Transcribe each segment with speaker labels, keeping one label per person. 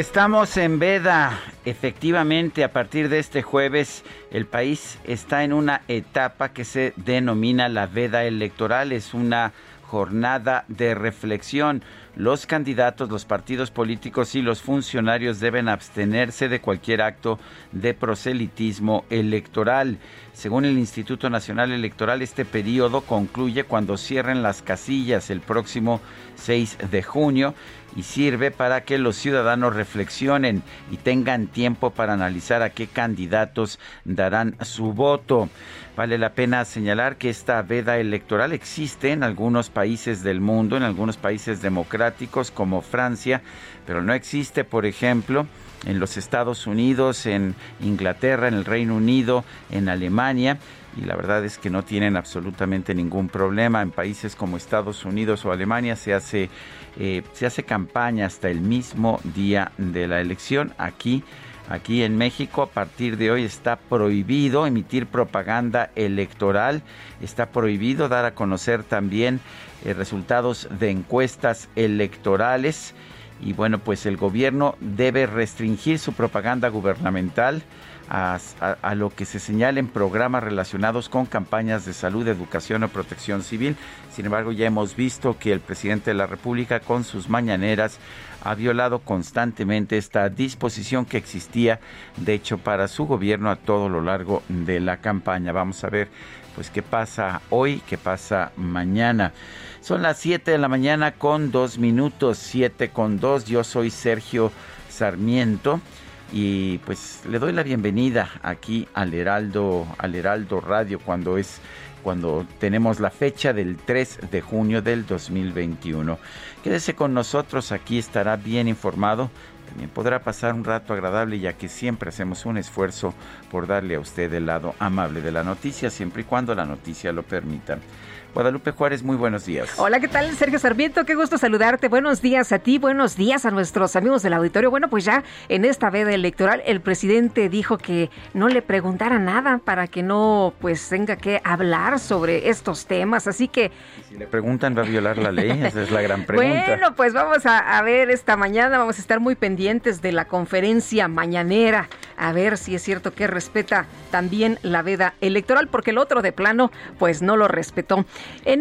Speaker 1: Estamos en veda. Efectivamente, a partir de este jueves, el país está en una etapa que se denomina la veda electoral. Es una jornada de reflexión. Los candidatos, los partidos políticos y los funcionarios deben abstenerse de cualquier acto de proselitismo electoral. Según el Instituto Nacional Electoral, este periodo concluye cuando cierren las casillas el próximo 6 de junio y sirve para que los ciudadanos reflexionen y tengan tiempo para analizar a qué candidatos darán su voto. Vale la pena señalar que esta veda electoral existe en algunos países del mundo, en algunos países democráticos como Francia, pero no existe, por ejemplo, en los Estados Unidos, en Inglaterra, en el Reino Unido, en Alemania y la verdad es que no tienen absolutamente ningún problema. En países como Estados Unidos o Alemania se hace, eh, se hace campaña hasta el mismo día de la elección. Aquí, aquí en México, a partir de hoy está prohibido emitir propaganda electoral, está prohibido dar a conocer también eh, resultados de encuestas electorales. Y bueno, pues el gobierno debe restringir su propaganda gubernamental a, lo que se señala en programas relacionados con campañas de salud, educación o protección civil. Sin embargo, ya hemos visto que el presidente de la República con sus mañaneras ha violado constantemente esta disposición que existía, de hecho, para su gobierno a todo lo largo de la campaña. Vamos a ver pues qué pasa hoy, qué pasa mañana. Son las 7 de la mañana con dos minutos, 7 con 2. Yo soy Sergio Sarmiento y pues le doy la bienvenida aquí al Heraldo, al Heraldo Radio cuando es cuando tenemos la fecha del 3 de junio del 2021. Quédese con nosotros, aquí estará bien informado. También podrá pasar un rato agradable ya que siempre hacemos un esfuerzo por darle a usted el lado amable de la noticia, siempre y cuando la noticia lo permita. Guadalupe Juárez, muy buenos días.
Speaker 2: Hola, ¿qué tal? Sergio Sarmiento, qué gusto saludarte. Buenos días a ti, buenos días a nuestros amigos del auditorio. Bueno, pues ya en esta veda electoral el presidente dijo que no le preguntara nada para que no pues tenga que hablar sobre estos temas, así que...
Speaker 1: Si le preguntan, ¿va a violar la ley? Esa es la gran pregunta.
Speaker 2: Bueno, pues vamos a, a ver esta mañana, vamos a estar muy pendientes de la conferencia mañanera, a ver si es cierto que respeta también la veda electoral, porque el otro de plano pues no lo respetó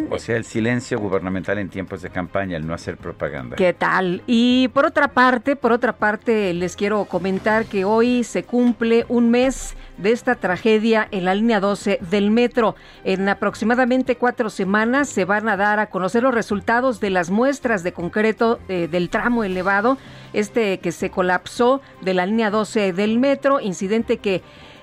Speaker 1: o sea, el silencio gubernamental en tiempos de campaña, el no hacer propaganda.
Speaker 2: ¿Qué tal? Y por otra parte, por otra parte, les quiero comentar que hoy se cumple un mes de esta tragedia en la línea 12 del metro. En aproximadamente cuatro semanas se van a dar a conocer los resultados de las muestras de concreto eh, del tramo elevado, este que se colapsó de la línea 12 del metro, incidente que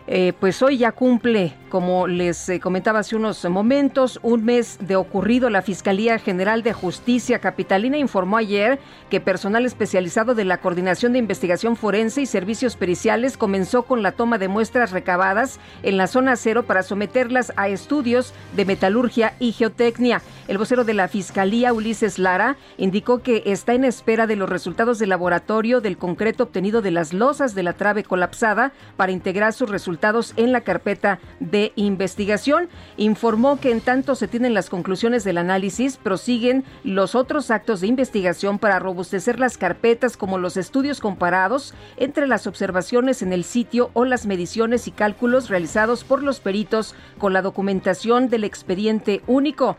Speaker 2: eh, pues hoy ya cumple, como les eh, comentaba hace unos momentos, un mes de ocurrido. La Fiscalía General de Justicia Capitalina informó ayer que personal especializado de la Coordinación de Investigación Forense y Servicios Periciales comenzó con la toma de muestras recabadas en la zona cero para someterlas a estudios de metalurgia y geotecnia. El vocero de la Fiscalía, Ulises Lara, indicó que está en espera de los resultados del laboratorio del concreto obtenido de las losas de la trave colapsada para integrar sus resultados en la carpeta de Investigación. Informó que en tanto se tienen las conclusiones del análisis, prosiguen los otros actos de investigación para robustecer las carpetas como los estudios comparados entre las observaciones en el sitio o las mediciones y cálculos realizados por los peritos con la documentación del expediente único.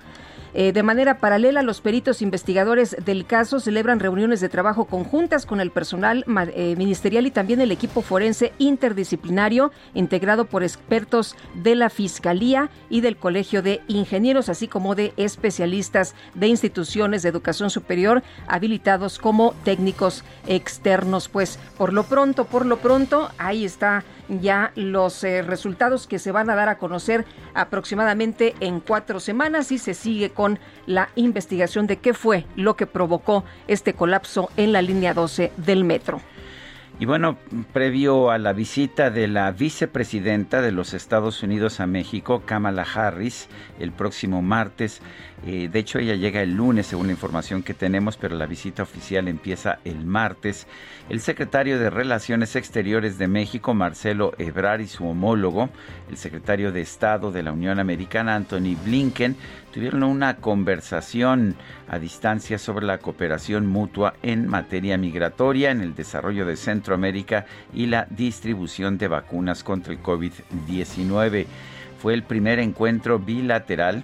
Speaker 2: Eh, de manera paralela, los peritos investigadores del caso celebran reuniones de trabajo conjuntas con el personal eh, ministerial y también el equipo forense interdisciplinario integrado por expertos de la Fiscalía y del Colegio de Ingenieros, así como de especialistas de instituciones de educación superior habilitados como técnicos externos. Pues por lo pronto, por lo pronto, ahí está ya los eh, resultados que se van a dar a conocer aproximadamente en cuatro semanas y se sigue con la investigación de qué fue lo que provocó este colapso en la línea 12 del metro.
Speaker 1: Y bueno, previo a la visita de la vicepresidenta de los Estados Unidos a México, Kamala Harris, el próximo martes, eh, de hecho ella llega el lunes según la información que tenemos, pero la visita oficial empieza el martes, el secretario de Relaciones Exteriores de México, Marcelo Ebrard, y su homólogo, el secretario de Estado de la Unión Americana, Anthony Blinken, tuvieron una conversación a distancia sobre la cooperación mutua en materia migratoria, en el desarrollo de Centroamérica y la distribución de vacunas contra el COVID-19. Fue el primer encuentro bilateral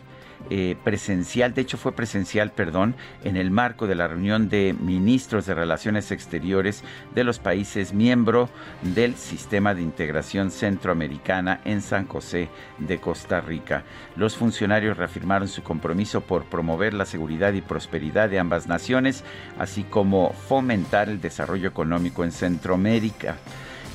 Speaker 1: eh, presencial, de hecho fue presencial, perdón, en el marco de la reunión de ministros de Relaciones Exteriores de los países miembro del Sistema de Integración Centroamericana en San José de Costa Rica. Los funcionarios reafirmaron su compromiso por promover la seguridad y prosperidad de ambas naciones, así como fomentar el desarrollo económico en Centroamérica.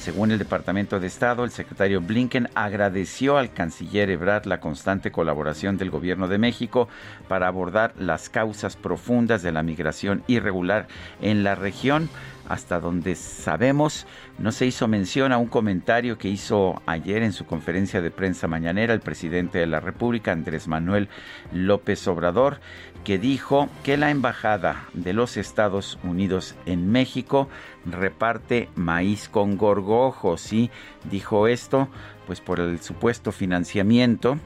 Speaker 1: Según el Departamento de Estado, el secretario Blinken agradeció al canciller Ebrard la constante colaboración del gobierno de México para abordar las causas profundas de la migración irregular en la región. Hasta donde sabemos, no se hizo mención a un comentario que hizo ayer en su conferencia de prensa mañanera el presidente de la República, Andrés Manuel López Obrador, que dijo que la Embajada de los Estados Unidos en México reparte maíz con gorgojos. Y dijo esto, pues por el supuesto financiamiento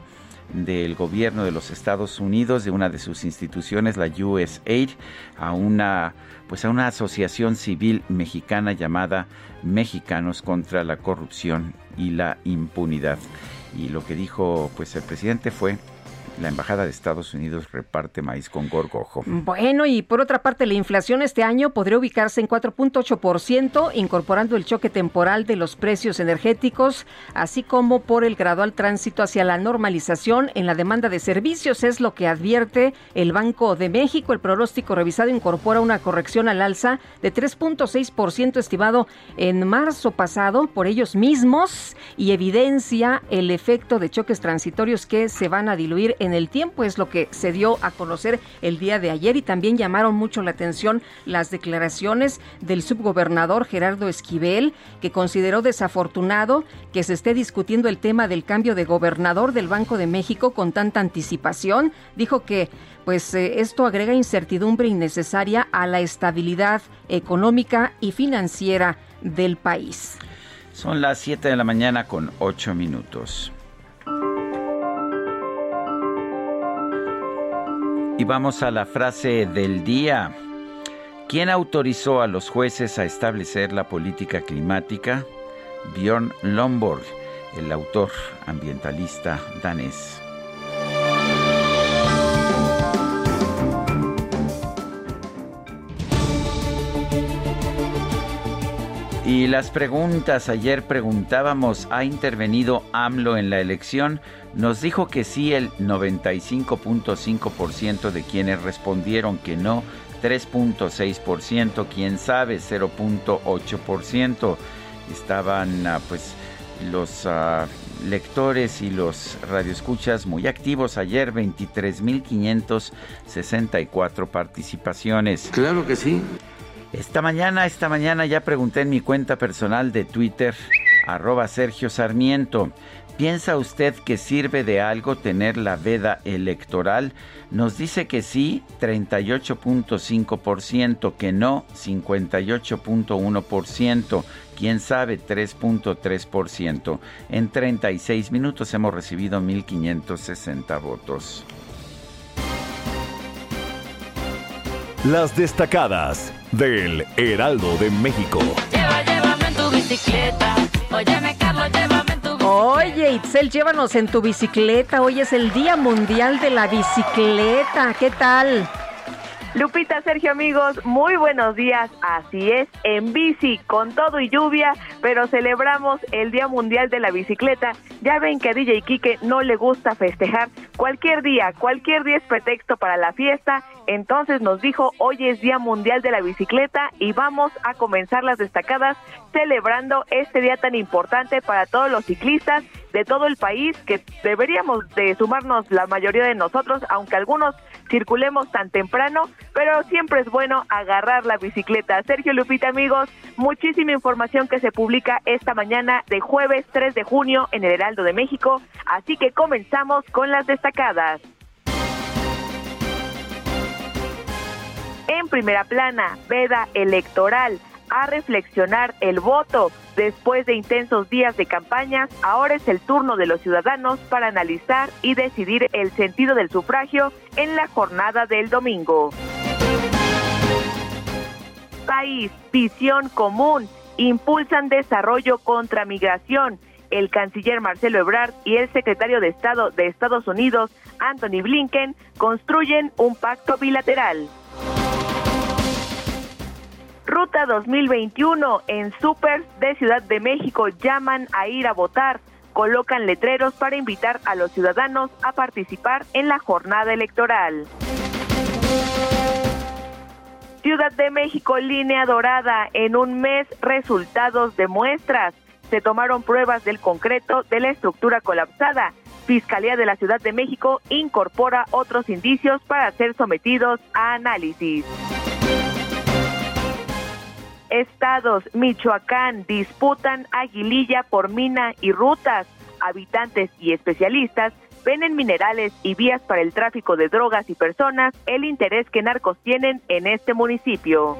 Speaker 1: del gobierno de los Estados Unidos, de una de sus instituciones, la USAID, a una pues a una asociación civil mexicana llamada Mexicanos contra la corrupción y la impunidad. Y lo que dijo pues el presidente fue la Embajada de Estados Unidos reparte maíz con gorgojo.
Speaker 2: Bueno, y por otra parte, la inflación este año podría ubicarse en 4.8%, incorporando el choque temporal de los precios energéticos, así como por el gradual tránsito hacia la normalización en la demanda de servicios, es lo que advierte el Banco de México. El pronóstico revisado incorpora una corrección al alza de 3.6% estimado en marzo pasado por ellos mismos y evidencia el efecto de choques transitorios que se van a diluir en el tiempo, es lo que se dio a conocer el día de ayer y también llamaron mucho la atención las declaraciones del subgobernador Gerardo Esquivel, que consideró desafortunado que se esté discutiendo el tema del cambio de gobernador del Banco de México con tanta anticipación. Dijo que pues eh, esto agrega incertidumbre innecesaria a la estabilidad económica y financiera del país.
Speaker 1: Son las 7 de la mañana con 8 minutos. Y vamos a la frase del día. ¿Quién autorizó a los jueces a establecer la política climática? Björn Lomborg, el autor ambientalista danés. Y las preguntas, ayer preguntábamos, ¿ha intervenido AMLO en la elección? Nos dijo que sí el 95.5% de quienes respondieron que no, 3.6%, quién sabe, 0.8%. Estaban ah, pues los ah, lectores y los radioescuchas muy activos ayer, 23.564 participaciones.
Speaker 3: Claro que sí.
Speaker 1: Esta mañana, esta mañana ya pregunté en mi cuenta personal de Twitter, arroba Sergio Sarmiento. ¿Piensa usted que sirve de algo tener la veda electoral? Nos dice que sí, 38.5%, que no, 58.1%, quién sabe, 3.3%. En 36 minutos hemos recibido 1.560 votos.
Speaker 4: Las destacadas del Heraldo de México.
Speaker 3: Lleva, llévame en tu bicicleta. Óyeme,
Speaker 2: Oye, Itzel, llévanos en tu bicicleta. Hoy es el Día Mundial de la Bicicleta. ¿Qué tal?
Speaker 5: Lupita, Sergio, amigos, muy buenos días. Así es, en bici, con todo y lluvia, pero celebramos el Día Mundial de la Bicicleta. Ya ven que a DJ Kike no le gusta festejar. Cualquier día, cualquier día es pretexto para la fiesta. Entonces nos dijo, hoy es Día Mundial de la Bicicleta y vamos a comenzar las destacadas celebrando este día tan importante para todos los ciclistas de todo el país, que deberíamos de sumarnos la mayoría de nosotros, aunque algunos circulemos tan temprano, pero siempre es bueno agarrar la bicicleta. Sergio Lupita, amigos, muchísima información que se publica esta mañana de jueves 3 de junio en el Heraldo de México, así que comenzamos con las destacadas. En primera plana, veda electoral a reflexionar el voto. Después de intensos días de campañas, ahora es el turno de los ciudadanos para analizar y decidir el sentido del sufragio en la jornada del domingo. País, visión común, impulsan desarrollo contra migración. El canciller Marcelo Ebrard y el secretario de Estado de Estados Unidos, Anthony Blinken, construyen un pacto bilateral. Ruta 2021 en Super de Ciudad de México llaman a ir a votar. Colocan letreros para invitar a los ciudadanos a participar en la jornada electoral. Ciudad de México, línea dorada, en un mes resultados de muestras. Se tomaron pruebas del concreto de la estructura colapsada. Fiscalía de la Ciudad de México incorpora otros indicios para ser sometidos a análisis. Estados, Michoacán, disputan Aguililla por mina y rutas. Habitantes y especialistas ven en minerales y vías para el tráfico de drogas y personas el interés que narcos tienen en este municipio.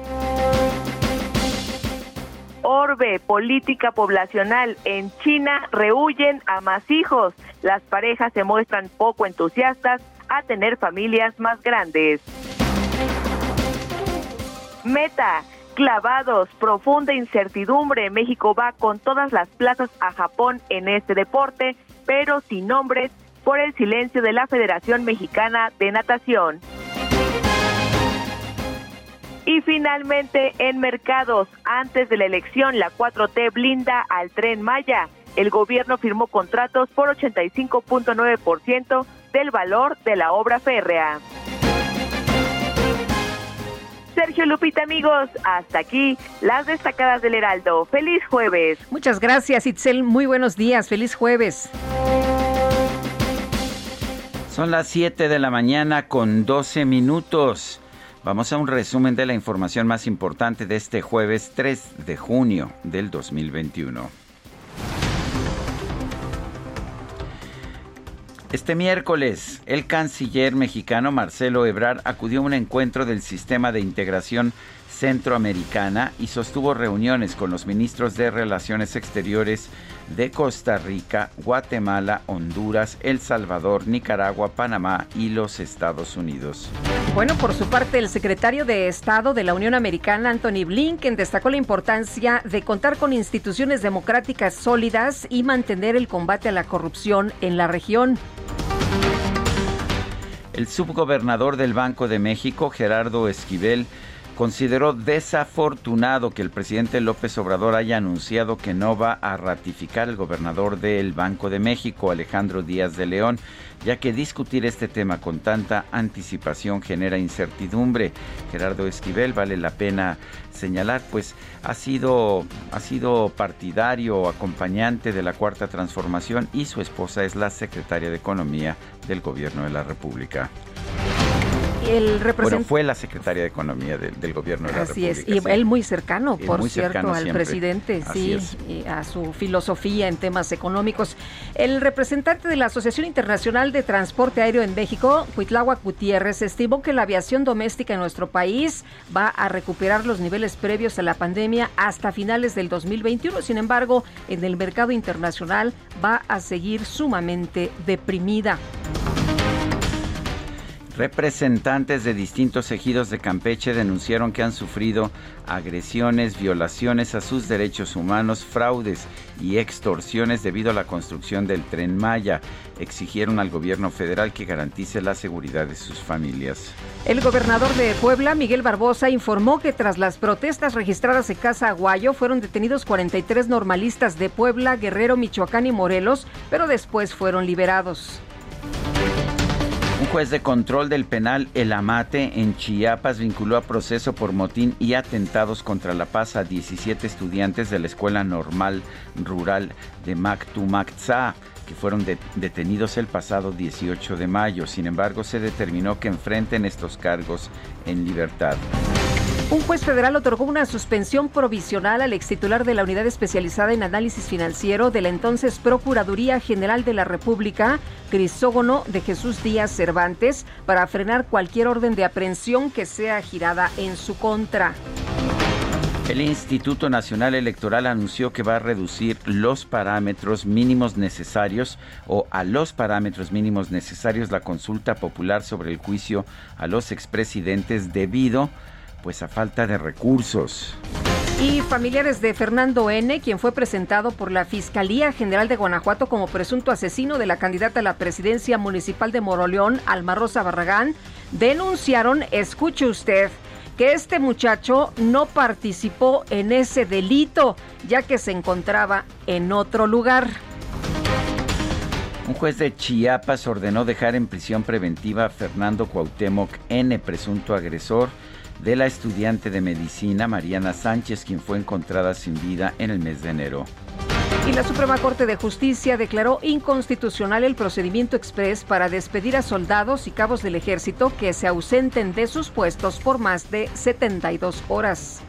Speaker 5: Orbe, política poblacional. En China rehuyen a más hijos. Las parejas se muestran poco entusiastas a tener familias más grandes. Meta, clavados, profunda incertidumbre. México va con todas las plazas a Japón en este deporte, pero sin nombres por el silencio de la Federación Mexicana de Natación. Y finalmente, en mercados, antes de la elección, la 4T blinda al tren Maya. El gobierno firmó contratos por 85.9% del valor de la obra férrea. Sergio Lupita, amigos, hasta aquí las destacadas del Heraldo. Feliz jueves.
Speaker 2: Muchas gracias, Itzel. Muy buenos días. Feliz jueves.
Speaker 1: Son las 7 de la mañana con 12 minutos. Vamos a un resumen de la información más importante de este jueves 3 de junio del 2021. Este miércoles, el canciller mexicano Marcelo Ebrard acudió a un encuentro del Sistema de Integración Centroamericana y sostuvo reuniones con los ministros de Relaciones Exteriores de Costa Rica, Guatemala, Honduras, El Salvador, Nicaragua, Panamá y los Estados Unidos.
Speaker 2: Bueno, por su parte, el secretario de Estado de la Unión Americana, Anthony Blinken, destacó la importancia de contar con instituciones democráticas sólidas y mantener el combate a la corrupción en la región.
Speaker 1: El subgobernador del Banco de México, Gerardo Esquivel, consideró desafortunado que el presidente López Obrador haya anunciado que no va a ratificar el gobernador del Banco de México, Alejandro Díaz de León, ya que discutir este tema con tanta anticipación genera incertidumbre. Gerardo Esquivel, vale la pena señalar, pues ha sido, ha sido partidario, acompañante de la Cuarta Transformación y su esposa es la secretaria de Economía del Gobierno de la República.
Speaker 2: El
Speaker 1: representante... fue la secretaria de Economía del, gobierno de la
Speaker 2: Así es, y él muy cercano, por cierto, al presidente, sí, y a su filosofía en temas económicos. El representante de la Asociación Internacional de Transporte Aéreo en México, Cuitláhuac Gutiérrez, estimó que la aviación doméstica en nuestro país va a recuperar los niveles previos a la pandemia hasta finales del 2021. Sin embargo, en el mercado internacional va a seguir sumamente deprimida.
Speaker 1: Representantes de distintos ejidos de Campeche denunciaron que han sufrido agresiones, violaciones a sus derechos humanos, fraudes y extorsiones debido a la construcción del tren Maya. Exigieron al gobierno federal que garantice la seguridad de sus familias.
Speaker 2: El gobernador de Puebla, Miguel Barbosa, informó que tras las protestas registradas en Casa Aguayo fueron detenidos 43 normalistas de Puebla, Guerrero, Michoacán y Morelos, pero después fueron liberados.
Speaker 1: Juez de control del penal El Amate en Chiapas vinculó a proceso por motín y atentados contra la paz a 17 estudiantes de la Escuela Normal Rural de Mactumactza que fueron detenidos el pasado 18 de mayo. Sin embargo, se determinó que enfrenten estos cargos en libertad.
Speaker 2: Un juez federal otorgó una suspensión provisional al ex titular de la Unidad Especializada en Análisis Financiero de la entonces Procuraduría General de la República, Crisógono de Jesús Díaz Cervantes, para frenar cualquier orden de aprehensión que sea girada en su contra.
Speaker 1: El Instituto Nacional Electoral anunció que va a reducir los parámetros mínimos necesarios o a los parámetros mínimos necesarios la consulta popular sobre el juicio a los expresidentes debido a pues a falta de recursos.
Speaker 2: Y familiares de Fernando N., quien fue presentado por la Fiscalía General de Guanajuato como presunto asesino de la candidata a la presidencia municipal de Moroleón, Alma Rosa Barragán, denunciaron, escuche usted, que este muchacho no participó en ese delito, ya que se encontraba en otro lugar.
Speaker 1: Un juez de Chiapas ordenó dejar en prisión preventiva a Fernando Cuauhtémoc N., presunto agresor de la estudiante de medicina Mariana Sánchez, quien fue encontrada sin vida en el mes de enero.
Speaker 2: Y la Suprema Corte de Justicia declaró inconstitucional el procedimiento express para despedir a soldados y cabos del ejército que se ausenten de sus puestos por más de 72 horas.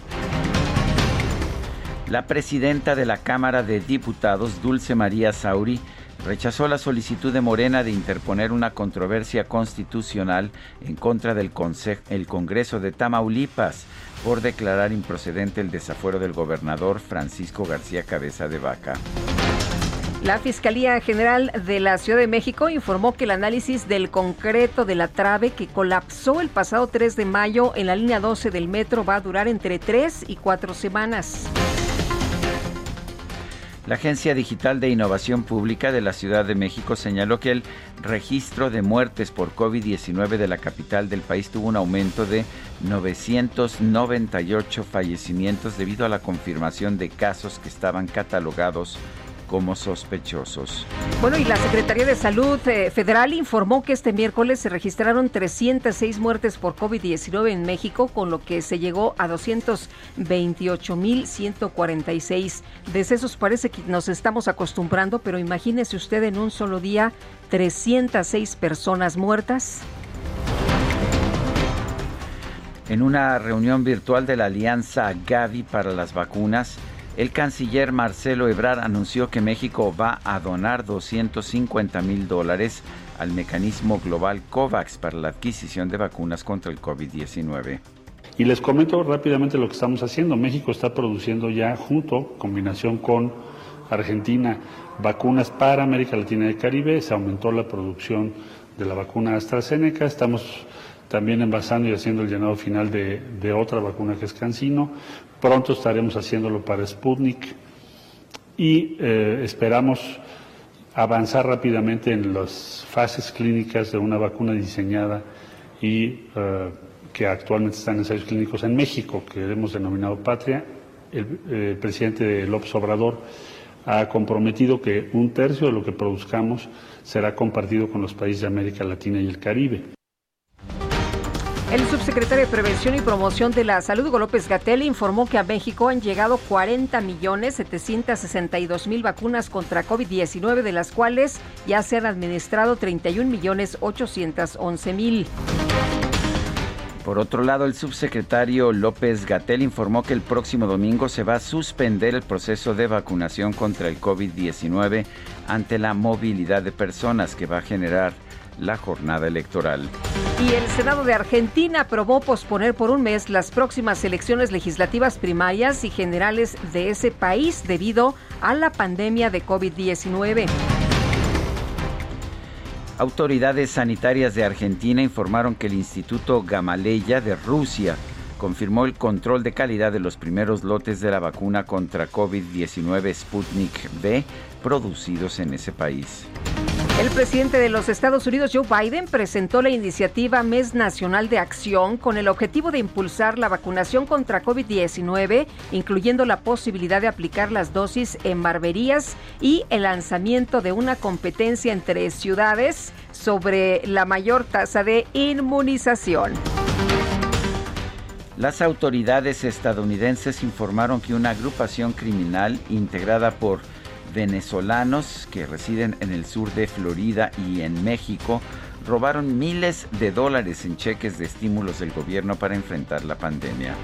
Speaker 1: La presidenta de la Cámara de Diputados, Dulce María Sauri, rechazó la solicitud de Morena de interponer una controversia constitucional en contra del el Congreso de Tamaulipas por declarar improcedente el desafuero del gobernador Francisco García Cabeza de Vaca.
Speaker 2: La Fiscalía General de la Ciudad de México informó que el análisis del concreto de la trave que colapsó el pasado 3 de mayo en la línea 12 del metro va a durar entre 3 y 4 semanas.
Speaker 1: La Agencia Digital de Innovación Pública de la Ciudad de México señaló que el registro de muertes por COVID-19 de la capital del país tuvo un aumento de 998 fallecimientos debido a la confirmación de casos que estaban catalogados como sospechosos.
Speaker 2: Bueno, y la Secretaría de Salud eh, Federal informó que este miércoles se registraron 306 muertes por COVID-19 en México, con lo que se llegó a 228.146 decesos. Parece que nos estamos acostumbrando, pero imagínese usted en un solo día 306 personas muertas.
Speaker 1: En una reunión virtual de la Alianza Gavi para las vacunas, el canciller Marcelo Ebrard anunció que México va a donar 250 mil dólares al mecanismo global COVAX para la adquisición de vacunas contra el COVID-19.
Speaker 6: Y les comento rápidamente lo que estamos haciendo. México está produciendo ya junto, combinación con Argentina, vacunas para América Latina y el Caribe. Se aumentó la producción de la vacuna AstraZeneca. Estamos también envasando y haciendo el llenado final de, de otra vacuna que es Cancino. Pronto estaremos haciéndolo para Sputnik y eh, esperamos avanzar rápidamente en las fases clínicas de una vacuna diseñada y eh, que actualmente está en ensayos clínicos en México, que hemos denominado Patria. El, el presidente López Obrador ha comprometido que un tercio de lo que produzcamos será compartido con los países de América Latina y el Caribe.
Speaker 2: El subsecretario de Prevención y Promoción de la Salud, Hugo López Gatel, informó que a México han llegado 40 millones 762 mil vacunas contra COVID-19, de las cuales ya se han administrado 31 millones 811 mil.
Speaker 1: Por otro lado, el subsecretario López Gatel informó que el próximo domingo se va a suspender el proceso de vacunación contra el COVID-19 ante la movilidad de personas que va a generar la jornada electoral.
Speaker 2: Y el Senado de Argentina aprobó posponer por un mes las próximas elecciones legislativas primarias y generales de ese país debido a la pandemia de COVID-19.
Speaker 1: Autoridades sanitarias de Argentina informaron que el Instituto Gamaleya de Rusia confirmó el control de calidad de los primeros lotes de la vacuna contra COVID-19 Sputnik V producidos en ese país.
Speaker 2: El presidente de los Estados Unidos, Joe Biden, presentó la iniciativa Mes Nacional de Acción con el objetivo de impulsar la vacunación contra COVID-19, incluyendo la posibilidad de aplicar las dosis en barberías y el lanzamiento de una competencia entre ciudades sobre la mayor tasa de inmunización.
Speaker 1: Las autoridades estadounidenses informaron que una agrupación criminal integrada por venezolanos que residen en el sur de Florida y en México robaron miles de dólares en cheques de estímulos del gobierno para enfrentar la pandemia.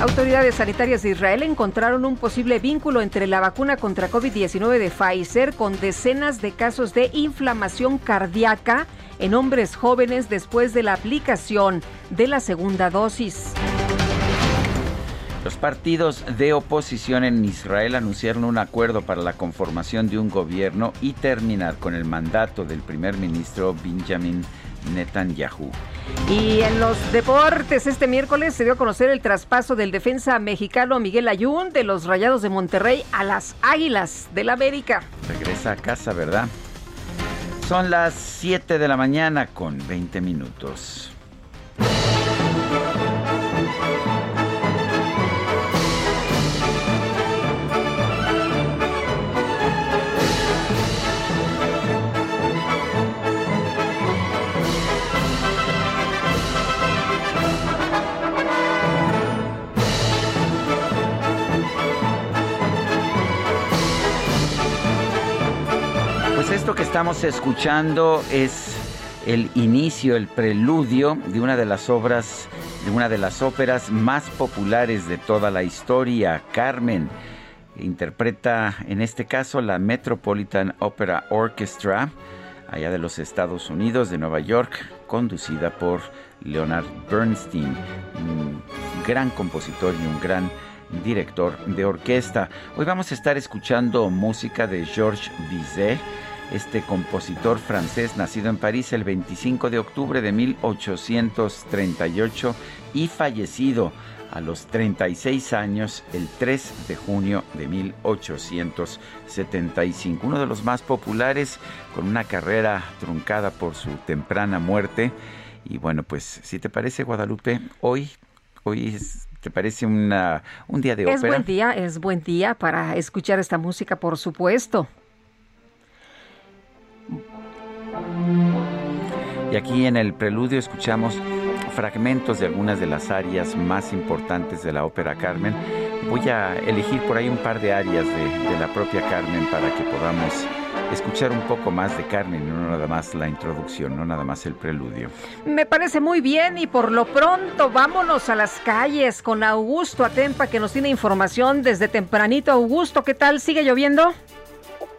Speaker 2: Autoridades sanitarias de Israel encontraron un posible vínculo entre la vacuna contra COVID-19 de Pfizer con decenas de casos de inflamación cardíaca en hombres jóvenes después de la aplicación de la segunda dosis.
Speaker 1: Los partidos de oposición en Israel anunciaron un acuerdo para la conformación de un gobierno y terminar con el mandato del primer ministro Benjamin Netanyahu.
Speaker 2: Y en los deportes, este miércoles se dio a conocer el traspaso del defensa mexicano Miguel Ayun de los Rayados de Monterrey a las Águilas del América.
Speaker 1: Regresa a casa, ¿verdad? Son las 7 de la mañana con 20 minutos. Esto que estamos escuchando es el inicio, el preludio de una de las obras, de una de las óperas más populares de toda la historia, Carmen. Interpreta en este caso la Metropolitan Opera Orchestra, allá de los Estados Unidos, de Nueva York, conducida por Leonard Bernstein, un gran compositor y un gran director de orquesta. Hoy vamos a estar escuchando música de Georges Bizet este compositor francés nacido en París el 25 de octubre de 1838 y fallecido a los 36 años el 3 de junio de 1875. Uno de los más populares con una carrera truncada por su temprana muerte. Y bueno, pues si te parece Guadalupe, hoy, hoy ¿Te parece una, un día de ópera?
Speaker 2: Es buen día, es buen día para escuchar esta música, por supuesto.
Speaker 1: Y aquí en el preludio escuchamos fragmentos de algunas de las áreas más importantes de la ópera Carmen. Voy a elegir por ahí un par de áreas de, la propia Carmen para que podamos escuchar un poco más de Carmen no nada más la introducción, no nada más el preludio.
Speaker 2: Me parece muy bien y por lo pronto vámonos a las calles con Augusto Atempa que nos tiene información desde tempranito. Augusto, ¿qué tal? ¿Sigue lloviendo?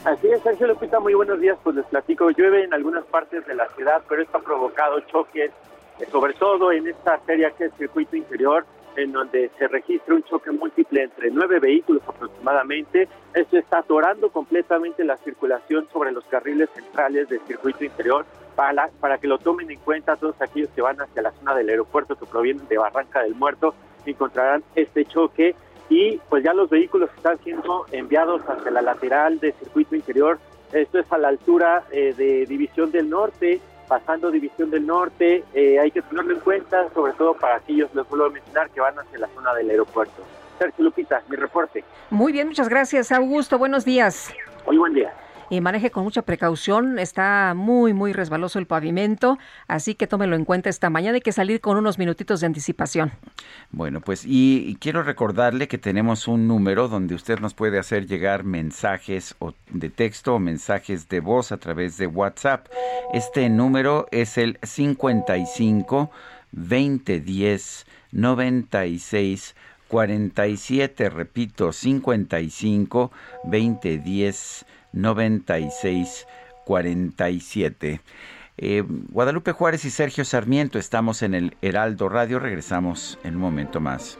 Speaker 7: Así es, Sergio Lupita, muy buenos días. Pues les platico, llueve en algunas partes de la ciudad, pero esto ha provocado choques, eh, sobre todo en esta feria que es circuito interior, en donde se registra un choque múltiple entre nueve vehículos aproximadamente. Esto está atorando completamente la circulación sobre los carriles centrales del circuito interior para, para que lo tomen en cuenta todos aquellos que van hacia la zona del aeropuerto que provienen de Barranca del Muerto encontrarán este choque y pues ya los vehículos están siendo enviados hacia la lateral del circuito interior. Esto es a la altura eh, de División del Norte, pasando División del Norte. Eh, hay que tenerlo en cuenta, sobre todo para aquellos, les vuelvo a mencionar, que van hacia la zona del aeropuerto. Sergio Lupita, mi reporte.
Speaker 2: Muy bien, muchas gracias, Augusto. Buenos días.
Speaker 7: Muy buen día
Speaker 2: y maneje con mucha precaución. Está muy, muy resbaloso el pavimento, así que tómelo en cuenta esta mañana. Hay que salir con unos minutitos de anticipación.
Speaker 1: Bueno, pues y, quiero recordarle que tenemos un número donde usted nos puede hacer llegar mensajes de texto o mensajes de voz a través de WhatsApp. Este número es el 55 2010 96 47, repito, 55 2010 96 47. Guadalupe Juárez y Sergio Sarmiento estamos en el Heraldo Radio. Regresamos en un momento más.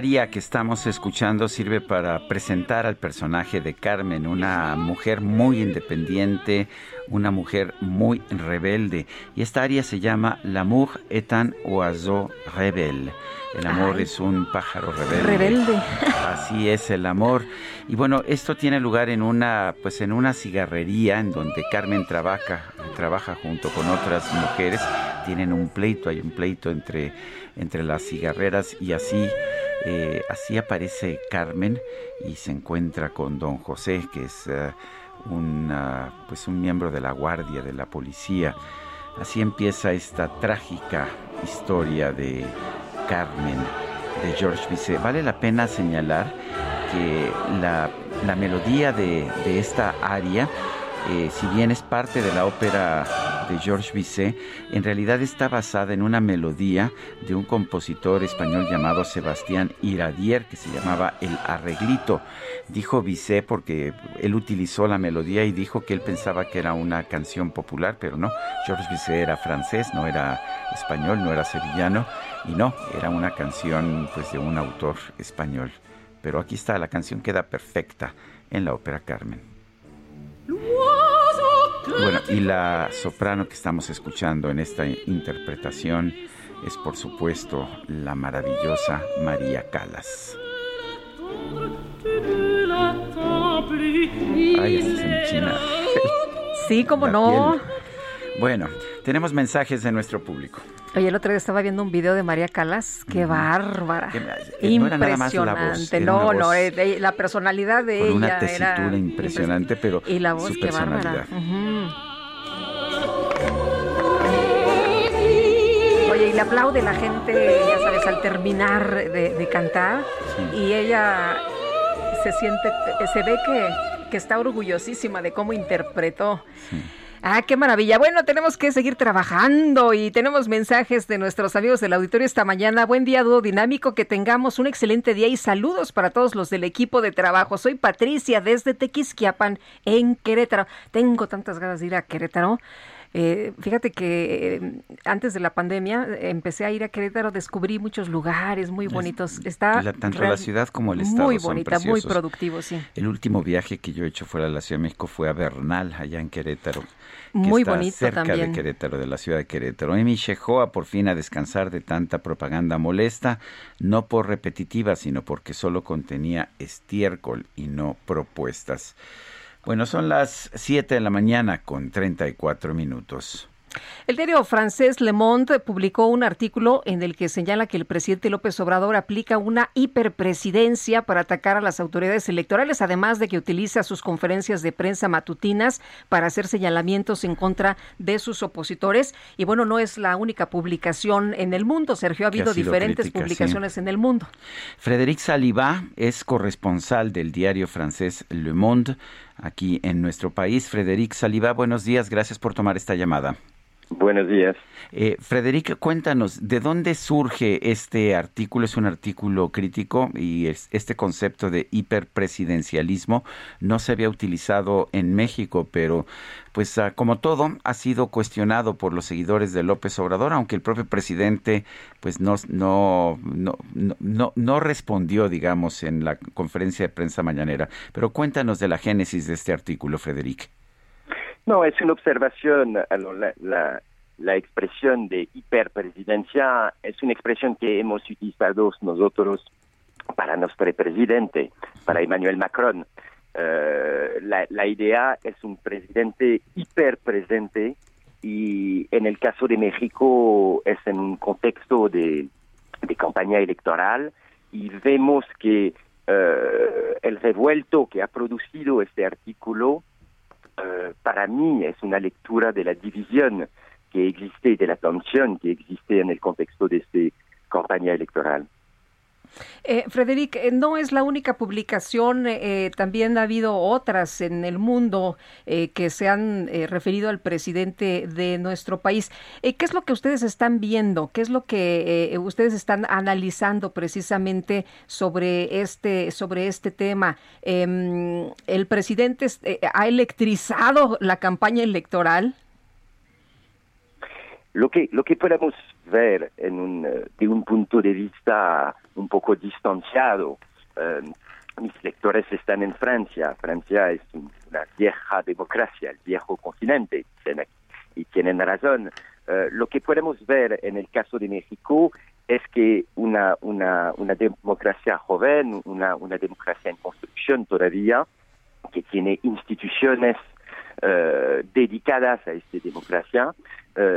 Speaker 4: Que estamos escuchando sirve para presentar al personaje de Carmen, una mujer muy independiente, una mujer muy rebelde. Y esta aria se llama L'amour est un oiseau rebelle. El amor es un pájaro rebelde.
Speaker 2: Rebelde.
Speaker 1: Así es el amor. Y bueno, esto tiene lugar en una, pues en una cigarrería en donde Carmen trabaja, trabaja junto con otras mujeres. Tienen un pleito, hay un pleito entre, entre las cigarreras y así eh, así aparece Carmen y se encuentra con don José, que es eh, un, pues un miembro de la guardia de la policía. Así empieza esta trágica historia de Carmen de George Bizet. Vale la pena señalar que la, melodía de, de esta aria eh, si bien es parte de la ópera de Georges Bizet, en realidad está basada en una melodía de un compositor español llamado Sebastián Iradier, que se llamaba El Arreglito. Dijo Bizet porque él utilizó la melodía y dijo que él pensaba que era una canción popular, pero no, Georges Bizet era francés, no era español, no era sevillano, y no, era una canción pues de un autor español. Pero aquí está, la canción queda perfecta en la ópera Carmen. Bueno, y la soprano que estamos escuchando en esta interpretación es por supuesto la maravillosa María Calas. Ay, china.
Speaker 2: Sí, como no.
Speaker 1: Bueno, tenemos mensajes de nuestro público.
Speaker 2: Oye, el otro día estaba viendo un video de María Calas, qué bárbara. impresionante. No, no, eh, la personalidad de ella.
Speaker 1: Una tesitura impresionante, pero.
Speaker 2: Y la voz, qué bárbara. Oye, y le aplaude la gente, ya sabes, al terminar de, cantar. Y ella se siente, se ve que, que está orgullosísima de cómo interpretó. Sí. Ah, qué maravilla. Bueno, tenemos que seguir trabajando y tenemos mensajes de nuestros amigos del auditorio esta mañana. Buen día, dúo dinámico, que tengamos un excelente día y saludos para todos los del equipo de trabajo. Soy Patricia desde Tequisquiapan, en Querétaro. Tengo tantas ganas de ir a Querétaro Eh, fíjate que eh, antes de la pandemia empecé a ir a Querétaro, descubrí muchos lugares muy bonitos. Está
Speaker 1: tanto la ciudad como el estado
Speaker 2: muy bonita, muy productivo, sí.
Speaker 1: El último viaje que yo he hecho fuera de la Ciudad de México fue a Bernal, allá en Querétaro.
Speaker 2: Muy bonito
Speaker 1: cerca
Speaker 2: también.
Speaker 1: de Querétaro, de la ciudad de Querétaro. Emi Shehoa por fin a descansar de tanta propaganda molesta, no por repetitiva, sino porque solo contenía estiércol y no propuestas. Bueno, son las 7 de la mañana con 34 minutos.
Speaker 2: El diario francés Le Monde publicó un artículo en el que señala que el presidente López Obrador aplica una hiperpresidencia para atacar a las autoridades electorales, además de que utiliza sus conferencias de prensa matutinas para hacer señalamientos en contra de sus opositores. Y bueno, no es la única publicación en el mundo, Sergio, ha habido diferentes publicaciones en el mundo.
Speaker 1: Frédéric Saliba es corresponsal del diario francés Le Monde aquí en nuestro país. Frédéric Saliba, buenos días, gracias por tomar esta llamada.
Speaker 8: Buenos días.
Speaker 1: Eh, Frederica, cuéntanos, ¿de dónde surge este artículo? Es un artículo crítico y este concepto de hiperpresidencialismo no se había utilizado en México, pero pues ah, como todo ha sido cuestionado por los seguidores de López Obrador, aunque el propio presidente pues no, no, no, no, no respondió, digamos, en la conferencia de prensa mañanera. Pero cuéntanos de la génesis de este artículo, Frederic.
Speaker 8: No, es una observación. La, la, expresión de hiperpresidencia es una expresión que hemos utilizado nosotros para nuestro presidente, para Emmanuel Macron. Uh, la, idea es un presidente hiperpresente y en el caso de México es en un contexto de, campaña electoral y vemos que uh, el revuelto que ha producido este artículo Uh, para mí es una lectura de la división que existe de la tensión que existe en el contexto de esta campaña electoral.
Speaker 2: Eh, Frederic, eh, no es la única publicación, eh, también ha habido otras en el mundo eh, que se han referido al presidente de nuestro país. ¿Qué es lo que ustedes están viendo? ¿Qué es lo que ustedes están analizando precisamente sobre este, sobre este tema? Em, ¿El presidente ha electrizado la campaña electoral?
Speaker 8: Lo que, lo que podemos ver en un, de un punto de vista un poco distanciado. Uh, mis lectores están en Francia. Francia es una vieja democracia, el viejo continente, y tienen razón. Uh, lo que podemos ver en el caso de México es que una, una, una democracia joven, una, una democracia en construcción todavía, que tiene instituciones uh, dedicadas a esta democracia,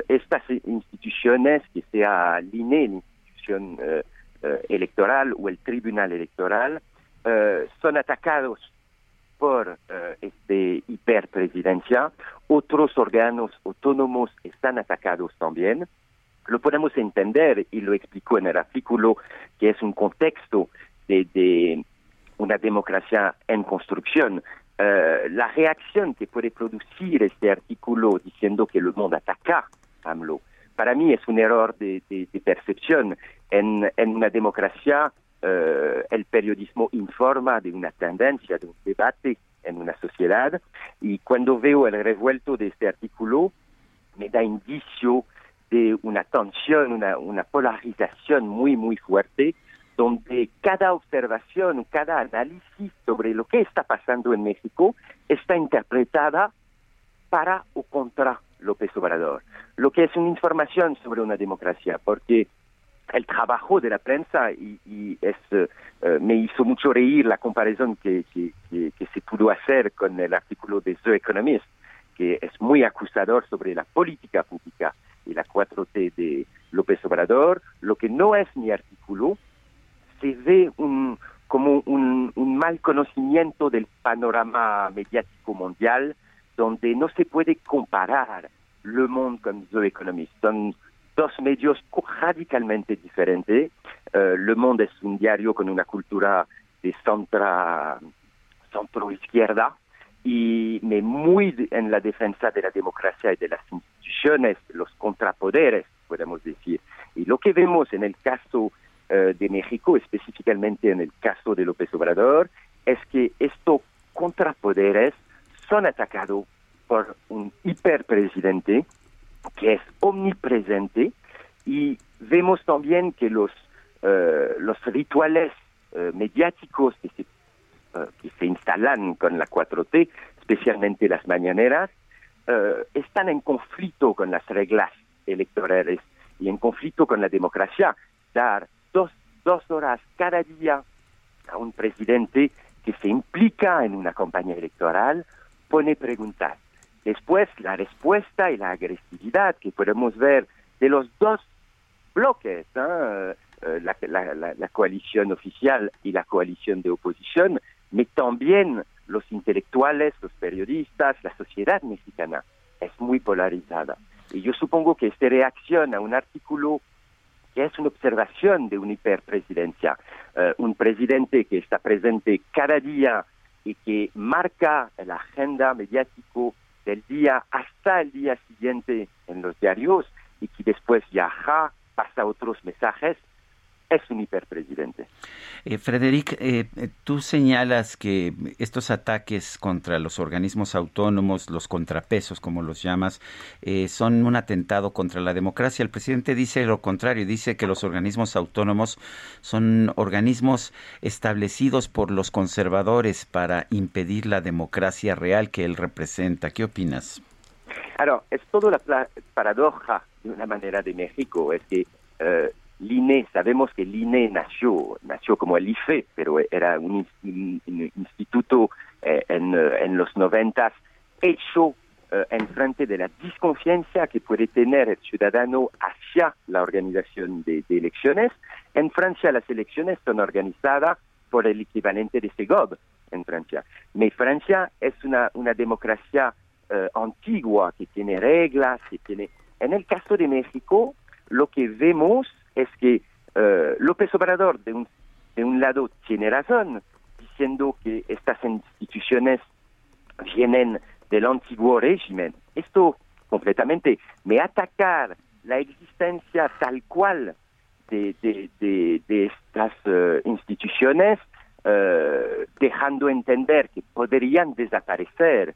Speaker 8: estas instituciones que sea l'INE, la institución eh, electoral o el tribunal electoral eh, son atacados por eh, este hiperpresidencia, otros órganos autónomos están atacados también. Lo podemos entender y lo explicó en el artículo que es un contexto de una democracia en construcción. Uh, la reacción que puede producir este artículo diciendo que el mundo ataca a AMLO, para mí es un error de, percepción. En, una democracia, uh, el periodismo informa de una tendencia, de un debate en una sociedad, y cuando veo el revuelto de este artículo, me da indicio de una tensión, una polarización muy, muy fuerte, donde cada observación, cada análisis sobre lo que está pasando en México está interpretada para o contra López Obrador, lo que es una información sobre una democracia, porque el trabajo de la prensa y, es, uh, me hizo mucho reír la comparación que, que, se pudo hacer con el artículo de The Economist, que es muy acusador sobre la política pública y la 4T de López Obrador, lo que no es mi artículo, se ve un, como un, un mal conocimiento del panorama mediático mundial, donde no se puede comparar Le Monde con The Economist. Son dos medios radicalmente diferentes. Uh, Le Monde es un diario con una cultura de centro, centro izquierda y muy en la defensa de la democracia y de las instituciones, los contrapoderes, podemos decir. Y lo que vemos en el caso uh, de México, específicamente en el caso de López Obrador, es que estos contrapoderes son atacados por un hiperpresidente que es omnipresente y vemos también que los, eh, los rituales eh, mediáticos que se, eh, que se instalan con la 4T, especialmente las mañaneras, están en conflicto con las reglas electorales y en conflicto con la democracia. Dar dos, horas cada día a un presidente que se implica en una campaña electoral pone preguntas. Después, la respuesta y la agresividad que podemos ver de los dos bloques, ¿eh? La, la, coalición oficial y la coalición de oposición, pero también los intelectuales, los periodistas, la sociedad mexicana es muy polarizada. Y yo supongo que esta reacción a un artículo que es una observación de una hiperpresidencia, eh, un presidente que está presente cada día y que marca la agenda mediático del día hasta el día siguiente en los diarios y que después viaja, pasa otros mensajes, es un hiperpresidente.
Speaker 1: Eh, Frederic, eh, eh, tú señalas que estos ataques contra los organismos autónomos, los contrapesos, como los llamas, eh, son un atentado contra la democracia. El presidente dice lo contrario, dice que los organismos autónomos son organismos establecidos por los conservadores para impedir la democracia real que él representa. ¿Qué opinas?
Speaker 8: Claro, es toda la paradoja de una manera de México, es que l'INE, sabemos que el INE nació, nació como el IFE, pero era un, instituto eh, en, eh, en, los noventas hecho eh, en frente de la desconfianza que puede tener el ciudadano hacia la organización de, elecciones. En Francia las elecciones son organizadas por el equivalente de SEGOB en Francia. Pero Francia es una, una democracia antigua que tiene reglas, que tiene... En el caso de México, lo que vemos es que uh, López Obrador, de un, de un lado, tiene razón, diciendo que estas instituciones vienen del antiguo régimen. Esto completamente, me atacar la existencia tal cual de, estas uh, instituciones, uh, dejando entender que podrían desaparecer.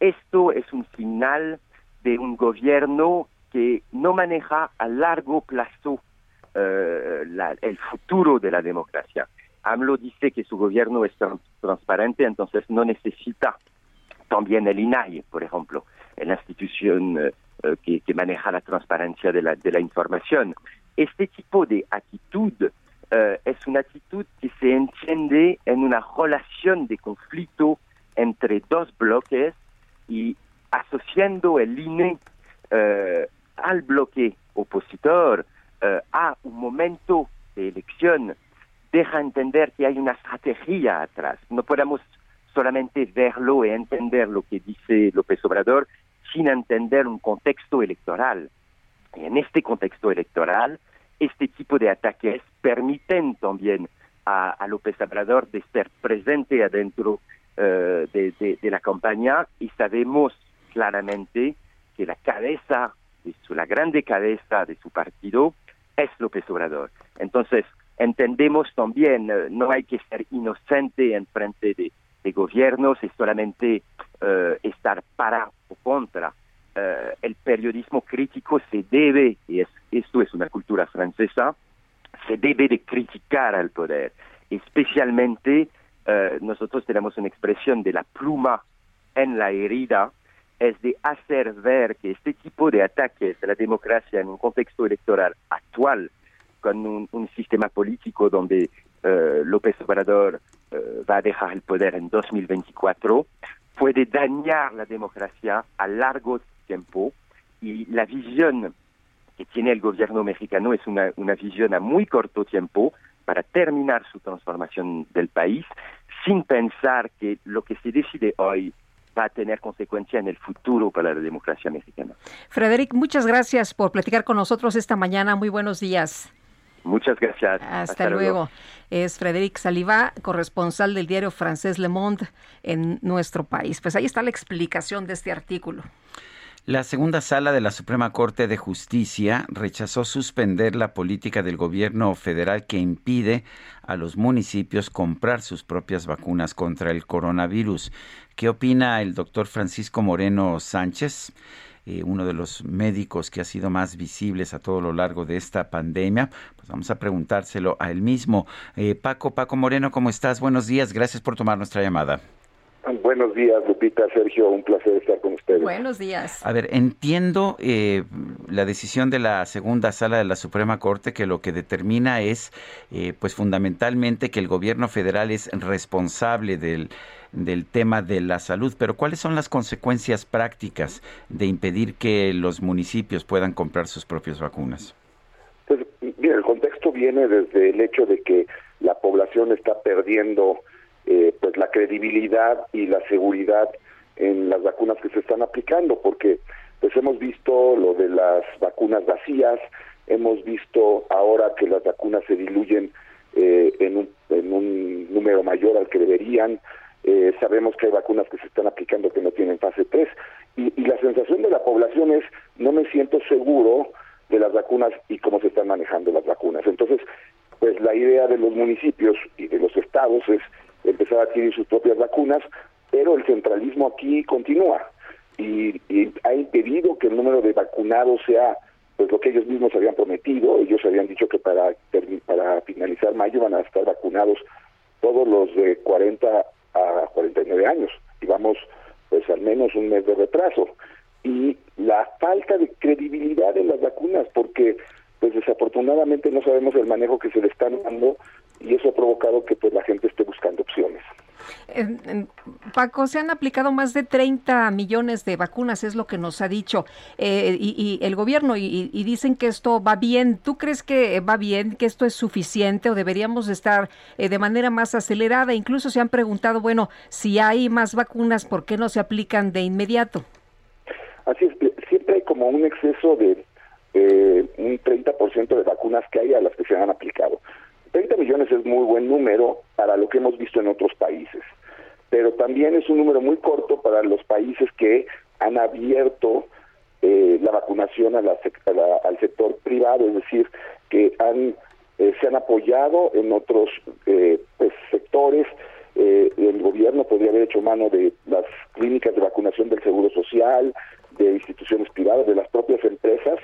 Speaker 8: Esto es un final de un gobierno que no maneja a largo plazo eh, el futuro de la democracia. AMLO dice que su gobierno es transparente, entonces no necesita también el INAI, por ejemplo, la institución eh, eh, que, maneja la transparencia de la, información. Este tipo de actitud es una actitud que se entiende en una relación de conflicto entre dos bloques y asociando el INE al bloque opositor uh, a un momento de elección deja entender que hay una estrategia atrás. No podemos solamente verlo y entender lo que dice López Obrador sin entender un contexto electoral. Y en este contexto electoral, este tipo de ataques permiten también a, López Obrador de estar presente adentro de, de, de, la campaña y sabemos claramente que la cabeza, de su, la grande cabeza de su partido, es López Obrador. Entonces, entendemos también, uh, no hay que ser inocente en frente de, de gobiernos, es solamente uh, estar para o contra. Uh, el periodismo crítico se debe, y es, esto es una cultura francesa, se debe de criticar al poder. Especialmente, nosotros tenemos una expresión de la pluma en la herida, es de hacer ver que este tipo de ataques a la democracia en un contexto electoral actual, con un, sistema político donde uh, López Obrador uh, va a dejar el poder en 2024, puede dañar la democracia a largo tiempo y la visión que tiene el gobierno mexicano es una visión a muy corto tiempo para terminar su transformación del país sin pensar que lo que se decide hoy va a tener consecuencia en el futuro para la democracia mexicana.
Speaker 2: Frederic, muchas gracias por platicar con nosotros esta mañana. Muy buenos días.
Speaker 8: Muchas gracias.
Speaker 2: Hasta, luego. Es Frederic Saliba, corresponsal del diario francés Le Monde en nuestro país. Pues ahí está la explicación de este artículo.
Speaker 1: La segunda sala de la Suprema Corte de Justicia rechazó suspender la política del gobierno federal que impide a los municipios comprar sus propias vacunas contra el coronavirus. ¿Qué opina el doctor Francisco Moreno Sánchez? eh, uno de los médicos que ha sido más visibles a todo lo largo de esta pandemia. Pues vamos a preguntárselo a él mismo. Eh, Paco, Paco Moreno, ¿cómo estás? Buenos días, gracias por tomar nuestra llamada.
Speaker 9: Buenos días, Lupita, Sergio, un placer estar con ustedes.
Speaker 2: Buenos días.
Speaker 1: A ver, entiendo eh, la decisión de la segunda sala de la Suprema Corte que lo que determina es, eh, pues fundamentalmente, que el gobierno federal es responsable del, del tema de la salud, pero ¿cuáles son las consecuencias prácticas de impedir que los municipios puedan comprar sus propias vacunas?
Speaker 9: Pues, mira, el contexto viene desde el hecho de que la población está perdiendo eh, pues la credibilidad y la seguridad en las vacunas que se están aplicando, porque pues hemos visto lo de las vacunas vacías, hemos visto ahora que las vacunas se diluyen eh, en, un, en un número mayor al que deberían, eh, sabemos que hay vacunas que se están aplicando que no tienen fase 3 y, y la sensación de la población es no me siento seguro de las vacunas y cómo se están manejando las vacunas. Entonces, pues la idea de los municipios y de los estados es empezar a adquirir sus propias vacunas, pero el centralismo aquí continúa y, ha impedido que el número de vacunados sea pues lo que ellos mismos habían prometido. Ellos habían dicho que para, para finalizar mayo van a estar vacunados todos los de 40 a 49 años y vamos pues al menos un mes de retraso. Y la falta de credibilidad en las vacunas, porque pues desafortunadamente no sabemos el manejo que se le están dando y eso ha provocado que pues la gente esté buscando opciones.
Speaker 2: Paco, se han aplicado más de 30 millones de vacunas, es lo que nos ha dicho eh, y, el gobierno, y, dicen que esto va bien. ¿Tú crees que va bien, que esto es suficiente o deberíamos estar eh, de manera más acelerada? Incluso se han preguntado, bueno, si hay más vacunas, ¿por qué no se aplican de inmediato?
Speaker 9: Así es, siempre hay como un exceso de eh, un 30% de vacunas que hay a las que se han aplicado. 30 millones es muy buen número para lo que hemos visto en otros países, pero también es un número muy corto para los países que han abierto eh, la vacunación a la, al sector privado, es decir, que han eh, se han apoyado en otros eh, pues, sectores. el gobierno podría haber hecho mano de las clínicas de vacunación del Seguro Social, de instituciones privadas, de las propias empresas,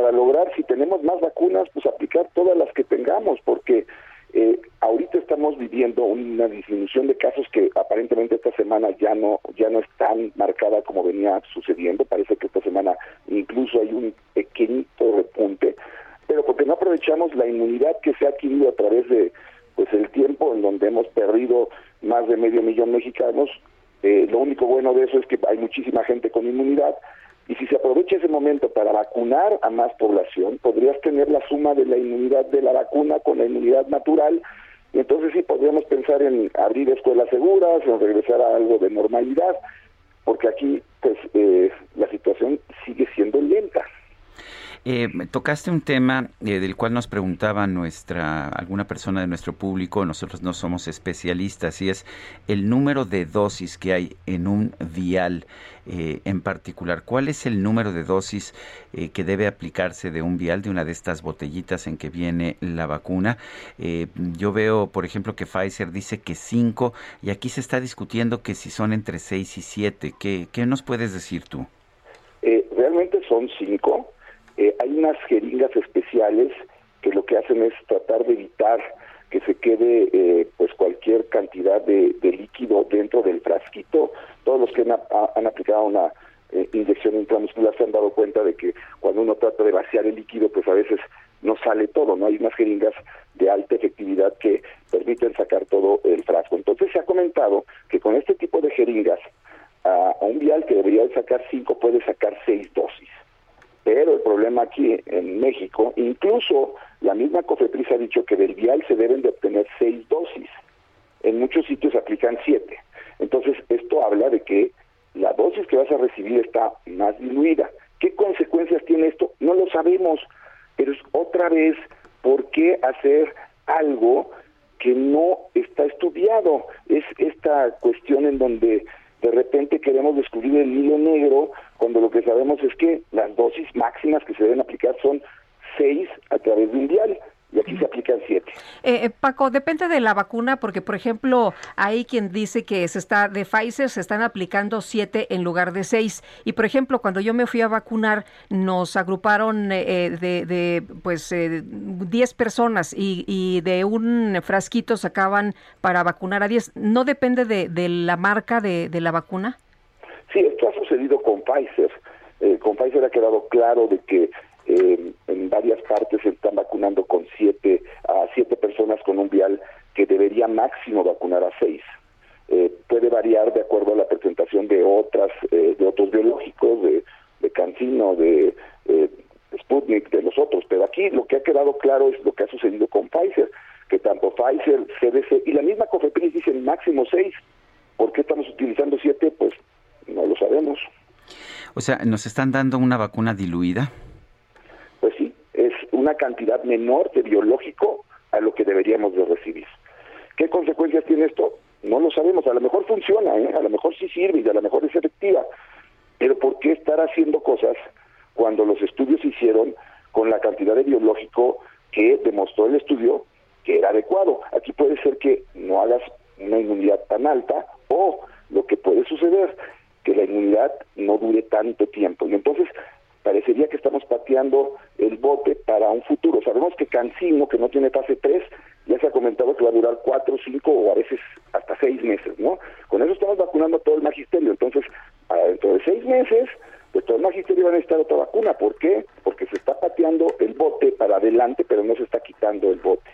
Speaker 9: para lograr, si tenemos más vacunas, pues aplicar todas las que tengamos, porque eh, ahorita estamos viviendo una disminución de casos que aparentemente esta semana ya no ya no es tan marcada como venía sucediendo. Parece que esta semana incluso hay un pequeñito repunte, pero porque no aprovechamos la inmunidad que se ha adquirido a través de pues el tiempo en donde hemos perdido más de medio millón mexicanos. Eh, lo único bueno de eso es que hay muchísima gente con inmunidad, y si se aprovecha ese momento para vacunar a más población, podrías tener la suma de la inmunidad de la vacuna con la inmunidad natural, y entonces sí podríamos pensar en abrir escuelas seguras, en regresar a algo de normalidad, porque aquí pues eh, la situación sigue siendo lenta.
Speaker 1: Eh, tocaste un tema eh, del cual nos preguntaba nuestra alguna persona de nuestro público, nosotros no somos especialistas, y es el número de dosis que hay en un vial eh, en particular. ¿Cuál es el número de dosis eh, que debe aplicarse de un vial, de una de estas botellitas en que viene la vacuna? yo veo, por ejemplo, que Pfizer dice que cinco, y aquí se está discutiendo que si son entre seis y siete. ¿Qué, qué nos puedes decir tú?
Speaker 9: realmente son cinco eh, hay unas jeringas especiales que lo que hacen es tratar de evitar que se quede eh, pues cualquier cantidad de, líquido dentro del frasquito. Todos los que han, aplicado una eh, inyección intramuscular se han dado cuenta de que cuando uno trata de vaciar el líquido, pues a veces no sale todo, ¿no? Hay unas jeringas de alta efectividad que permiten sacar todo el frasco. Entonces se ha comentado que con este tipo de jeringas, a un vial que debería sacar cinco puede sacar seis dosis. Pero el problema aquí en México, incluso la misma COFEPRIS ha dicho que del vial se deben de obtener seis dosis. En muchos sitios aplican siete. Entonces, esto habla de que la dosis que vas a recibir está más diluida. ¿Qué consecuencias tiene esto? No lo sabemos, pero es otra vez, ¿por qué hacer algo que no está estudiado? Es esta cuestión en donde de repente queremos descubrir el hilo negro cuando lo que sabemos es que las dosis máximas que se deben aplicar son seis a través de un vial y aquí se aplican siete.
Speaker 2: Eh, eh, Paco, depende de la vacuna, porque por ejemplo, hay quien dice que se está de Pfizer se están aplicando siete en lugar de seis. Y por ejemplo, cuando yo me fui a vacunar, nos agruparon eh, de, de, pues diez personas y, y, de un frasquito sacaban para vacunar a diez. ¿No depende de, de la marca de, de, la vacuna?
Speaker 9: Sí, esto ha sucedido con Pfizer. con Pfizer ha quedado claro de que eh, en varias partes se están vacunando con siete a siete personas con un vial que debería máximo vacunar a seis. Eh, puede variar de acuerdo a la presentación de otras eh, de otros biológicos, de, de Cancino, de Sputnik, de los otros. Pero aquí lo que ha quedado claro es lo que ha sucedido con Pfizer, que tanto Pfizer, CDC y la misma COFEPRIS dicen máximo seis. ¿Por qué estamos utilizando siete? Pues no lo sabemos.
Speaker 1: O sea, ¿nos están dando una vacuna diluida?
Speaker 9: Una cantidad menor de biológico a lo que deberíamos de recibir. ¿Qué consecuencias tiene esto? No lo sabemos, a lo mejor funciona, ¿eh? a lo mejor sí sirve y a lo mejor es efectiva, pero ¿por qué estar haciendo cosas cuando los estudios se hicieron con la cantidad de biológico que demostró el estudio que era adecuado? Aquí puede ser que no hagas una inmunidad tan alta o lo que puede suceder, que la inmunidad no dure tanto tiempo. Y entonces parecería que estamos pateando el bote para un futuro. Sabemos que Cancino, que no tiene fase 3, ya se ha comentado que va a durar 4, 5 o a veces hasta 6 meses, ¿no? Con eso estamos vacunando a todo el magisterio. Entonces, dentro de 6 meses, pues todo el magisterio va a necesitar otra vacuna. ¿Por qué? Porque se está pateando el bote para adelante, pero no se está quitando el bote.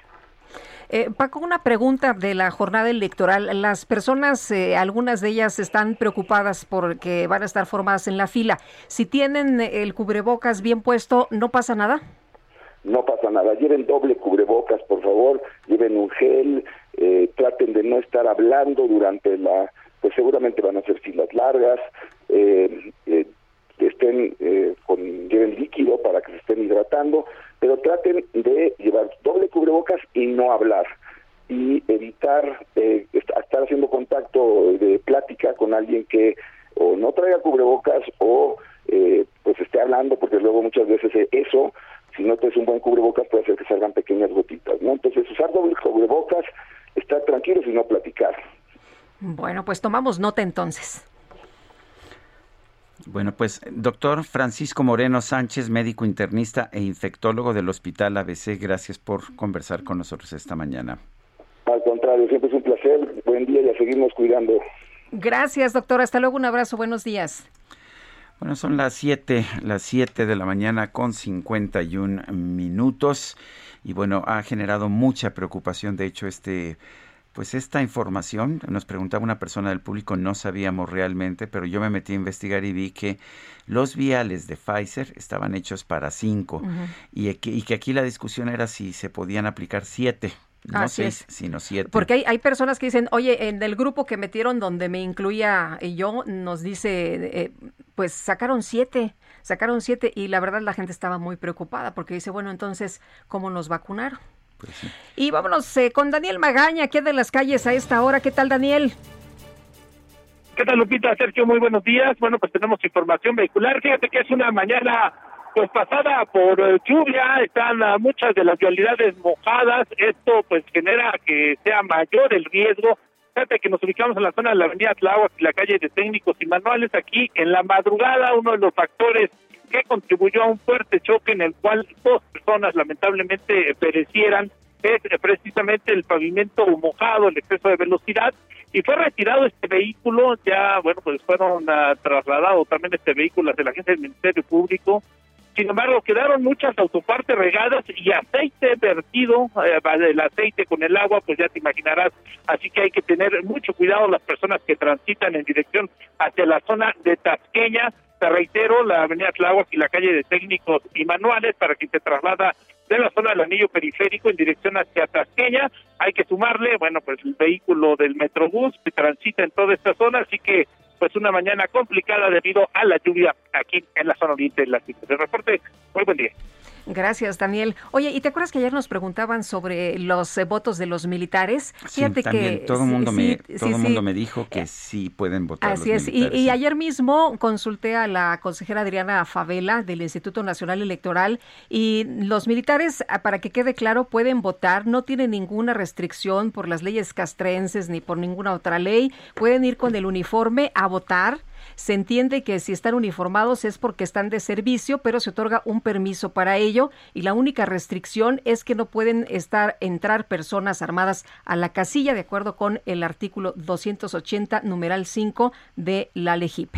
Speaker 2: Eh, Paco, una pregunta de la jornada electoral. Las personas, eh, algunas de ellas están preocupadas porque van a estar formadas en la fila. Si tienen el cubrebocas bien puesto, ¿no pasa nada?
Speaker 9: No pasa nada. Lleven doble cubrebocas, por favor. Lleven un gel. Eh, traten de no estar hablando durante la... Pues seguramente van a ser filas largas. Eh, eh, estén con lleven líquido para que se estén hidratando pero traten de llevar doble cubrebocas y no hablar. Y evitar eh, estar haciendo contacto de plática con alguien que o no traiga cubrebocas o eh, pues esté hablando porque luego muchas veces eso si no tienes un buen cubrebocas puede hacer que salgan pequeñas gotitas no entonces usar doble cubrebocas estar tranquilos y no platicar.
Speaker 2: Bueno pues tomamos nota entonces
Speaker 1: bueno, pues doctor Francisco Moreno Sánchez, médico internista e infectólogo del Hospital ABC, gracias por conversar con nosotros esta mañana.
Speaker 9: Al contrario, siempre es un placer. Buen día y a seguirnos cuidando.
Speaker 2: Gracias, doctor. Hasta luego, un abrazo. Buenos días.
Speaker 1: Bueno, son las 7, las 7 de la mañana con 51 minutos. Y bueno, ha generado mucha preocupación, de hecho, este pues esta información, nos preguntaba una persona del público, no sabíamos realmente, pero yo me metí a investigar y vi que los viales de Pfizer estaban hechos para cinco y, que aquí la discusión era si se podían aplicar siete. No seis, sino siete.
Speaker 2: Porque hay, hay personas que dicen, oye, en el grupo que metieron donde me incluía yo, nos dice, eh, pues sacaron siete sacaron siete y la verdad la gente estaba muy preocupada porque dice, bueno, entonces, ¿cómo nos vacunaron? Pues y vámonos eh, con Daniel Magaña, aquí de las calles a esta hora. ¿Qué tal, Daniel?
Speaker 10: ¿Qué tal, Lupita? Sergio, muy buenos días. Bueno, pues tenemos información vehicular. Fíjate que es una mañana pues pasada por eh, lluvia, están muchas de las vialidades mojadas, esto pues genera que sea mayor el riesgo. Fíjate que nos ubicamos en la zona de la avenida Tláhuac y la calle de técnicos y manuales, aquí en la madrugada, uno de los factores que contribuyó a un fuerte choque en el cual dos personas lamentablemente perecieran. Es precisamente el pavimento mojado, el exceso de velocidad y fue retirado este vehículo, ya bueno pues fueron uh, trasladados también este vehículo hacia la agencia del Ministerio Público, sin embargo quedaron muchas autopartes regadas y aceite vertido, eh, el aceite con el agua pues ya te imaginarás, así que hay que tener mucho cuidado las personas que transitan en dirección hacia la zona de Tasqueña, te reitero, la avenida Tláhuac y la calle de técnicos y manuales para quien se traslada de la zona del anillo periférico en dirección hacia Tasqueña. Hay que sumarle, bueno, pues el vehículo del Metrobús que transita en toda esta zona, así que pues una mañana complicada debido a la lluvia aquí en la zona oriente de la ciudad. El reporte, muy buen día.
Speaker 2: Gracias, Daniel. Oye, ¿y te acuerdas que ayer nos preguntaban sobre los eh, votos de los militares?
Speaker 1: Fíjate que todo el mundo me todo mundo me dijo que sí pueden votar.
Speaker 2: Así es. Y, ayer mismo consulté a la consejera Adriana Favela del Instituto Nacional Electoral y los militares, ah, para que quede claro, pueden votar. No tienen ninguna restricción por las leyes castrenses ni por ninguna otra ley. Pueden ir con el uniforme a votar se entiende que si están uniformados es porque están de servicio, pero se otorga un permiso para ello y la única restricción es que no pueden estar entrar personas armadas a la casilla de acuerdo con el artículo 280 numeral 5 de la LEGIP.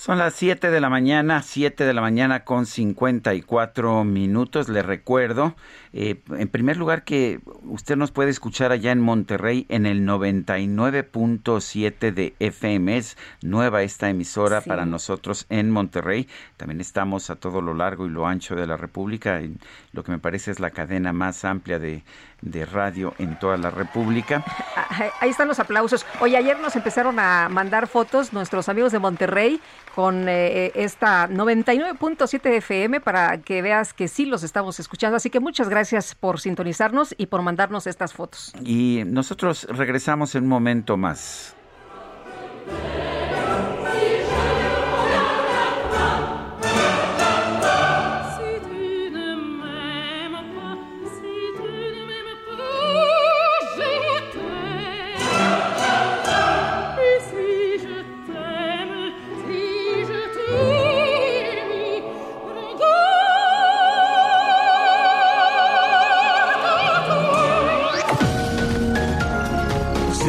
Speaker 1: Son las 7 de la mañana, 7 de la mañana con 54 minutos. Le recuerdo, eh, en primer lugar, que usted nos puede escuchar allá en Monterrey en el 99.7 de FM. Es nueva esta emisora para nosotros en Monterrey. También estamos a todo lo largo y lo ancho de la República, en lo que me parece es la cadena más amplia de, de radio en toda la República.
Speaker 2: Ahí están los aplausos. Hoy ayer nos empezaron a mandar fotos nuestros amigos de Monterrey con eh, eh, esta 99.7 FM para que veas que sí los estamos escuchando. Así que muchas gracias por sintonizarnos y por mandarnos estas fotos.
Speaker 1: Y nosotros regresamos en un momento más.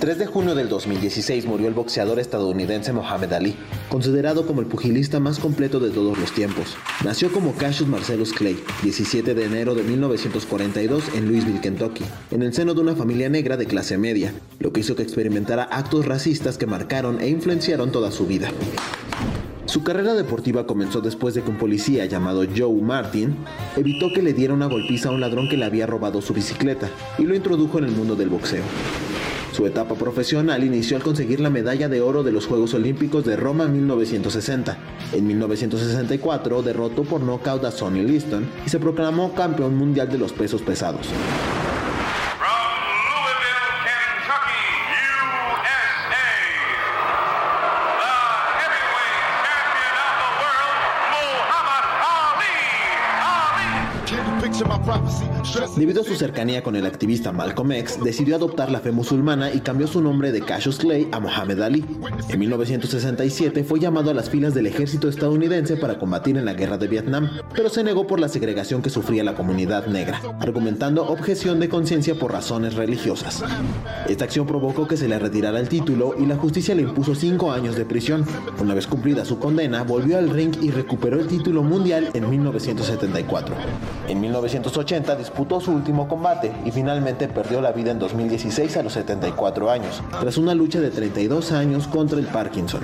Speaker 11: 3 de junio del 2016 murió el boxeador estadounidense Muhammad Ali, considerado como el pugilista más completo de todos los tiempos. Nació como Cassius Marcellus Clay, 17 de enero de 1942 en Louisville, Kentucky, en el seno de una familia negra de clase media, lo que hizo que experimentara actos racistas que marcaron e influenciaron toda su vida. Su carrera deportiva comenzó después de que un policía llamado Joe Martin evitó que le diera una golpiza a un ladrón que le había robado su bicicleta y lo introdujo en el mundo del boxeo. Su etapa profesional inició al conseguir la medalla de oro de los Juegos Olímpicos de Roma 1960. En 1964 derrotó por nocaut a Sonny Liston y se proclamó campeón mundial de los pesos pesados. Debido a su cercanía con el activista Malcolm X, decidió adoptar la fe musulmana y cambió su nombre de Cassius Clay a Muhammad Ali. En 1967 fue llamado a las filas del ejército estadounidense para combatir en la guerra de Vietnam, pero se negó por la segregación que sufría la comunidad negra, argumentando objeción de conciencia por razones religiosas. Esta acción provocó que se le retirara el título y la justicia le impuso cinco años de prisión. Una vez cumplida su condena, volvió al ring y recuperó el título mundial en 1974. En 1980 disputó su último combate y finalmente perdió la vida en 2016 a los 74 años, tras una lucha de 32 años contra el Parkinson.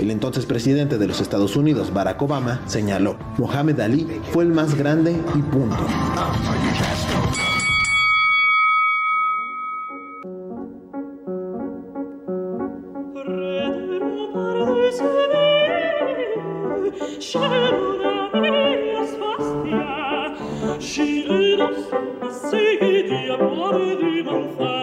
Speaker 11: El entonces presidente de los Estados Unidos, Barack Obama, señaló, Mohamed Ali fue el más grande y punto.
Speaker 1: si di amore di non fa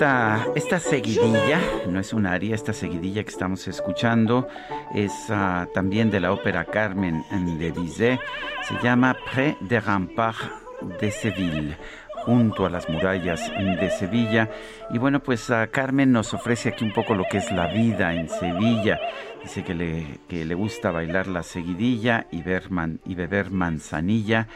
Speaker 1: Esta, seguidilla, no es un aria, esta seguidilla que estamos escuchando es ah, también de la ópera Carmen de Bizet, se llama Près des remparts de Seville junto a las murallas de Sevilla. Y bueno, pues a Carmen nos ofrece aquí un poco lo que es la vida en Sevilla. Dice que le, gusta bailar la seguidilla y, ver y beber manzanilla.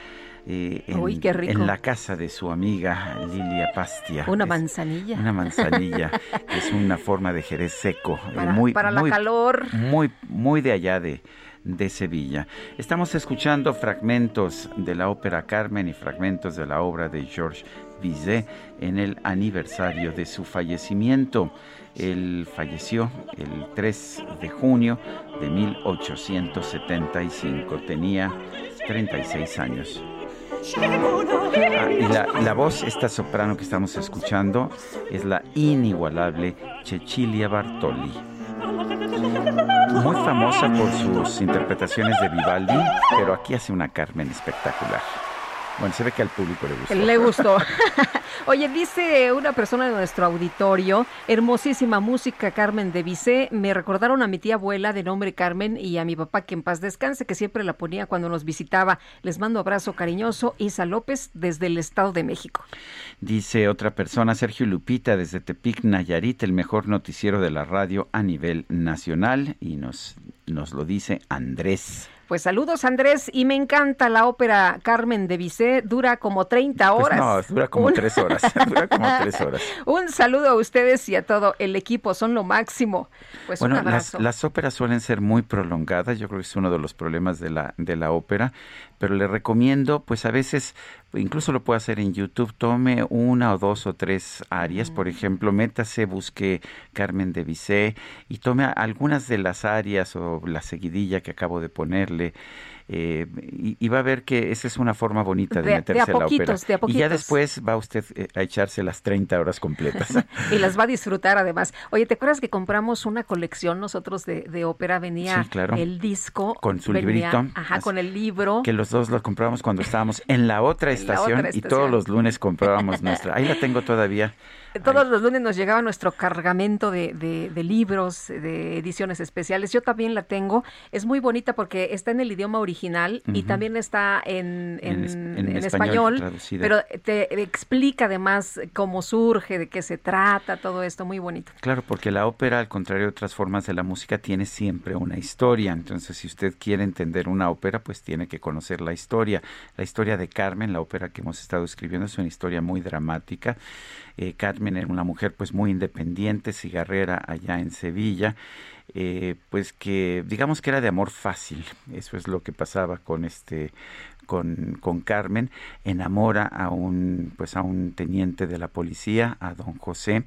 Speaker 1: Eh, en,
Speaker 2: Uy, qué rico.
Speaker 1: en la casa de su amiga Lilia Pastia.
Speaker 2: Una
Speaker 1: Es
Speaker 2: manzanilla.
Speaker 1: Una manzanilla, que es una forma de jerez seco. eh,
Speaker 2: Para-
Speaker 1: muy,
Speaker 2: para la
Speaker 1: muy-
Speaker 2: calor.
Speaker 1: Muy, muy de allá de, de Sevilla. Estamos escuchando fragmentos de la ópera Carmen y fragmentos de la obra de Georges Bizet en el aniversario de su fallecimiento. Él falleció el 3 de junio de 1875. Tenía 36 años. Y la, la voz, esta soprano que estamos escuchando, es la inigualable Cecilia Bartoli. Muy famosa por sus interpretaciones de Vivaldi, pero aquí hace una Carmen espectacular. Bueno, se ve que al público le gusta.
Speaker 2: Le gustó. Oye, dice una persona de nuestro auditorio, hermosísima música Carmen de Bizet. Me recordaron a mi tía abuela de nombre Carmen y a mi papá que en paz descanse, que siempre la ponía cuando nos visitaba. Les mando abrazo cariñoso, Isa López, desde el Estado de México.
Speaker 1: Dice otra persona, Sergio Lupita, desde Tepic, Nayarit, el mejor noticiero de la radio a nivel nacional. Y nos, nos lo dice Andrés.
Speaker 2: Pues saludos Andrés y me encanta la ópera Carmen de Bizet, dura como 30
Speaker 1: Pues
Speaker 2: horas.
Speaker 1: no, dura como
Speaker 2: Un-
Speaker 1: tres horas. dura como tres horas.
Speaker 2: Un saludo a ustedes y a todo el equipo, son lo máximo. Pues
Speaker 1: bueno,
Speaker 2: un
Speaker 1: las, las óperas suelen ser muy prolongadas, yo creo que es uno de los problemas de la, de la ópera, pero le recomiendo, pues a veces, incluso lo puede hacer en YouTube, tome una o dos o tres áreas, por ejemplo, métase, busque Carmen de Bizet y tome algunas de las áreas o la seguidilla que acabo de ponerle. Eh, y, y va a ver que esa es una forma bonita de,
Speaker 2: De- de a
Speaker 1: meterse a la ópera.
Speaker 2: poquitos, de a
Speaker 1: y ya después va usted eh, a echarse las 30 horas completas.
Speaker 2: y las va a disfrutar además. Oye, ¿te acuerdas que compramos una colección nosotros de, de ópera? Venía
Speaker 1: Sí, claro.
Speaker 2: el disco.
Speaker 1: Con su
Speaker 2: venía-
Speaker 1: librito.
Speaker 2: Ajá, con el libro.
Speaker 1: que los dos lo comprábamos cuando estábamos en la otra
Speaker 2: En la
Speaker 1: estación
Speaker 2: otra
Speaker 1: y
Speaker 2: estación.
Speaker 1: todos los lunes comprábamos nuestra. Ahí la tengo todavía.
Speaker 2: Todos los lunes nos llegaba nuestro cargamento de, de- de libros, de ediciones especiales. Yo también la tengo. Es muy bonita porque está en el idioma original y también está en, en-
Speaker 1: En es- en
Speaker 2: en
Speaker 1: español
Speaker 2: pero te explica además cómo surge, de qué se trata, todo esto. Muy bonito.
Speaker 1: Claro, porque la ópera, al contrario de otras formas de la música, tiene siempre una historia. Entonces, si usted quiere entender una ópera, pues tiene que conocer la historia. La historia de Carmen, la ópera que hemos estado escribiendo, es una historia muy dramática. Eh, Carmen era una mujer pues muy independiente, cigarrera allá en Sevilla. eh, pues que digamos que era de amor fácil, eso es lo que pasaba con este con, con Carmen, enamora a un pues a un teniente de la policía, a don José,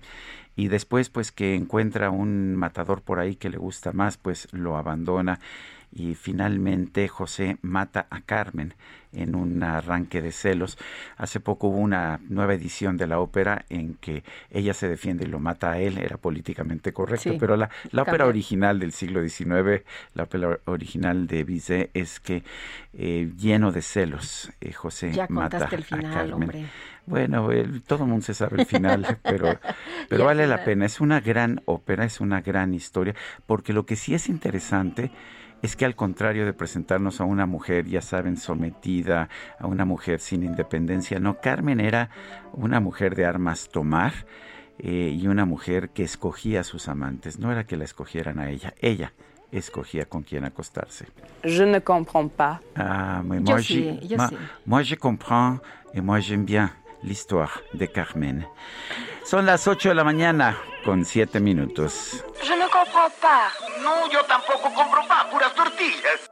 Speaker 1: y después pues que encuentra un matador por ahí que le gusta más, pues lo abandona y finalmente José mata a Carmen en un arranque de celos. Hace poco hubo una nueva edición de la ópera en que ella se defiende y lo mata a él, era políticamente correcto,
Speaker 2: Sí,
Speaker 1: pero la, la ópera original del siglo XIX, la ópera original de Bizet es que eh, lleno de celos, eh, José
Speaker 2: Ya
Speaker 1: mata a Carmen.
Speaker 2: hombre.
Speaker 1: Bueno, el- todo el mundo se sabe el final, pero, pero vale la pena. Es una gran ópera, es una gran historia, porque lo que sí es interesante es que al contrario de presentarnos a una mujer, ya saben, sometida, a una mujer sin independencia, no, Carmen era una mujer de armas tomar eh, y una mujer que escogía a sus amantes, no era que la escogieran a ella, ella escogía con quién acostarse.
Speaker 12: Je ne comprends pas.
Speaker 1: Ah, mais
Speaker 12: Yo
Speaker 1: moi,
Speaker 12: yo
Speaker 1: moi,
Speaker 12: sí.
Speaker 1: moi, je comprends et moi j'aime bien l'histoire de Carmen. Son las 8 de la mañana con 7 minutos.
Speaker 13: Je ne comprends pas. No, yo tampoco compro pan, puras tortillas.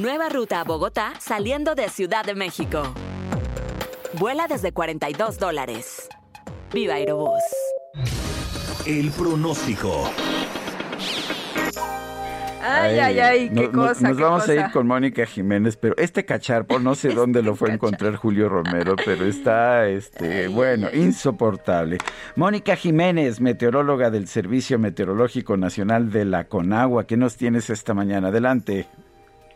Speaker 14: Nueva ruta a Bogotá saliendo de Ciudad de México. Vuela desde 42 dólares. Viva Aerobús.
Speaker 4: El pronóstico.
Speaker 2: Ay, ay, ay, qué
Speaker 1: no-
Speaker 2: cosa.
Speaker 1: Nos
Speaker 2: qué
Speaker 1: vamos a ir con Mónica Jiménez, pero este cacharpo, no sé dónde lo fue a encontrar Julio Romero, pero está, este, bueno, insoportable. Mónica Jiménez, meteoróloga del Servicio Meteorológico Nacional de la Conagua, ¿qué nos tienes esta mañana? Adelante.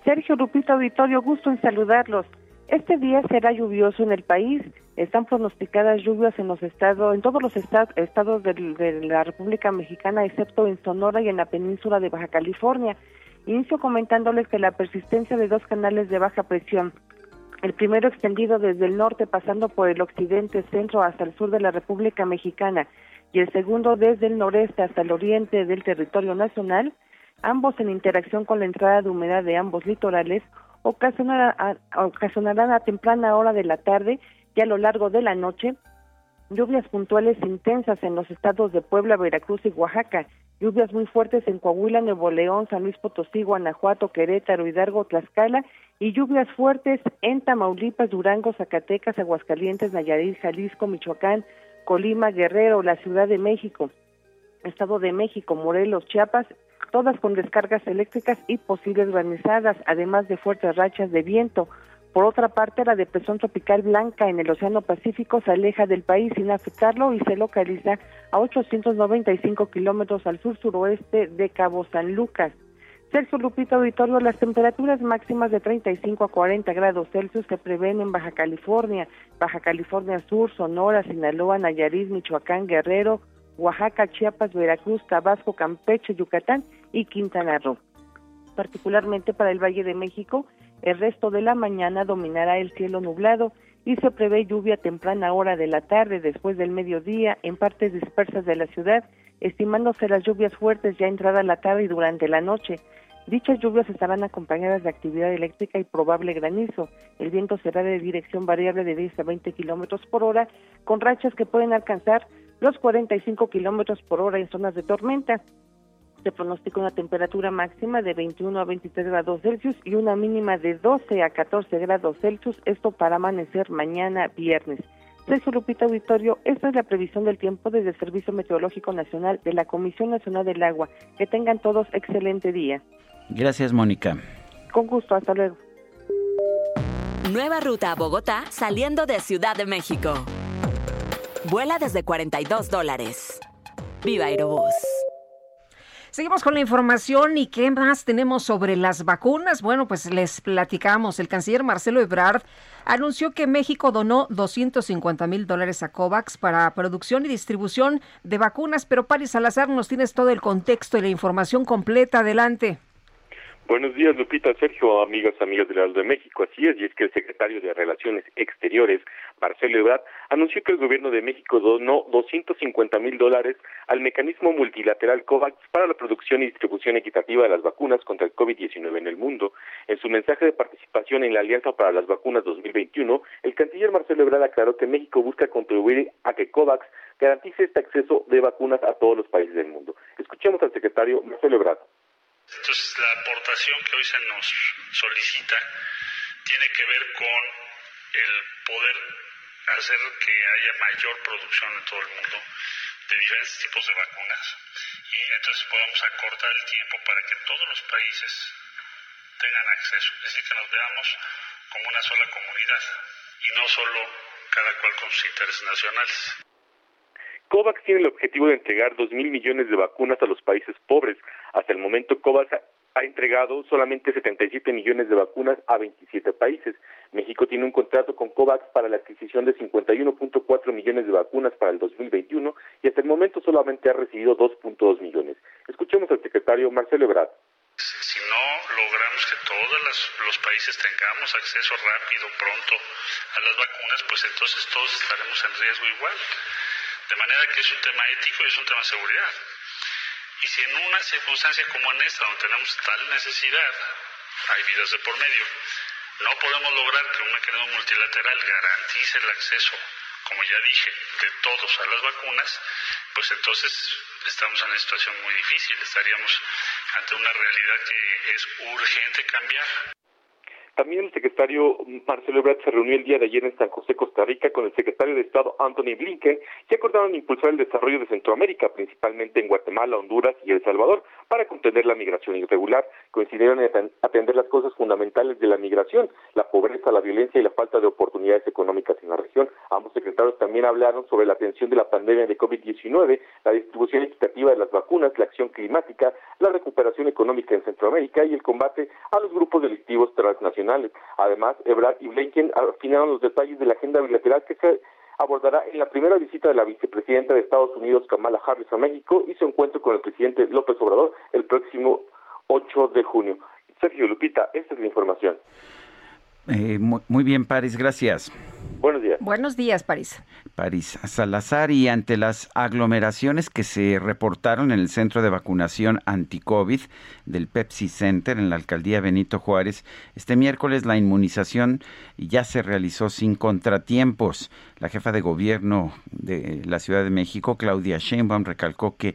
Speaker 15: Sergio Lupita Auditorio, gusto en saludarlos. Este día será lluvioso en el país. Están pronosticadas lluvias en los estados, en todos los esta- estados de, la República Mexicana, excepto en Sonora y en la península de Baja California. Inicio comentándoles que la persistencia de dos canales de baja presión el primero extendido desde el norte pasando por el occidente, centro hasta el sur de la República Mexicana y el segundo desde el noreste hasta el oriente del territorio nacional, ambos en interacción con la entrada de humedad de ambos litorales, ocasionarán a temprana hora de la tarde y a lo largo de la noche lluvias puntuales intensas en los estados de Puebla, Veracruz y Oaxaca, lluvias muy fuertes en Coahuila, Nuevo León, San Luis Potosí, Guanajuato, Querétaro, Hidalgo, Tlaxcala y lluvias fuertes en Tamaulipas, Durango, Zacatecas, Aguascalientes, Nayarit, Jalisco, Michoacán, Colima, Guerrero, la Ciudad de México, Estado de México, Morelos, Chiapas, todas con descargas eléctricas y posibles granizadas, además de fuertes rachas de viento. Por otra parte, la depresión tropical blanca en el Océano Pacífico se aleja del país sin afectarlo y se localiza a 895 kilómetros al sur-suroeste de Cabo San Lucas. Sergio Lupita Auditorio, las temperaturas máximas de 35 a 40 grados Celsius se prevén en Baja California, Baja California Sur, Sonora, Sinaloa, Nayarit, Michoacán, Guerrero, Oaxaca, Chiapas, Veracruz, Tabasco, Campeche, Yucatán y Quintana Roo. Particularmente para el Valle de México, el resto de la mañana dominará el cielo nublado y se prevé lluvia temprana hora de la tarde después del mediodía en partes dispersas de la ciudad, estimándose las lluvias fuertes ya entrada la tarde y durante la noche. Dichas lluvias estarán acompañadas de actividad eléctrica y probable granizo. El viento será de dirección variable de 10 a 20 kilómetros por hora, con rachas que pueden alcanzar los 45 kilómetros por hora en zonas de tormenta. Se pronostica una temperatura máxima de 21 a 23 grados Celsius y una mínima de 12 a 14 grados Celsius, esto para amanecer mañana viernes. Sergio Lupita Auditorio, esta es la previsión del tiempo desde el Servicio Meteorológico Nacional de la Comisión Nacional del Agua. Que tengan todos excelente día.
Speaker 1: Gracias, Mónica.
Speaker 15: Con gusto, hasta luego.
Speaker 14: Nueva ruta a Bogotá saliendo de Ciudad de México. Vuela desde 42 dólares. Viva Aerobús.
Speaker 2: Seguimos con la información y qué más tenemos sobre las vacunas. Bueno, pues les platicamos. El canciller Marcelo Ebrard anunció que México donó 250 mil dólares a COVAX para producción y distribución de vacunas. Pero Paris Salazar, nos tienes todo el contexto y la información completa. Adelante.
Speaker 16: Buenos días, Lupita, Sergio, amigas, amigas del Aldo de México. Así es, y es que el secretario de Relaciones Exteriores, Marcelo Ebrard, anunció que el gobierno de México donó 250 mil dólares al mecanismo multilateral COVAX para la producción y distribución equitativa de las vacunas contra el COVID-19 en el mundo. En su mensaje de participación en la Alianza para las Vacunas 2021, el canciller Marcelo Ebrard aclaró que México busca contribuir a que COVAX garantice este acceso de vacunas a todos los países del mundo. Escuchemos al secretario Marcelo Ebrard.
Speaker 17: Entonces, la aportación que hoy se nos solicita tiene que ver con el poder hacer que haya mayor producción en todo el mundo de diferentes tipos de vacunas y entonces podamos acortar el tiempo para que todos los países tengan acceso, es decir, que nos veamos como una sola comunidad y no solo cada cual con sus intereses nacionales.
Speaker 16: COVAX tiene el objetivo de entregar 2 mil millones de vacunas a los países pobres. Hasta el momento, COVAX ha entregado solamente 77 millones de vacunas a 27 países. México tiene un contrato con COVAX para la adquisición de 51.4 millones de vacunas para el 2021 y hasta el momento solamente ha recibido 2.2 millones. Escuchemos al secretario Marcelo Ebrard.
Speaker 17: Si no logramos que todos los países tengamos acceso rápido, pronto a las vacunas, pues entonces todos estaremos en riesgo igual. De manera que es un tema ético y es un tema de seguridad. Y si en una circunstancia como en esta, donde tenemos tal necesidad, hay vidas de por medio, no podemos lograr que un mecanismo multilateral garantice el acceso, como ya dije, de todos a las vacunas, pues entonces estamos en una situación muy difícil, estaríamos ante una realidad que es urgente cambiar.
Speaker 16: También el secretario Marcelo Ebrard se reunió el día de ayer en San José, Costa Rica, con el secretario de Estado Anthony Blinken y acordaron impulsar el desarrollo de Centroamérica, principalmente en Guatemala, Honduras y El Salvador, para contener la migración irregular. Coincidieron en atender las cosas fundamentales de la migración, la pobreza, la violencia y la falta de oportunidades económicas en la región. Ambos secretarios también hablaron sobre la atención de la pandemia de COVID-19, la distribución equitativa de las vacunas, la acción climática, la recuperación económica en Centroamérica y el combate a los grupos delictivos transnacionales Además, Ebrard y Blinken afinaron los detalles de la agenda bilateral que se abordará en la primera visita de la vicepresidenta de Estados Unidos, Kamala Harris, a México y su encuentro con el presidente López Obrador el próximo 8 de junio. Sergio Lupita, esta es la información.
Speaker 1: Eh, muy, bien, París, gracias.
Speaker 7: Buenos días.
Speaker 2: Buenos días, París.
Speaker 1: París Salazar y ante las aglomeraciones que se reportaron en el centro de vacunación anti-COVID del Pepsi Center en la alcaldía Benito Juárez, este miércoles la inmunización ya se realizó sin contratiempos. La jefa de gobierno de la Ciudad de México, Claudia Sheinbaum, recalcó que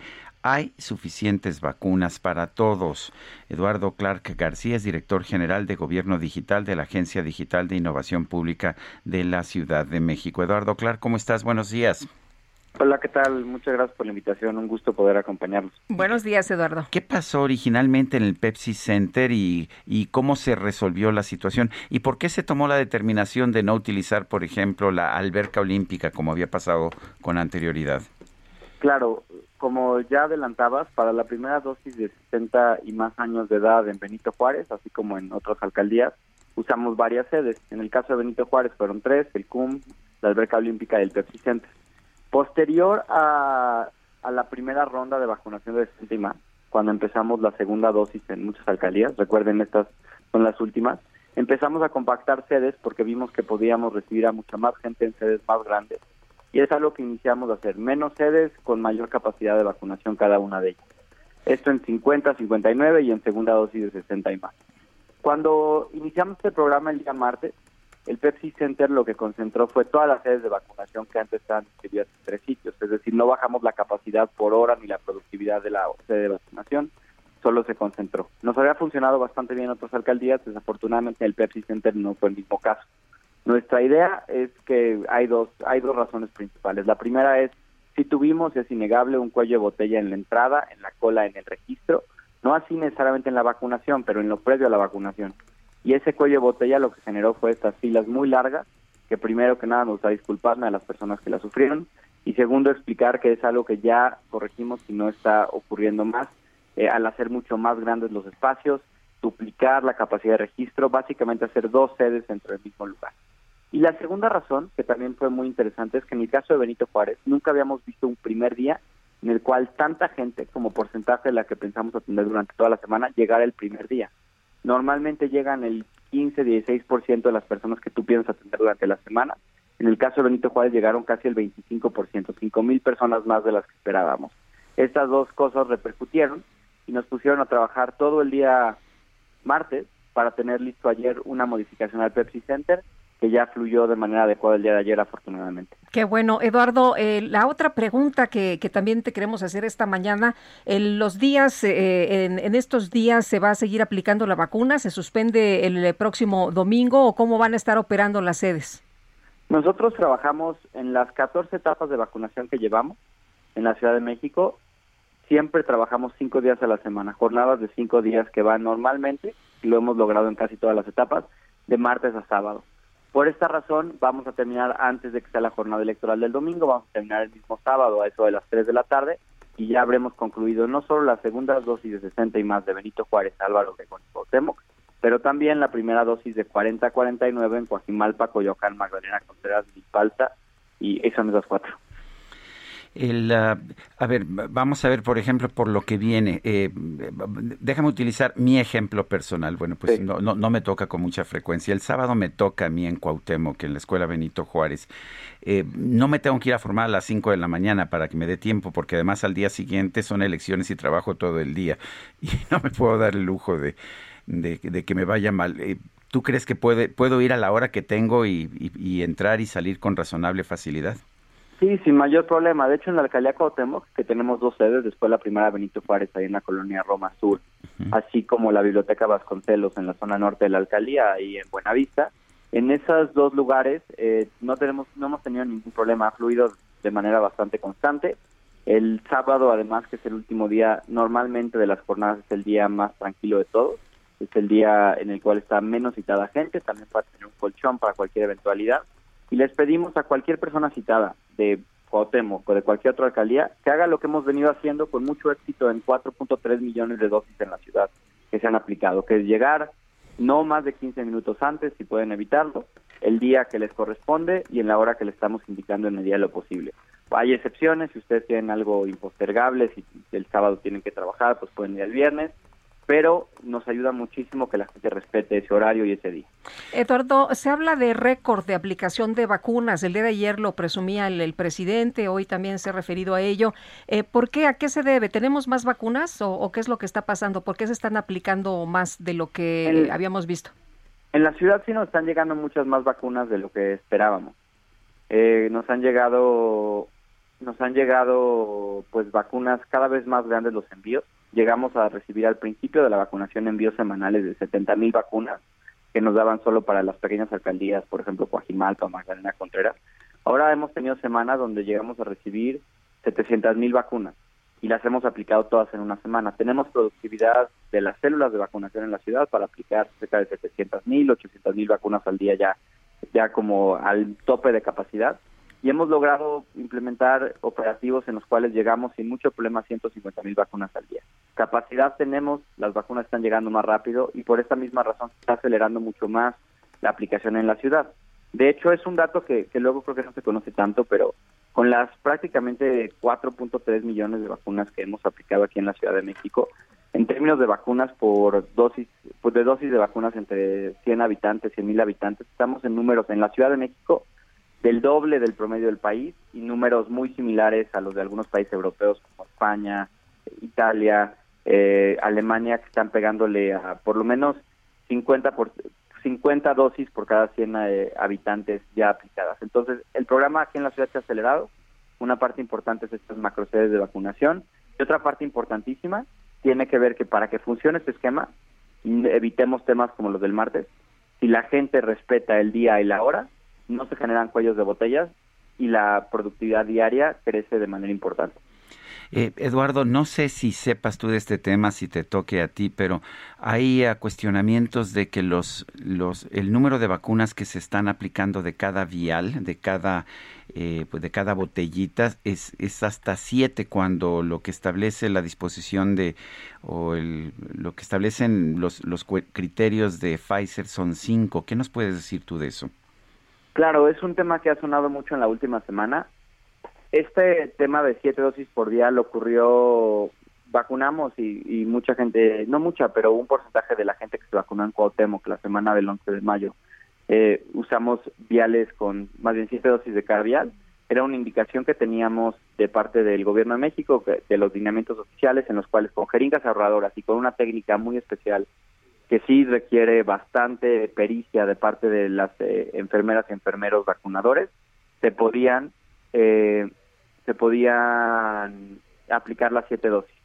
Speaker 1: hay suficientes vacunas para todos. Eduardo Clark García es director general de Gobierno Digital de la Agencia Digital de Innovación Pública de la Ciudad de México. Eduardo Clark, ¿cómo estás? Buenos días.
Speaker 18: Hola, ¿qué tal? Muchas gracias por la invitación. Un gusto poder acompañarlos.
Speaker 2: Buenos días, Eduardo.
Speaker 1: ¿Qué pasó originalmente en el Pepsi Center y, y cómo se resolvió la situación? ¿Y por qué se tomó la determinación de no utilizar, por ejemplo, la alberca olímpica como había pasado con anterioridad?
Speaker 18: Claro, como ya adelantabas, para la primera dosis de 60 y más años de edad en Benito Juárez, así como en otras alcaldías, usamos varias sedes. En el caso de Benito Juárez fueron tres, el CUM, la alberca olímpica y el Pepsi. Posterior a, a la primera ronda de vacunación de 60 y más, cuando empezamos la segunda dosis en muchas alcaldías, recuerden estas son las últimas, empezamos a compactar sedes porque vimos que podíamos recibir a mucha más gente en sedes más grandes y es algo que iniciamos a hacer, menos sedes con mayor capacidad de vacunación cada una de ellas. Esto en 50, 59 y en segunda dosis de 60 y más. Cuando iniciamos este programa el día martes, el Pepsi Center lo que concentró fue todas las sedes de vacunación que antes estaban distribuidas en tres sitios, es decir, no bajamos la capacidad por hora ni la productividad de la sede de vacunación, solo se concentró. Nos había funcionado bastante bien en otras alcaldías, desafortunadamente el Pepsi Center no fue el mismo caso. Nuestra idea es que hay dos, hay dos razones principales. La primera es, si tuvimos, es innegable, un cuello de botella en la entrada, en la cola, en el registro, no así necesariamente en la vacunación, pero en lo previo a la vacunación. Y ese cuello de botella lo que generó fue estas filas muy largas, que primero que nada nos gusta disculparme a las personas que la sufrieron, y segundo explicar que es algo que ya corregimos y no está ocurriendo más, eh, al hacer mucho más grandes los espacios, duplicar la capacidad de registro, básicamente hacer dos sedes dentro del mismo lugar. Y la segunda razón, que también fue muy interesante, es que en el caso de Benito Juárez nunca habíamos visto un primer día en el cual tanta gente, como porcentaje de la que pensamos atender durante toda la semana, llegara el primer día. Normalmente llegan el 15-16% de las personas que tú piensas atender durante la semana. En el caso de Benito Juárez llegaron casi el 25%, 5 mil personas más de las que esperábamos. Estas dos cosas repercutieron y nos pusieron a trabajar todo el día martes para tener listo ayer una modificación al Pepsi Center que ya fluyó de manera adecuada el día de ayer, afortunadamente.
Speaker 2: Qué bueno, Eduardo. Eh, la otra pregunta que, que, también te queremos hacer esta mañana, en los días, eh, en, en, estos días se va a seguir aplicando la vacuna, se suspende el próximo domingo o cómo van a estar operando las sedes.
Speaker 18: Nosotros trabajamos en las 14 etapas de vacunación que llevamos en la Ciudad de México. Siempre trabajamos cinco días a la semana, jornadas de cinco días que van normalmente, y lo hemos logrado en casi todas las etapas, de martes a sábado. Por esta razón, vamos a terminar antes de que sea la jornada electoral del domingo, vamos a terminar el mismo sábado a eso de las 3 de la tarde y ya habremos concluido no solo las segundas dosis de 60 y más de Benito Juárez, Álvaro Obregón y Cuauhtémoc, pero también la primera dosis de 40 a 49 en Coajimalpa, Coyoacán, Magdalena Contreras, Vizpalta y son esas cuatro.
Speaker 1: El, uh, a ver, vamos a ver, por ejemplo, por lo que viene. Eh, déjame utilizar mi ejemplo personal. Bueno, pues sí. no, no, no, me toca con mucha frecuencia. El sábado me toca a mí en Cuauhtémoc, en la Escuela Benito Juárez. Eh, no me tengo que ir a formar a las 5 de la mañana para que me dé tiempo, porque además al día siguiente son elecciones y trabajo todo el día. Y no me puedo dar el lujo de, de, de que me vaya mal. Eh, ¿Tú crees que puede, puedo ir a la hora que tengo y, y, y entrar y salir con razonable facilidad?
Speaker 18: Sí, sin mayor problema. De hecho, en la alcaldía Cuauhtémoc, que tenemos dos sedes, después la primera Benito Juárez, ahí en la colonia Roma Sur, uh -huh. así como la biblioteca Vasconcelos en la zona norte de la alcaldía, ahí en Buenavista. En esos dos lugares eh, no tenemos, no hemos tenido ningún problema, ha fluido de manera bastante constante. El sábado, además, que es el último día, normalmente de las jornadas es el día más tranquilo de todos. Es el día en el cual está menos citada gente, también para tener un colchón para cualquier eventualidad y les pedimos a cualquier persona citada de Cuauhtémoc o de cualquier otra alcaldía que haga lo que hemos venido haciendo con mucho éxito en 4.3 millones de dosis en la ciudad que se han aplicado, que es llegar no más de 15 minutos antes, si pueden evitarlo, el día que les corresponde y en la hora que le estamos indicando en medida de lo posible. Hay excepciones, si ustedes tienen algo impostergable, si el sábado tienen que trabajar, pues pueden ir el viernes, pero nos ayuda muchísimo que la gente respete ese horario y ese día.
Speaker 2: Eduardo, se habla de récord de aplicación de vacunas. El día de ayer lo presumía el, presidente, hoy también se ha referido a ello. Eh, ¿Por qué? ¿A qué se debe? ¿Tenemos más vacunas o, qué es lo que está pasando? ¿Por qué se están aplicando más de lo que habíamos visto?
Speaker 18: En la ciudad sí nos están llegando muchas más vacunas de lo que esperábamos. Eh, nos han llegado nos han llegado pues vacunas cada vez más grandes los envíos llegamos a recibir al principio de la vacunación envíos semanales de 70 mil vacunas que nos daban solo para las pequeñas alcaldías, por ejemplo, Coajimalpa, Magdalena Contreras. Ahora hemos tenido semanas donde llegamos a recibir 700 mil vacunas y las hemos aplicado todas en una semana. Tenemos productividad de las células de vacunación en la ciudad para aplicar cerca de 700 mil, 800 mil vacunas al día ya, ya como al tope de capacidad y hemos logrado implementar operativos en los cuales llegamos sin mucho problema a 150 mil vacunas al día. Capacidad tenemos, las vacunas están llegando más rápido y por esta misma razón se está acelerando mucho más la aplicación en la ciudad. De hecho, es un dato que, luego creo que no se conoce tanto, pero con las prácticamente 4.3 millones de vacunas que hemos aplicado aquí en la Ciudad de México, en términos de vacunas por dosis, pues de dosis de vacunas entre 100 habitantes, 100 mil habitantes, estamos en números en la Ciudad de México del doble del promedio del país y números muy similares a los de algunos países europeos como España, Italia, eh, Alemania, que están pegándole a por lo menos 50 por 50 dosis por cada 100 eh, habitantes ya aplicadas. Entonces, el programa aquí en la ciudad se ha acelerado. Una parte importante es estas macrosedes de vacunación y otra parte importantísima tiene que ver que para que funcione este esquema, evitemos temas como los del martes. Si la gente respeta el día y la hora, no se generan cuellos de botellas y la productividad diaria crece de manera importante.
Speaker 1: Eh, Eduardo, no sé si sepas tú de este tema, si te toque a ti, pero hay cuestionamientos de que los, los, el número de vacunas que se están aplicando de cada vial, de cada, eh, pues de cada botellita, es, es hasta siete cuando lo que establece la disposición de, o el, lo que establecen los, los criterios de Pfizer son cinco. ¿Qué nos puedes decir tú de eso?
Speaker 18: Claro, es un tema que ha sonado mucho en la última semana. Este tema de siete dosis por día lo ocurrió, vacunamos y, mucha gente, no mucha, pero un porcentaje de la gente que se vacunó en Cuauhtémoc la semana del 11 de mayo. Eh, usamos viales con más bien siete dosis de cada. Era una indicación que teníamos de parte del gobierno de México, de los lineamientos oficiales, en los cuales con jeringas ahorradoras y con una técnica muy especial que sí requiere bastante pericia de parte de las eh, enfermeras y enfermeros vacunadores, se podían eh, se podían aplicar las siete dosis.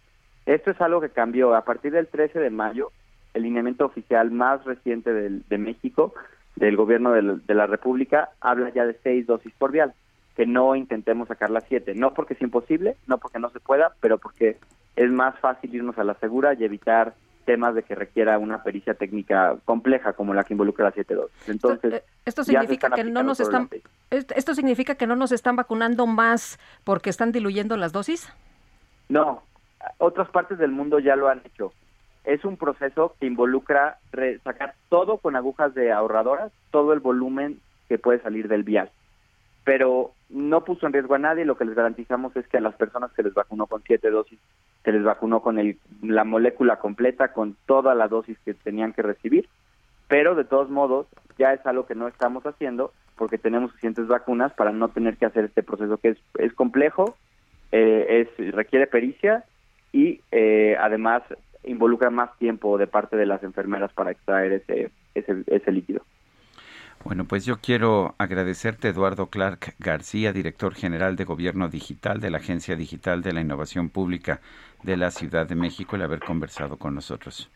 Speaker 18: Esto es algo que cambió a partir del 13 de mayo. El lineamiento oficial más reciente de México, del gobierno de la, República, habla ya de seis dosis por vial, que no intentemos sacar las siete, no porque es imposible, no porque no se pueda, pero porque es más fácil irnos a la segura y evitar temas de que requiera una pericia técnica compleja como la que involucra la 7.2. Entonces,
Speaker 2: esto, significa que no nos están esto significa que no nos están vacunando más porque están diluyendo las dosis?
Speaker 18: No, otras partes del mundo ya lo han hecho. Es un proceso que involucra sacar todo con agujas de ahorradoras, todo el volumen que puede salir del vial. Pero no puso en riesgo a nadie, lo que les garantizamos es que a las personas que les vacunó con siete dosis se les vacunó con el, la molécula completa, con toda la dosis que tenían que recibir, pero de todos modos ya es algo que no estamos haciendo porque tenemos suficientes vacunas para no tener que hacer este proceso que es, es complejo, eh, es requiere pericia y eh, además involucra más tiempo de parte de las enfermeras para extraer ese, ese, ese líquido.
Speaker 1: Bueno, pues yo quiero agradecerte, Eduardo Clark García, director general de Gobierno Digital de la Agencia Digital de la Innovación Pública de la Ciudad de México, el haber conversado con nosotros.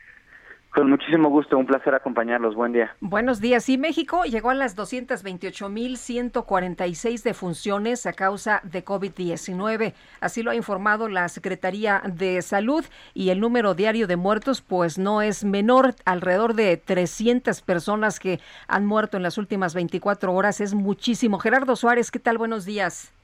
Speaker 18: Con muchísimo gusto, un placer acompañarlos. Buen día.
Speaker 2: Buenos días. Y México llegó a las 228.146 defunciones a causa de COVID-19. Así lo ha informado la Secretaría de Salud y el número diario de muertos pues no es menor. Alrededor de 300 personas que han muerto en las últimas 24 horas es muchísimo. Gerardo Suárez, ¿qué tal? Buenos días.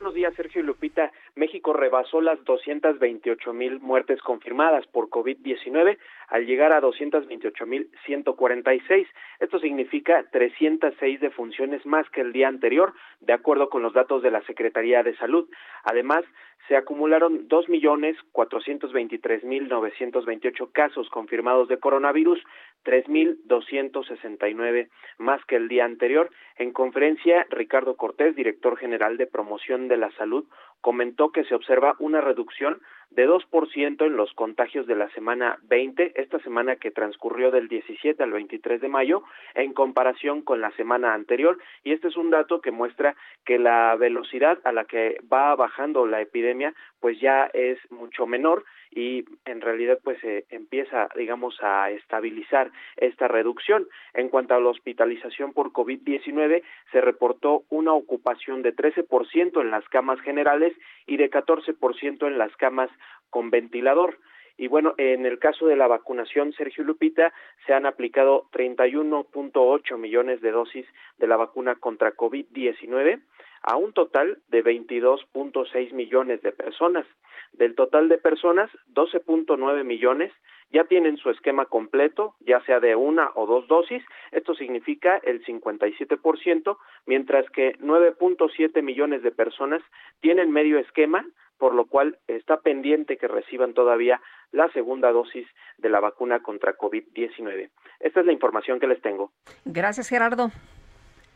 Speaker 19: Buenos días, Sergio y Lupita. México rebasó las 228 mil muertes confirmadas por COVID-19 al llegar a 228 mil 146. Esto significa 306 defunciones más que el día anterior, de acuerdo con los datos de la Secretaría de Salud. Además, se acumularon 2.423.928 casos confirmados de coronavirus, 3.269 más que el día anterior. En conferencia, Ricardo Cortés, director general de promoción de la salud, comentó que se observa una reducción de 2% en los contagios de la semana 20, esta semana que transcurrió del 17 al 23 de mayo, en comparación con la semana anterior. Y este es un dato que muestra que la velocidad a la que va bajando la epidemia, pues ya es mucho menor y en realidad pues se empieza digamos a estabilizar esta reducción. En cuanto a la hospitalización por COVID-19 se reportó una ocupación de 13% en las camas generales y de 14% en las camas con ventilador. Y bueno, en el caso de la vacunación, Sergio Lupita, se han aplicado 31.8 millones de dosis de la vacuna contra COVID-19 a un total de 22.6 millones de personas. Del total de personas, 12.9 millones ya tienen su esquema completo, ya sea de una o dos dosis. Esto significa el 57%, mientras que 9.7 millones de personas tienen medio esquema, por lo cual está pendiente que reciban todavía la segunda dosis de la vacuna contra COVID-19. Esta es la información que les tengo.
Speaker 2: Gracias, Gerardo.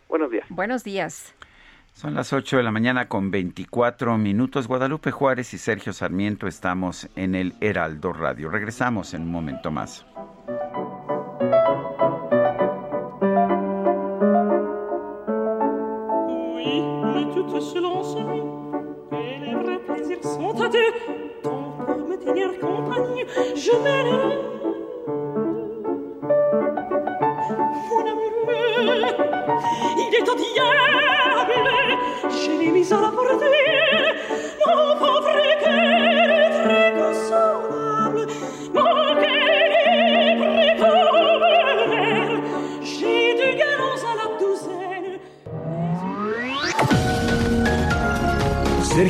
Speaker 19: Buenos días.
Speaker 2: Buenos días.
Speaker 1: Son las 8 de la mañana con 24 minutos. Guadalupe Juárez y Sergio Sarmiento estamos en el Heraldo Radio. Regresamos en un momento más.
Speaker 20: Je l'ai mis à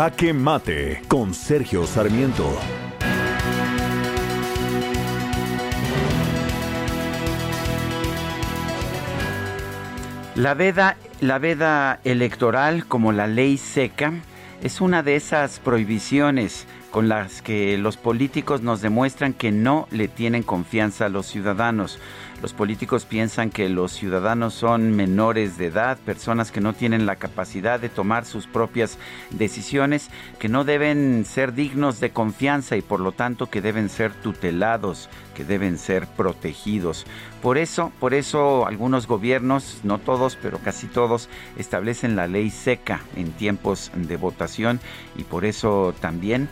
Speaker 4: Jaque Mate con Sergio Sarmiento.
Speaker 1: La veda, la veda electoral, como la ley seca, es una de esas prohibiciones con las que los políticos nos demuestran que no le tienen confianza a los ciudadanos. Los políticos piensan que los ciudadanos son menores de edad, personas que no tienen la capacidad de tomar sus propias decisiones, que no deben ser dignos de confianza y por lo tanto que deben ser tutelados, que deben ser protegidos. Por eso, por eso algunos gobiernos, no todos, pero casi todos, establecen la ley seca en tiempos de votación y por eso también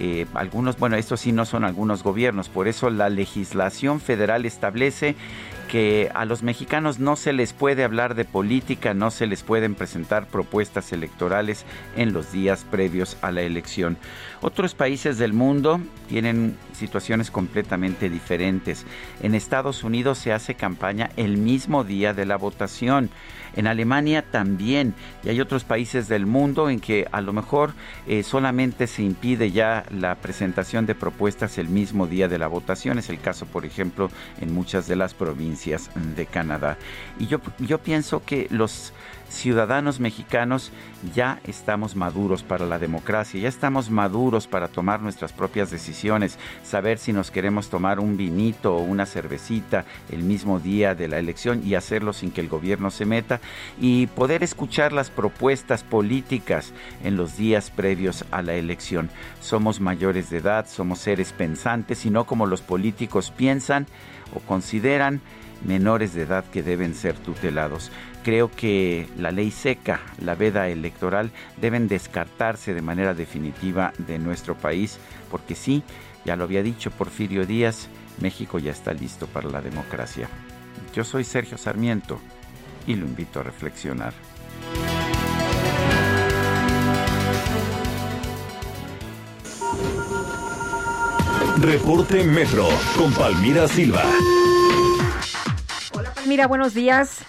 Speaker 1: eh, algunos, bueno, estos sí no son algunos gobiernos, por eso la legislación federal establece que a los mexicanos no se les puede hablar de política, no se les pueden presentar propuestas electorales en los días previos a la elección. Otros países del mundo tienen situaciones completamente diferentes. En Estados Unidos se hace campaña el mismo día de la votación. En Alemania también. Y hay otros países del mundo en que a lo mejor eh, solamente se impide ya la presentación de propuestas el mismo día de la votación. Es el caso, por ejemplo, en muchas de las provincias de Canadá. Y yo, yo pienso que los ciudadanos mexicanos ya estamos maduros para la democracia, ya estamos maduros para tomar nuestras propias decisiones, saber si nos queremos tomar un vinito o una cervecita el mismo día de la elección y hacerlo sin que el gobierno se meta y poder escuchar las propuestas políticas en los días previos a la elección. Somos mayores de edad, somos seres pensantes y no como los políticos piensan o consideran menores de edad que deben ser tutelados. Creo que la ley seca, la veda electoral, deben descartarse de manera definitiva de nuestro país, porque sí, ya lo había dicho Porfirio Díaz, México ya está listo para la democracia. Yo soy Sergio Sarmiento y lo invito a reflexionar.
Speaker 4: Reporte Metro con Palmira Silva.
Speaker 2: Palmira, buenos días.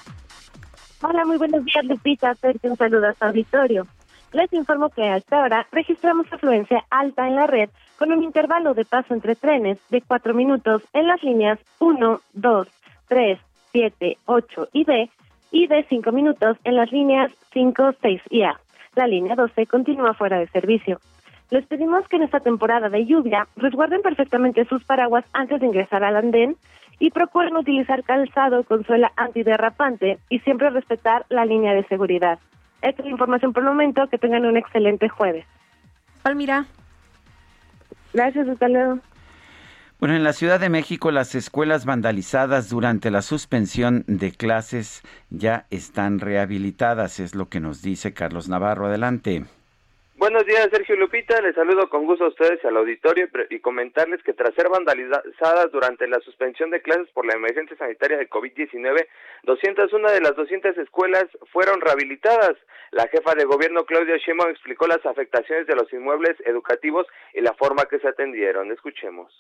Speaker 21: Hola, muy buenos días Lupita, un saludo a su auditorio. Les informo que a esta hora registramos afluencia alta en la red con un intervalo de paso entre trenes de 4 minutos en las líneas 1, 2, 3, 7, 8 y D y de 5 minutos en las líneas 5, 6 y A. La línea 12 continúa fuera de servicio. Les pedimos que en esta temporada de lluvia resguarden perfectamente sus paraguas antes de ingresar al andén y procuren utilizar calzado con suela antiderrapante y siempre respetar la línea de seguridad. Esta es la información por el momento. Que tengan un excelente jueves.
Speaker 2: Palmira.
Speaker 21: Gracias, hasta luego.
Speaker 1: Bueno, en la Ciudad de México las escuelas vandalizadas durante la suspensión de clases ya están rehabilitadas, es lo que nos dice Carlos Navarro. Adelante.
Speaker 22: Buenos días, Sergio Lupita. Les saludo con gusto a ustedes y al auditorio y comentarles que tras ser vandalizadas durante la suspensión de clases por la emergencia sanitaria de COVID-19, 201 de las 200 escuelas fueron rehabilitadas. La jefa de gobierno, Claudia Sheinbaum, explicó las afectaciones de los inmuebles educativos y la forma que se atendieron. Escuchemos.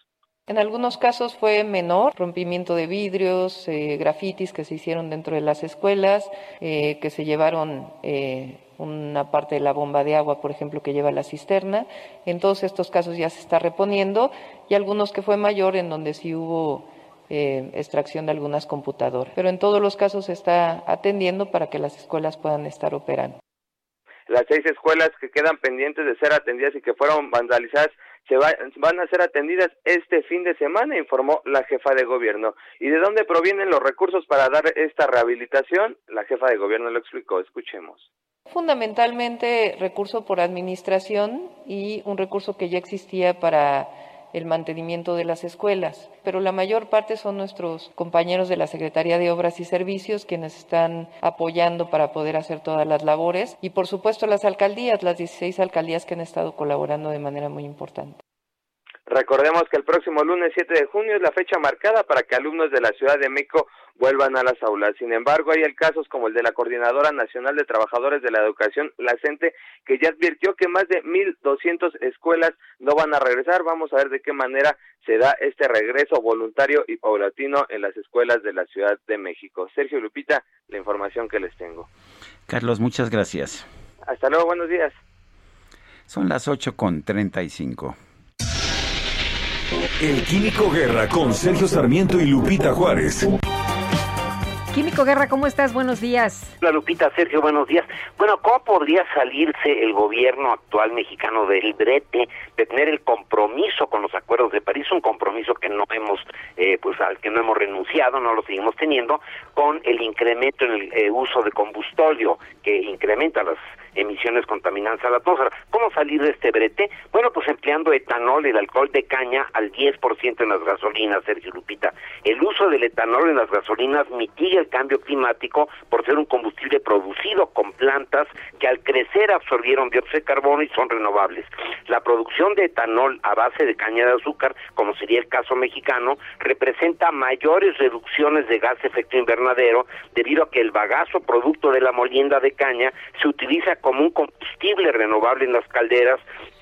Speaker 23: En algunos casos fue menor, rompimiento de vidrios, eh, grafitis que se hicieron dentro de las escuelas, eh, que se llevaron eh, una parte de la bomba de agua, por ejemplo, que lleva la cisterna. En todos estos casos ya se está reponiendo y algunos que fue mayor en donde sí hubo extracción de algunas computadoras. Pero en todos los casos se está atendiendo para que las escuelas puedan estar operando.
Speaker 22: Las seis escuelas que quedan pendientes de ser atendidas y que fueron vandalizadas se van a ser atendidas este fin de semana, informó la jefa de gobierno. ¿Y de dónde provienen los recursos para dar esta rehabilitación? La jefa de gobierno lo explicó, escuchemos.
Speaker 23: Fundamentalmente recurso por administración y un recurso que ya existía para el mantenimiento de las escuelas, pero la mayor parte son nuestros compañeros de la Secretaría de Obras y Servicios quienes están apoyando para poder hacer todas las labores y por supuesto las alcaldías, las 16 alcaldías que han estado colaborando de manera muy importante.
Speaker 22: Recordemos que el próximo lunes 7 de junio es la fecha marcada para que alumnos de la Ciudad de México vuelvan a las aulas. Sin embargo, hay casos como el de la Coordinadora Nacional de Trabajadores de la Educación, la CENTE, que ya advirtió que más de 1.200 escuelas no van a regresar. Vamos a ver de qué manera se da este regreso voluntario y paulatino en las escuelas de la Ciudad de México. Sergio Lupita, la información que les tengo.
Speaker 1: Carlos, muchas gracias.
Speaker 22: Hasta luego, buenos días.
Speaker 1: Son las 8 con 35.
Speaker 4: El Químico Guerra con Sergio Sarmiento y Lupita Juárez.
Speaker 2: Químico Guerra, ¿cómo estás? Buenos días.
Speaker 24: Hola Lupita, Sergio, buenos días. Bueno, ¿cómo podría salirse el gobierno actual mexicano del brete de tener el compromiso con los acuerdos de París, un compromiso que no hemos, eh, pues al que no hemos renunciado, no lo seguimos teniendo, con el incremento en el eh, uso de combustorio que incrementa las emisiones contaminantes a la atmósfera. ¿Cómo salir de este brete? Bueno, pues empleando etanol, el alcohol de caña al 10% en las gasolinas, Sergio Lupita. El uso del etanol en las gasolinas mitiga el cambio climático por ser un combustible producido con plantas que al crecer absorbieron dióxido de carbono y son renovables. La producción de etanol a base de caña de azúcar, como sería el caso mexicano, representa mayores reducciones de gas de efecto invernadero debido a que el bagazo producto de la molienda de caña se utiliza como un combustible renovable en las calderas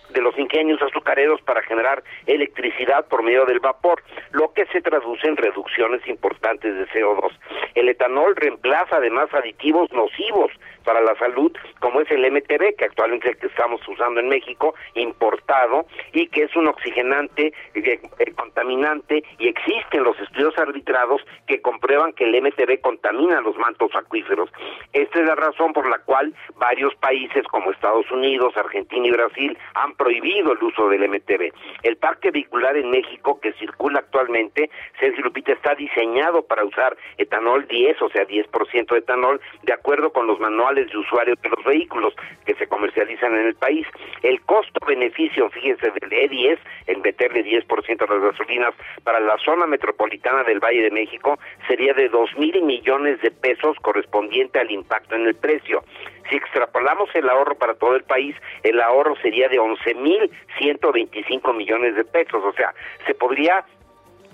Speaker 24: de los ingenios azucareros para generar electricidad por medio del vapor, lo que se traduce en reducciones importantes de CO2. El etanol reemplaza además aditivos nocivos para la salud, como es el MTB, que actualmente es el que estamos usando en México, importado, y que es un oxigenante, eh, eh, contaminante, y existen los estudios arbitrados que comprueban que el MTB contamina los mantos acuíferos. Esta es la razón por la cual varios países como Estados Unidos, Argentina y Brasil han prohibido el uso del MTB. El parque vehicular en México que circula actualmente, Sergio Lupita, está diseñado para usar etanol 10, o sea, 10% de etanol, de acuerdo con los manuales de usuarios de los vehículos que se comercializan en el país. El costo-beneficio, fíjense, del E10, en meterle 10% a las gasolinas para la zona metropolitana del Valle de México, sería de 2 mil millones de pesos correspondiente al impacto en el precio. Si extrapolamos el ahorro para todo el país, el ahorro sería de 11.125 millones de pesos. O sea, se podría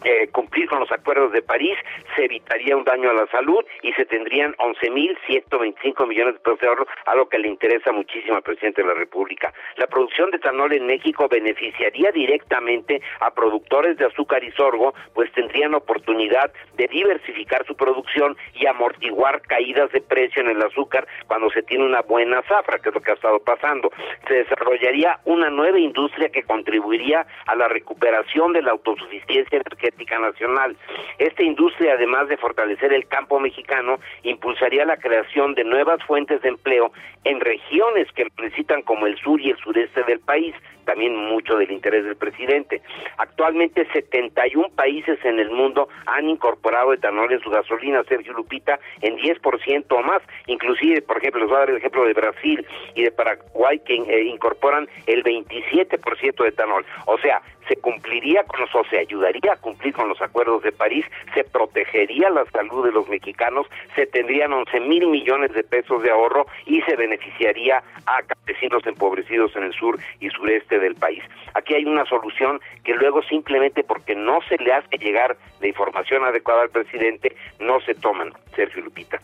Speaker 24: eh, cumplir con los acuerdos de París, se evitaría un daño a la salud y se tendrían 11.125 millones de pesos de ahorro, algo que le interesa muchísimo al presidente de la República. La producción de etanol en México beneficiaría directamente a productores de azúcar y sorgo, pues tendrían oportunidad de diversificar su producción y amortiguar caídas de precio en el azúcar cuando se tiene una buena zafra, que es lo que ha estado pasando. Se desarrollaría una nueva industria que contribuiría a la recuperación de la autosuficiencia energética nacional. Esta industria, además de fortalecer el campo mexicano, impulsaría la creación de nuevas fuentes de empleo en regiones que necesitan como el sur y el sureste del país, también mucho del interés del presidente. Actualmente 71 países en el mundo han incorporado etanol en su gasolina, Sergio Lupita, en 10% o más. Inclusive, por ejemplo, les voy a dar el ejemplo de Brasil y de Paraguay que eh, incorporan el 27% de etanol. O sea, se cumpliría con los, o se ayudaría a cumplir con los acuerdos de París, se protegería la salud de los mexicanos, se tendrían 11 mil millones de pesos de ahorro y se beneficiaría a campesinos empobrecidos en el sur y sureste del país. Aquí hay una solución que luego simplemente porque no se le hace llegar la información adecuada al presidente, no se toman, Sergio Lupita.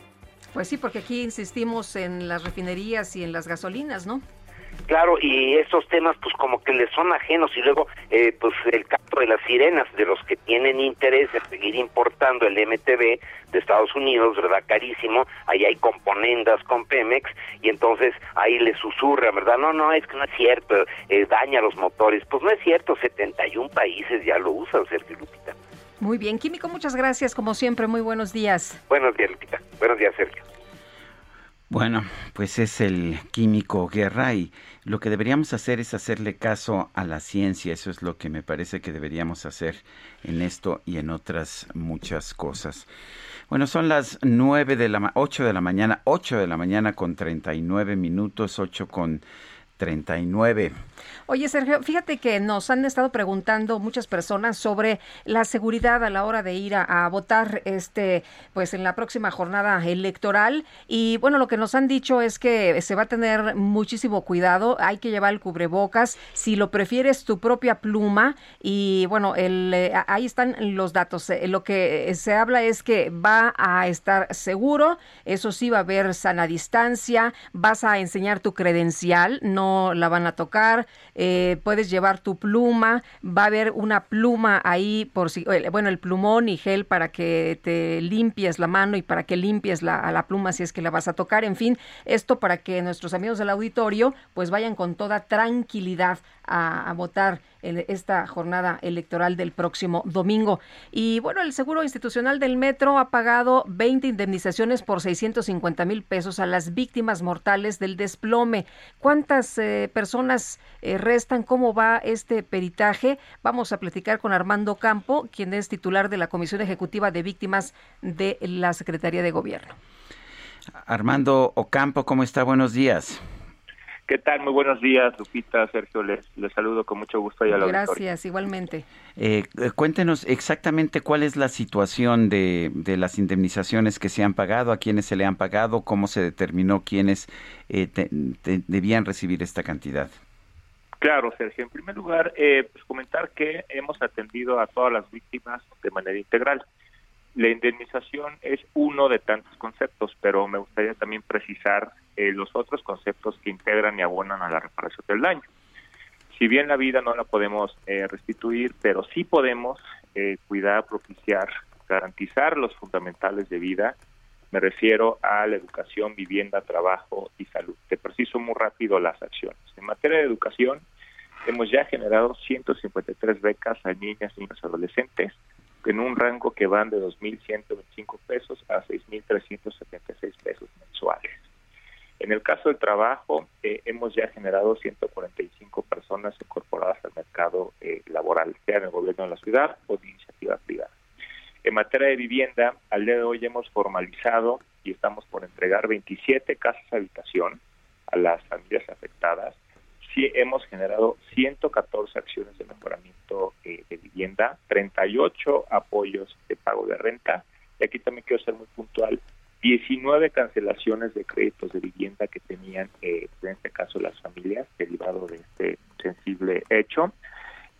Speaker 2: Pues sí, porque aquí insistimos en las refinerías y en las gasolinas, ¿no?
Speaker 24: Claro, y estos temas pues como que les son ajenos y luego eh, pues el canto de las sirenas de los que tienen interés en seguir importando el MTB de Estados Unidos, ¿verdad? Carísimo, ahí hay componendas con Pemex y entonces ahí le susurra, ¿verdad? No, no, es que no es cierto, eh, daña los motores. Pues no es cierto, 71 países ya lo usan, Sergio Lupita.
Speaker 2: Muy bien, Químico, muchas gracias, como siempre, muy buenos días.
Speaker 24: Buenos días, Lupita. Buenos días, Sergio.
Speaker 1: Bueno, pues es el químico Guerra y lo que deberíamos hacer es hacerle caso a la ciencia. Eso es lo que me parece que deberíamos hacer en esto y en otras muchas cosas. Bueno, son las nueve de la ocho de la mañana, ocho de la mañana con treinta y nueve minutos, ocho con 39.
Speaker 2: Oye, Sergio, fíjate que nos han estado preguntando muchas personas sobre la seguridad a la hora de ir a, votar este pues en la próxima jornada electoral. Y bueno, lo que nos han dicho es que se va a tener muchísimo cuidado, hay que llevar el cubrebocas, si lo prefieres tu propia pluma. Y bueno, el, eh, ahí están los datos. Eh, lo que se habla es que va a estar seguro, eso sí va a haber sana distancia, vas a enseñar tu credencial, no la van a tocar, eh, puedes llevar tu pluma, va a haber una pluma ahí por si, eh, bueno, el plumón y gel para que te limpies la mano y para que limpies la, a la pluma si es que la vas a tocar, en fin, esto para que nuestros amigos del auditorio pues vayan con toda tranquilidad a, votar en esta jornada electoral del próximo domingo. Y bueno, el Seguro Institucional del Metro ha pagado 20 indemnizaciones por 650 mil pesos a las víctimas mortales del desplome. ¿Cuántas eh, personas eh, restan? ¿Cómo va este peritaje? Vamos a platicar con Armando Campo, quien es titular de la Comisión Ejecutiva de Víctimas de la Secretaría de Gobierno.
Speaker 1: Armando Ocampo, ¿cómo está? Buenos días.
Speaker 25: ¿Qué tal? Muy buenos días, Lupita, Sergio, les, les saludo con mucho gusto y a la
Speaker 2: Gracias, igualmente.
Speaker 1: Eh, cuéntenos exactamente cuál es la situación de, de, las indemnizaciones que se han pagado, a quiénes se le han pagado, cómo se determinó quiénes eh, debían recibir esta cantidad.
Speaker 25: Claro, Sergio. En primer lugar, eh, pues comentar que hemos atendido a todas las víctimas de manera integral. La indemnización es uno de tantos conceptos, pero me gustaría también precisar eh, los otros conceptos que integran y abonan a la reparación del daño. Si bien la vida no la podemos eh, restituir, pero sí podemos eh, cuidar, propiciar, garantizar los fundamentales de vida. Me refiero a la educación, vivienda, trabajo y salud. Te preciso muy rápido las acciones. En materia de educación, hemos ya generado 153 becas a niñas, niños y adolescentes en un rango que van de 2.125 pesos a 6.376 pesos mensuales. En el caso del trabajo, eh, hemos ya generado 145 cinco personas incorporadas al mercado eh, laboral, sea en el gobierno de la ciudad o de iniciativa privada. En materia de vivienda, al día de hoy hemos formalizado y estamos por entregar 27 casas habitación a las familias afectadas. Sí, hemos generado 114 acciones de mejoramiento eh, de vivienda, 38 apoyos de pago de renta. Y aquí también quiero ser muy puntual, 19 cancelaciones de créditos de vivienda que tenían, eh, en este caso, las familias, derivado de este sensible hecho.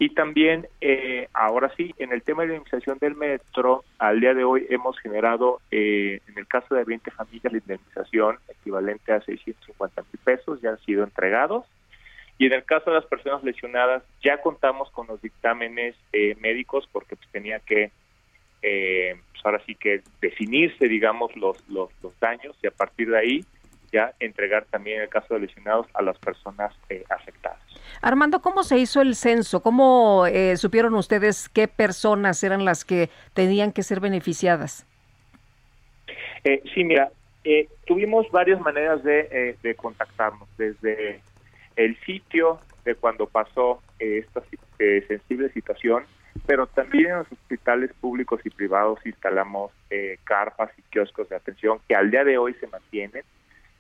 Speaker 25: Y también, eh, ahora sí, en el tema de la indemnización del metro, al día de hoy hemos generado, eh, en el caso de 20 familias, la indemnización equivalente a 650 mil pesos, ya han sido entregados. Y en el caso de las personas lesionadas, ya contamos con los dictámenes médicos porque pues, tenía que eh, pues ahora sí que definirse, digamos, los, los, los, daños y a partir de ahí ya entregar también en el caso de lesionados a las personas eh, afectadas.
Speaker 2: Armando, ¿cómo se hizo el censo? ¿Cómo eh, supieron ustedes qué personas eran las que tenían que ser beneficiadas?
Speaker 25: Eh, sí, mira, eh, tuvimos varias maneras de, de contactarnos, desde el sitio de cuando pasó esta sensible situación, pero también en los hospitales públicos y privados instalamos eh, carpas y kioscos de atención que al día de hoy se mantienen.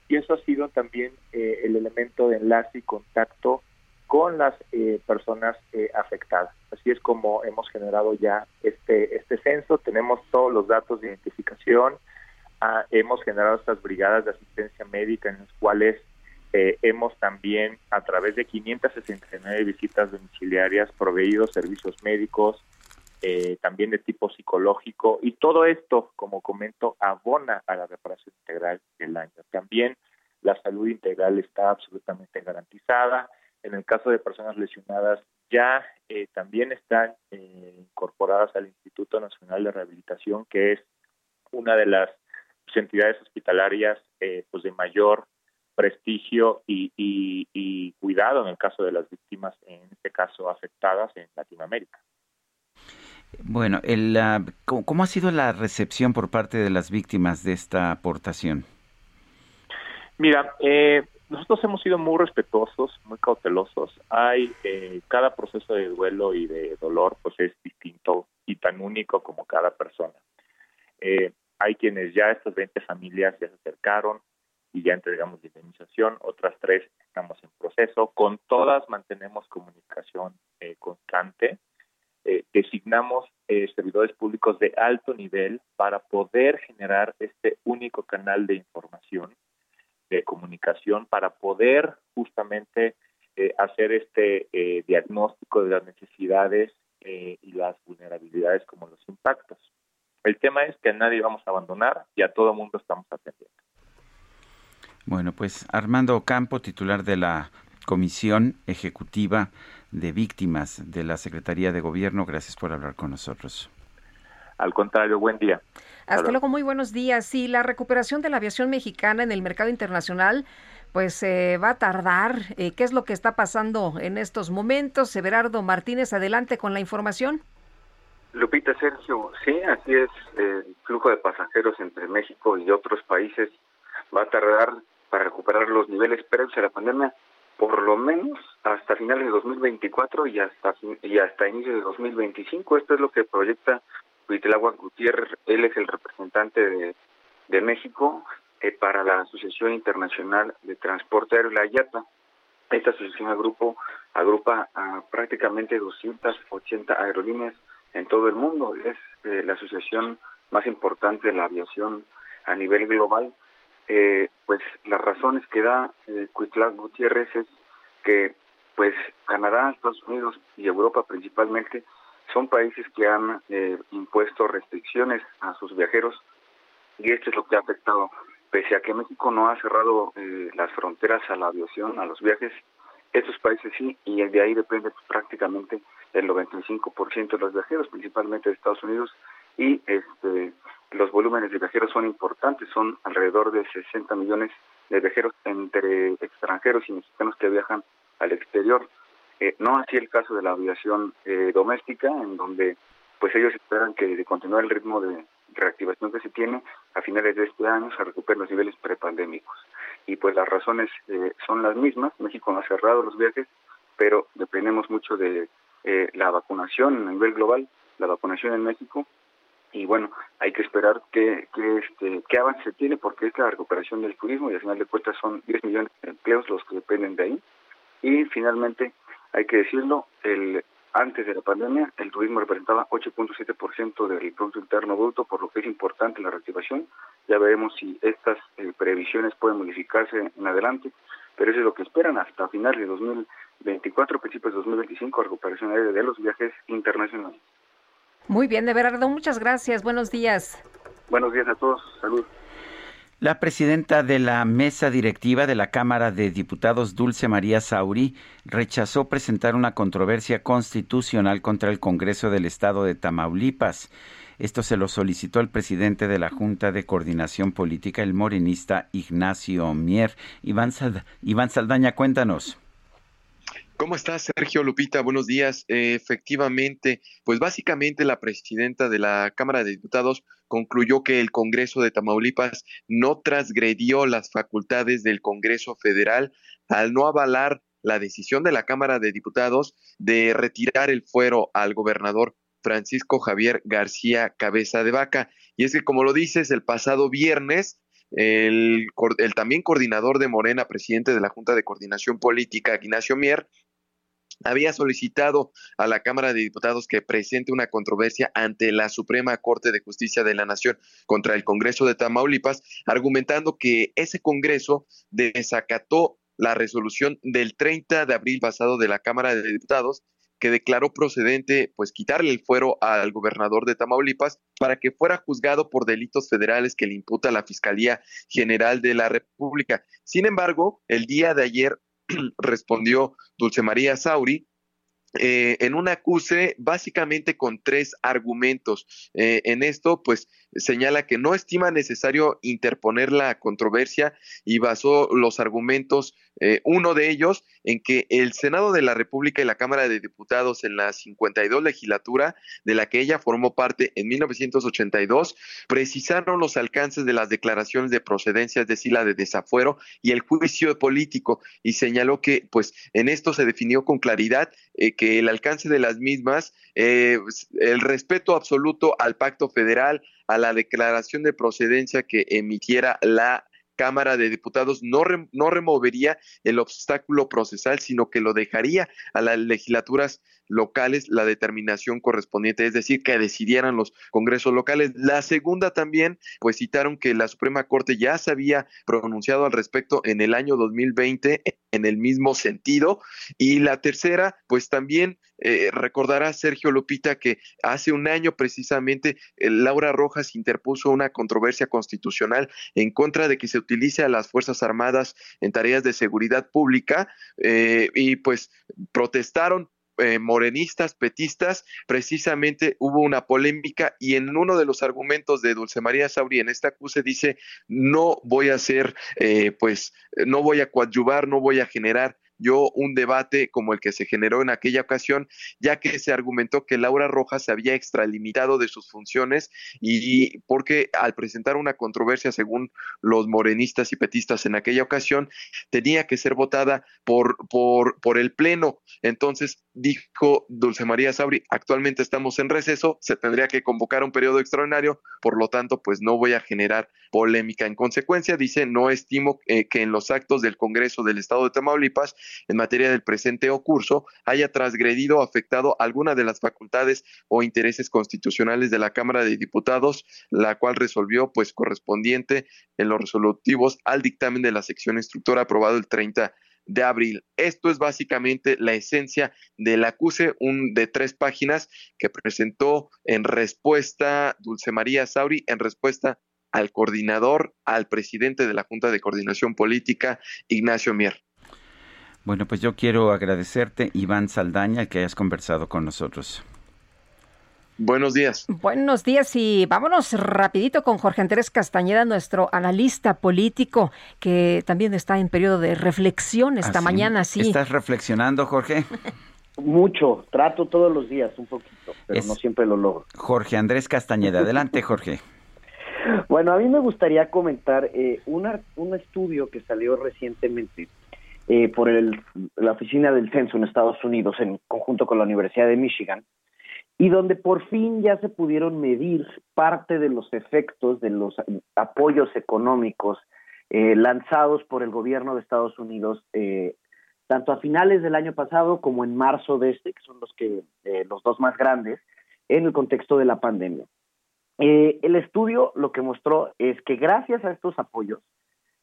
Speaker 25: Y eso ha sido también eh, el elemento de enlace y contacto con las eh, personas afectadas. Así es como hemos generado ya este este censo, tenemos todos los datos de identificación, ah, hemos generado estas brigadas de asistencia médica en las cuales eh, hemos también, a través de 569 visitas domiciliarias, proveído servicios médicos, eh, también de tipo psicológico, y todo esto, como comento, abona a la reparación integral del año. También la salud integral está absolutamente garantizada. En el caso de personas lesionadas, ya eh, también están incorporadas al Instituto Nacional de Rehabilitación, que es una de las entidades hospitalarias pues de mayor prestigio y, cuidado en el caso de las víctimas, en este caso afectadas en Latinoamérica.
Speaker 1: Bueno, el, ¿cómo, ha sido la recepción por parte de las víctimas de esta aportación?
Speaker 25: Mira, eh, nosotros hemos sido muy respetuosos, muy cautelosos. Hay eh, cada proceso de duelo y de dolor, pues es distinto y tan único como cada persona. Eh, hay quienes ya estas 20 familias ya se acercaron, y ya entregamos la indemnización, otras tres estamos en proceso, con todas mantenemos comunicación eh, constante, eh, designamos eh, servidores públicos de alto nivel para poder generar este único canal de información, de comunicación, para poder justamente hacer este diagnóstico de las necesidades y las vulnerabilidades como los impactos. El tema es que a nadie vamos a abandonar y a todo mundo estamos atendiendo.
Speaker 1: Bueno, pues Armando Campo, titular de la Comisión Ejecutiva de Víctimas de la Secretaría de Gobierno, gracias por hablar con nosotros.
Speaker 25: Al contrario, buen día.
Speaker 2: Hasta luego, muy buenos días. Sí, la recuperación de la aviación mexicana en el mercado internacional pues eh, va a tardar. Eh, ¿Qué es lo que está pasando en estos momentos? Everardo Martínez, adelante con la información.
Speaker 26: Lupita, Sergio, sí, así es. El flujo de pasajeros entre México y otros países va a tardar para recuperar los niveles previos a la pandemia, por lo menos hasta finales de 2024 y hasta y hasta inicio de 2025. Esto es lo que proyecta Huitlagua Gutiérrez. Él es el representante de, de México eh, para la Asociación Internacional de Transporte Aéreo, la IATA. Esta asociación agrupo, agrupa a prácticamente 280 aerolíneas en todo el mundo. Es eh, la asociación más importante de la aviación a nivel global eh, pues las razones que da eh, Gutiérrez es que pues Canadá, Estados Unidos y Europa principalmente son países que han eh, impuesto restricciones a sus viajeros y esto es lo que ha afectado. Pese a que México no ha cerrado eh, las fronteras a la aviación, a los viajes, estos países sí, y de ahí depende prácticamente el 95% de los viajeros, principalmente de Estados Unidos, y este los volúmenes de viajeros son importantes, son alrededor de 60 millones de viajeros entre extranjeros y mexicanos que viajan al exterior. Eh, no así el caso de la aviación eh, doméstica, en donde pues ellos esperan que de continuar el ritmo de reactivación que se tiene, a finales de este año se recuperen los niveles prepandémicos. Y pues las razones eh, son las mismas, México no ha cerrado los viajes, pero dependemos mucho de eh, la vacunación a nivel global, la vacunación en México, y bueno, hay que esperar que, que este qué avance tiene porque es la recuperación del turismo y al final de cuentas son 10 millones de empleos los que dependen de ahí. Y finalmente, hay que decirlo, el antes de la pandemia, el turismo representaba 8.7% del Producto Interno Bruto, por lo que es importante la reactivación. Ya veremos si estas eh, previsiones pueden modificarse en adelante, pero eso es lo que esperan hasta finales de 2024, principios de 2025, recuperación aérea de los viajes internacionales.
Speaker 2: Muy bien, de verdad, muchas gracias. Buenos días.
Speaker 26: Buenos días a todos. Salud.
Speaker 1: La presidenta de la mesa directiva de la Cámara de Diputados, Dulce María Sauri, rechazó presentar una controversia constitucional contra el Congreso del Estado de Tamaulipas. Esto se lo solicitó el presidente de la Junta de Coordinación Política, el morenista Ignacio Mier. Iván, Iván Saldaña, cuéntanos.
Speaker 27: ¿Cómo estás, Sergio Lupita? Buenos días. efectivamente, pues básicamente la presidenta de la Cámara de Diputados concluyó que el Congreso de Tamaulipas no transgredió las facultades del Congreso Federal al no avalar la decisión de la Cámara de Diputados de retirar el fuero al gobernador Francisco Javier García Cabeza de Vaca. Y es que, como lo dices, el pasado viernes el, el, también coordinador de Morena, presidente de la Junta de Coordinación Política, Ignacio Mier, había solicitado a la Cámara de Diputados que presente una controversia ante la Suprema Corte de Justicia de la Nación contra el Congreso de Tamaulipas, argumentando que ese Congreso desacató la resolución del 30 de abril pasado de la Cámara de Diputados que declaró procedente pues quitarle el fuero al gobernador de Tamaulipas para que fuera juzgado por delitos federales que le imputa la Fiscalía General de la República. Sin embargo, el día de ayer respondió Dulce María Sauri, eh, en un acuse básicamente con tres argumentos. Eh, en esto, pues señala que no estima necesario interponer la controversia y basó los argumentos, eh, uno de ellos, en que el Senado de la República y la Cámara de Diputados en la 52 legislatura, de la que ella formó parte en 1982, precisaron los alcances de las declaraciones de procedencia, es decir, la de desafuero y el juicio político, y señaló que, pues, en esto se definió con claridad eh, que el alcance de las mismas, eh, el respeto absoluto al pacto federal, a la declaración de procedencia que emitiera la Cámara de Diputados no, no removería el obstáculo procesal, sino que lo dejaría a las legislaturas locales la determinación correspondiente, es decir, que decidieran los congresos locales. La segunda también, pues citaron que la Suprema Corte ya se había pronunciado al respecto en el año 2020 en el mismo sentido. Y la tercera, pues también eh, recordará Sergio Lupita que hace un año precisamente eh, Laura Rojas interpuso una controversia constitucional en contra de que se utilice a las Fuerzas Armadas en tareas de seguridad pública eh, y pues protestaron eh, morenistas, petistas, precisamente hubo una polémica y en uno de los argumentos de Dulce María Sauri en esta acuse dice, no voy a hacer, eh, pues, no voy a coadyuvar, no voy a generar yo un debate como el que se generó en aquella ocasión, ya que se argumentó que Laura Rojas se había extralimitado de sus funciones y porque al presentar una controversia según los morenistas y petistas en aquella ocasión, tenía que ser votada por, por, por el Pleno. Entonces dijo Dulce María Sabri, actualmente estamos en receso, se tendría que convocar un periodo extraordinario, por lo tanto, pues no voy a generar polémica. En consecuencia, dice, no estimo eh, que en los actos del Congreso del Estado de Tamaulipas en materia del presente o curso haya transgredido o afectado alguna de las facultades o intereses constitucionales de la Cámara de Diputados, la cual resolvió pues correspondiente en los resolutivos al dictamen de la sección instructora aprobado el 30 de abril. Esto es básicamente la esencia del acuse, un de tres páginas que presentó en respuesta Dulce María Sauri, en respuesta al coordinador, al presidente de la Junta de Coordinación Política, Ignacio Mier.
Speaker 1: Bueno, pues yo quiero agradecerte, Iván Saldaña, que hayas conversado con nosotros.
Speaker 27: Buenos días.
Speaker 2: Buenos días y vámonos rapidito con Jorge Andrés Castañeda, nuestro analista político, que también está en periodo de reflexión esta ¿Ah, mañana. Sí.
Speaker 1: ¿Estás reflexionando, Jorge?
Speaker 28: Mucho, trato todos los días un poquito, pero no siempre lo logro.
Speaker 1: Jorge Andrés Castañeda, adelante, Jorge.
Speaker 28: Bueno, a mí me gustaría comentar eh, un estudio que salió recientemente eh, por el, la oficina del censo en Estados Unidos en conjunto con la Universidad de Michigan y donde por fin ya se pudieron medir parte de los efectos de los apoyos económicos eh, lanzados por el gobierno de Estados Unidos eh, tanto a finales del año pasado como en marzo de este, que son los que eh, los dos más grandes, en el contexto de la pandemia. el estudio lo que mostró es que gracias a estos apoyos,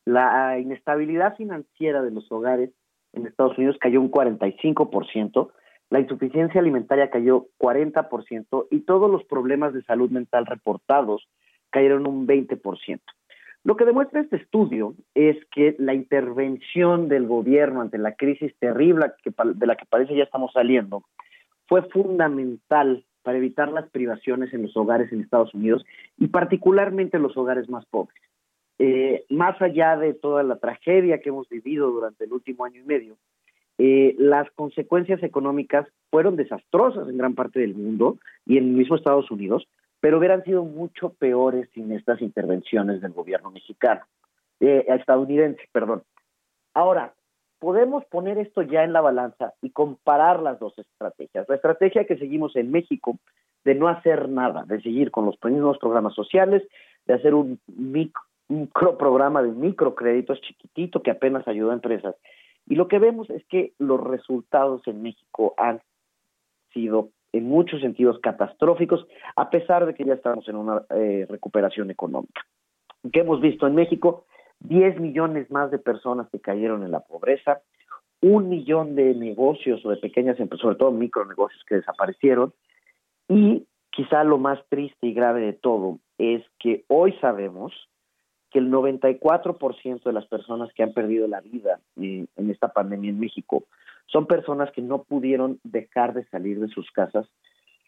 Speaker 28: la inestabilidad financiera de los hogares en Estados Unidos cayó un 45%, la insuficiencia alimentaria cayó 40% y todos los problemas de salud mental reportados cayeron un 20%. Lo que demuestra este estudio es que la intervención del gobierno ante la crisis terrible de la que parece ya estamos saliendo fue fundamental para evitar las privaciones en los hogares en Estados Unidos y particularmente en los hogares más pobres. Eh, más allá de toda la tragedia que hemos vivido durante el último año y medio, eh, las consecuencias económicas fueron desastrosas en gran parte del mundo y en el mismo Estados Unidos, pero hubieran sido mucho peores sin estas intervenciones del gobierno mexicano, eh, estadounidense, perdón. Ahora, podemos poner esto ya en la balanza y comparar las dos estrategias. La estrategia que seguimos en México de no hacer nada, de seguir con los mismos programas sociales, de hacer un micro, programa de microcréditos chiquitito que apenas ayuda a empresas y lo que vemos es que los resultados en México han sido en muchos sentidos catastróficos, a pesar de que ya estamos en una eh, recuperación económica. ¿Qué hemos visto en México? 10 millones más de personas que cayeron en la pobreza, un millón de negocios o de pequeñas empresas, sobre todo micronegocios que desaparecieron, y quizá lo más triste y grave de todo es que hoy sabemos que el 94% de las personas que han perdido la vida en esta pandemia en México son personas que no pudieron dejar de salir de sus casas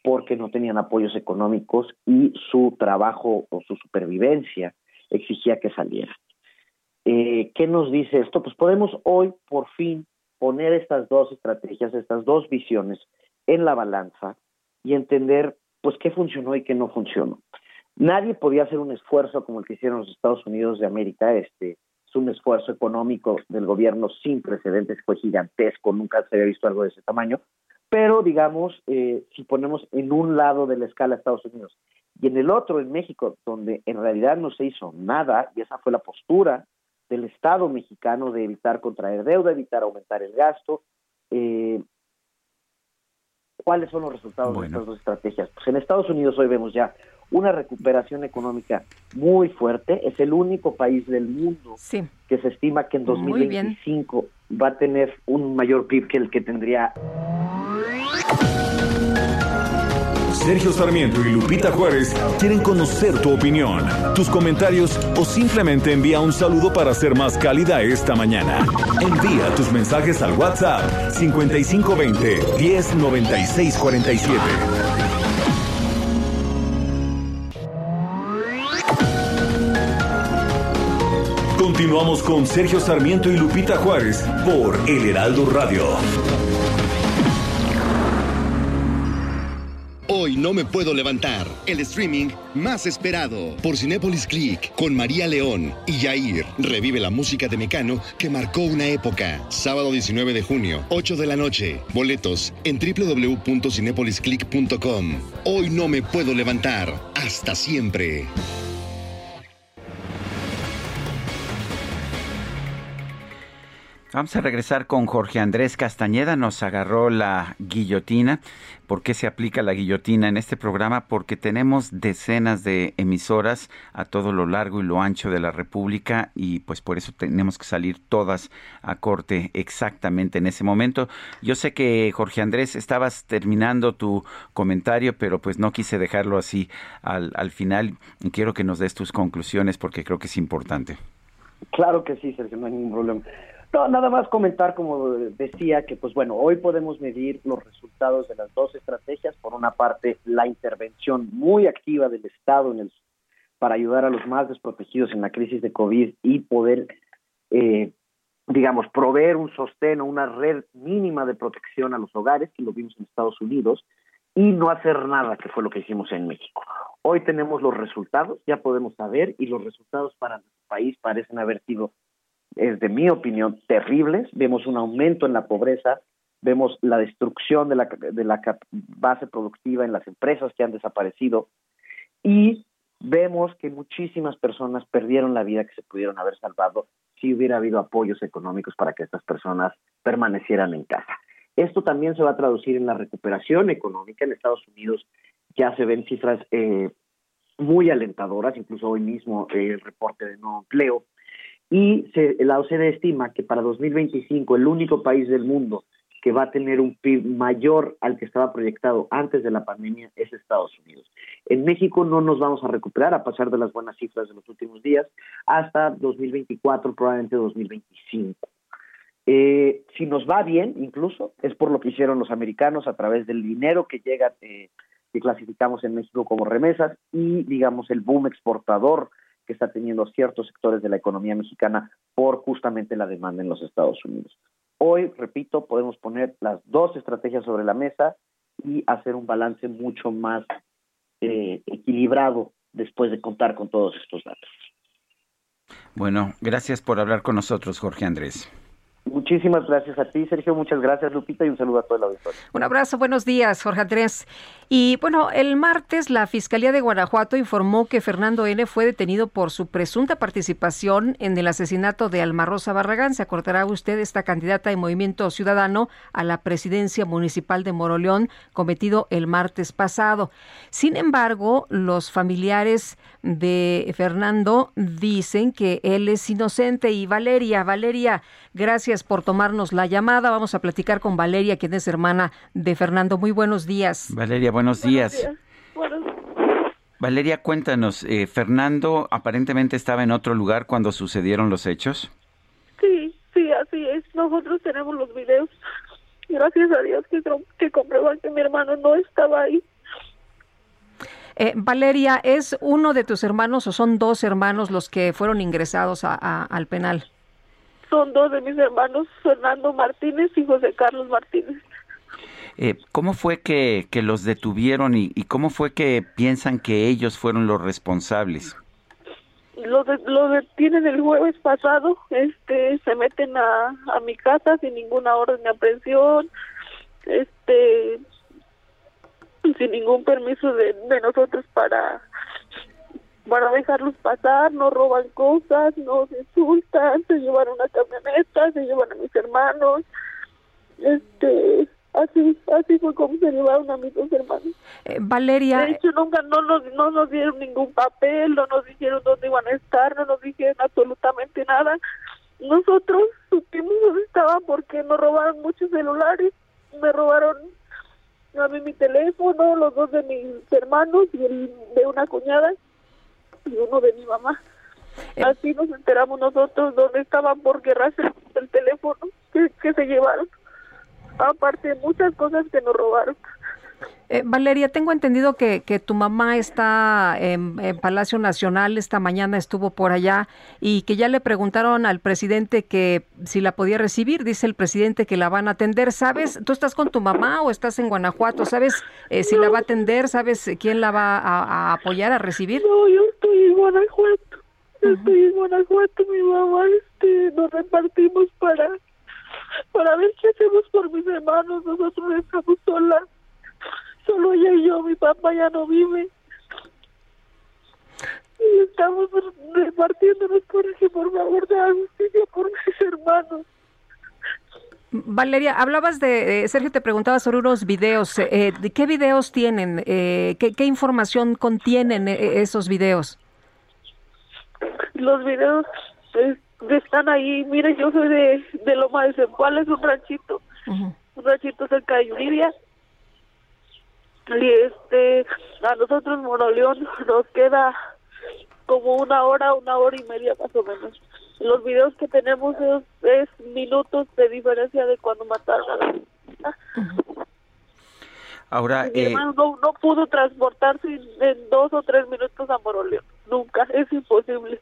Speaker 28: porque no tenían apoyos económicos y su trabajo o su supervivencia exigía que salieran. Eh, ¿Qué nos dice esto? Pues podemos hoy por fin poner estas dos estrategias, estas dos visiones en la balanza y entender pues qué funcionó y qué no funcionó. Nadie podía hacer un esfuerzo como el que hicieron los Estados Unidos de América. Este es un esfuerzo económico del gobierno sin precedentes, fue gigantesco, nunca se había visto algo de ese tamaño. Pero, digamos, eh, si ponemos en un lado de la escala Estados Unidos y en el otro, en México, donde en realidad no se hizo nada, y esa fue la postura del Estado mexicano de evitar contraer deuda, evitar aumentar el gasto, eh, ¿cuáles son los resultados de estas dos estrategias? Pues en Estados Unidos hoy vemos ya una recuperación económica muy fuerte. Es el único país del mundo que se estima que en 2025 va a tener un mayor PIB que el que tendría.
Speaker 4: Sergio Sarmiento y Lupita Juárez quieren conocer tu opinión, tus comentarios o simplemente envía un saludo para ser más cálida esta mañana. Envía tus mensajes al WhatsApp 5520 109647. Continuamos con Sergio Sarmiento y Lupita Juárez por El Heraldo Radio.
Speaker 29: Hoy no me puedo levantar. El streaming más esperado por Cinépolis Click con María León y Yair. Revive la música de Mecano que marcó una época. Sábado 19 de junio, 8 de la noche. Boletos en www.cinepolisclick.com. Hoy no me puedo levantar. Hasta siempre.
Speaker 1: Vamos a regresar con Jorge Andrés Castañeda. Nos agarró la guillotina. ¿Por qué se aplica la guillotina en este programa? Porque tenemos decenas de emisoras a todo lo largo y lo ancho de la República y pues por eso tenemos que salir todas a corte exactamente en ese momento. Yo sé que Jorge Andrés estabas terminando tu comentario, pero pues no quise dejarlo así al, al final. Quiero que nos des tus conclusiones porque creo que es importante.
Speaker 28: Claro que sí, Sergio, no hay ningún problema. No, nada más comentar, como decía, que pues bueno, hoy podemos medir los resultados de las dos estrategias. Por una parte, la intervención muy activa del Estado en el, para ayudar a los más desprotegidos en la crisis de COVID y poder, eh, digamos, proveer un sostén o una red mínima de protección a los hogares, que lo vimos en Estados Unidos, y no hacer nada, que fue lo que hicimos en México. Hoy tenemos los resultados, ya podemos saber, y los resultados para nuestro país parecen haber sido es de mi opinión, terribles. Vemos un aumento en la pobreza, vemos la destrucción de la, de la base productiva en las empresas que han desaparecido y vemos que muchísimas personas perdieron la vida que se pudieron haber salvado si hubiera habido apoyos económicos para que estas personas permanecieran en casa. Esto también se va a traducir en la recuperación económica. En Estados Unidos ya se ven cifras eh, muy alentadoras, incluso hoy mismo eh, el reporte de no empleo. Y se, la OCDE estima que para 2025 el único país del mundo que va a tener un PIB mayor al que estaba proyectado antes de la pandemia es Estados Unidos. En México no nos vamos a recuperar a pasar de las buenas cifras de los últimos días hasta 2024, probablemente 2025. Eh, si nos va bien, incluso, es por lo que hicieron los americanos a través del dinero que llega, eh, que clasificamos en México como remesas, y, digamos, el boom exportador que está teniendo ciertos sectores de la economía mexicana por justamente la demanda en los Estados Unidos. Hoy, repito, podemos poner las dos estrategias sobre la mesa y hacer un balance mucho más eh, equilibrado después de contar con todos estos datos.
Speaker 1: Bueno, gracias por hablar con nosotros, Jorge Andrés.
Speaker 28: Muchísimas gracias a ti, Sergio. Muchas gracias, Lupita, y un saludo a todo el auditorio.
Speaker 2: Un abrazo, buenos días, Jorge Andrés. Y bueno, el martes la Fiscalía de Guanajuato informó que Fernando N. fue detenido por su presunta participación en el asesinato de Alma Rosa Barragán. Se acordará usted esta candidata de Movimiento Ciudadano a la presidencia municipal de Moroleón, cometido el martes pasado. Sin embargo, los familiares de Fernando dicen que él es inocente y Valeria, Valeria, gracias por tomarnos la llamada. Vamos a platicar con Valeria, quien es hermana de Fernando. Muy buenos días.
Speaker 1: Valeria, buenos días. Valeria, cuéntanos, eh, ¿Fernando aparentemente estaba en otro lugar cuando sucedieron los hechos?
Speaker 30: Sí, sí, así es. Nosotros tenemos los videos. Gracias a Dios que, que comprueban que mi hermano no estaba ahí.
Speaker 2: Eh, Valeria, ¿es uno de tus hermanos o son dos hermanos los que fueron ingresados al penal?
Speaker 30: Son dos de mis hermanos, Fernando Martínez y José Carlos Martínez.
Speaker 1: Eh, ¿Cómo fue que, los detuvieron y, cómo fue que piensan que ellos fueron los responsables?
Speaker 30: Los, detienen el jueves pasado, este, se meten a, a mi casa sin ninguna orden de aprehensión, este, sin ningún permiso de, de nosotros para para dejarlos pasar, no roban cosas, no se insultan, se llevan una camioneta, se llevan a mis hermanos, este, así, así fue como se llevaron a mis dos hermanos.
Speaker 2: Eh, Valeria.
Speaker 30: De hecho, nunca no nos, no nos dieron ningún papel, no nos dijeron dónde iban a estar, no nos dijeron absolutamente nada. Nosotros supimos dónde estaban porque nos robaron muchos celulares, me robaron a mí mi teléfono, los dos de mis hermanos y el de una cuñada y uno de mi mamá. Eh. Así nos enteramos nosotros dónde estaban por guerrarse el teléfono que, que se llevaron. Aparte muchas cosas que nos robaron.
Speaker 2: Eh, Valeria, tengo entendido que, que tu mamá está en, Palacio Nacional, esta mañana estuvo por allá y que ya le preguntaron al presidente que si la podía recibir, dice el presidente que la van a atender. ¿Sabes, tú estás con tu mamá o estás en Guanajuato? ¿Sabes eh, si la va a atender? ¿Sabes quién la va a, apoyar, a recibir?
Speaker 30: No, yo estoy en Guanajuato. Estoy en Guanajuato, mi mamá, este, nos repartimos para, para ver qué hacemos por mis hermanos. Nosotros estamos solas Solo ella y yo, mi papá ya no vive. Y estamos repartiéndonos que por favor de justicia por mis hermanos.
Speaker 2: Valeria, hablabas de, Sergio te preguntaba sobre unos videos. Eh, ¿De qué videos tienen? Eh, ¿qué, información contienen eh, esos videos?
Speaker 30: Los videos están ahí. Mire, yo soy de, de Loma de Zempoal, es un ranchito. Un ranchito cerca de Yuridia y este a nosotros Moroleón nos queda como una hora, una hora y media más o menos. Los videos que tenemos es, minutos de diferencia de cuando mataron a la
Speaker 1: Ahora,
Speaker 30: eh... no, no pudo transportarse en dos o tres minutos a Moroleón. Nunca, es imposible.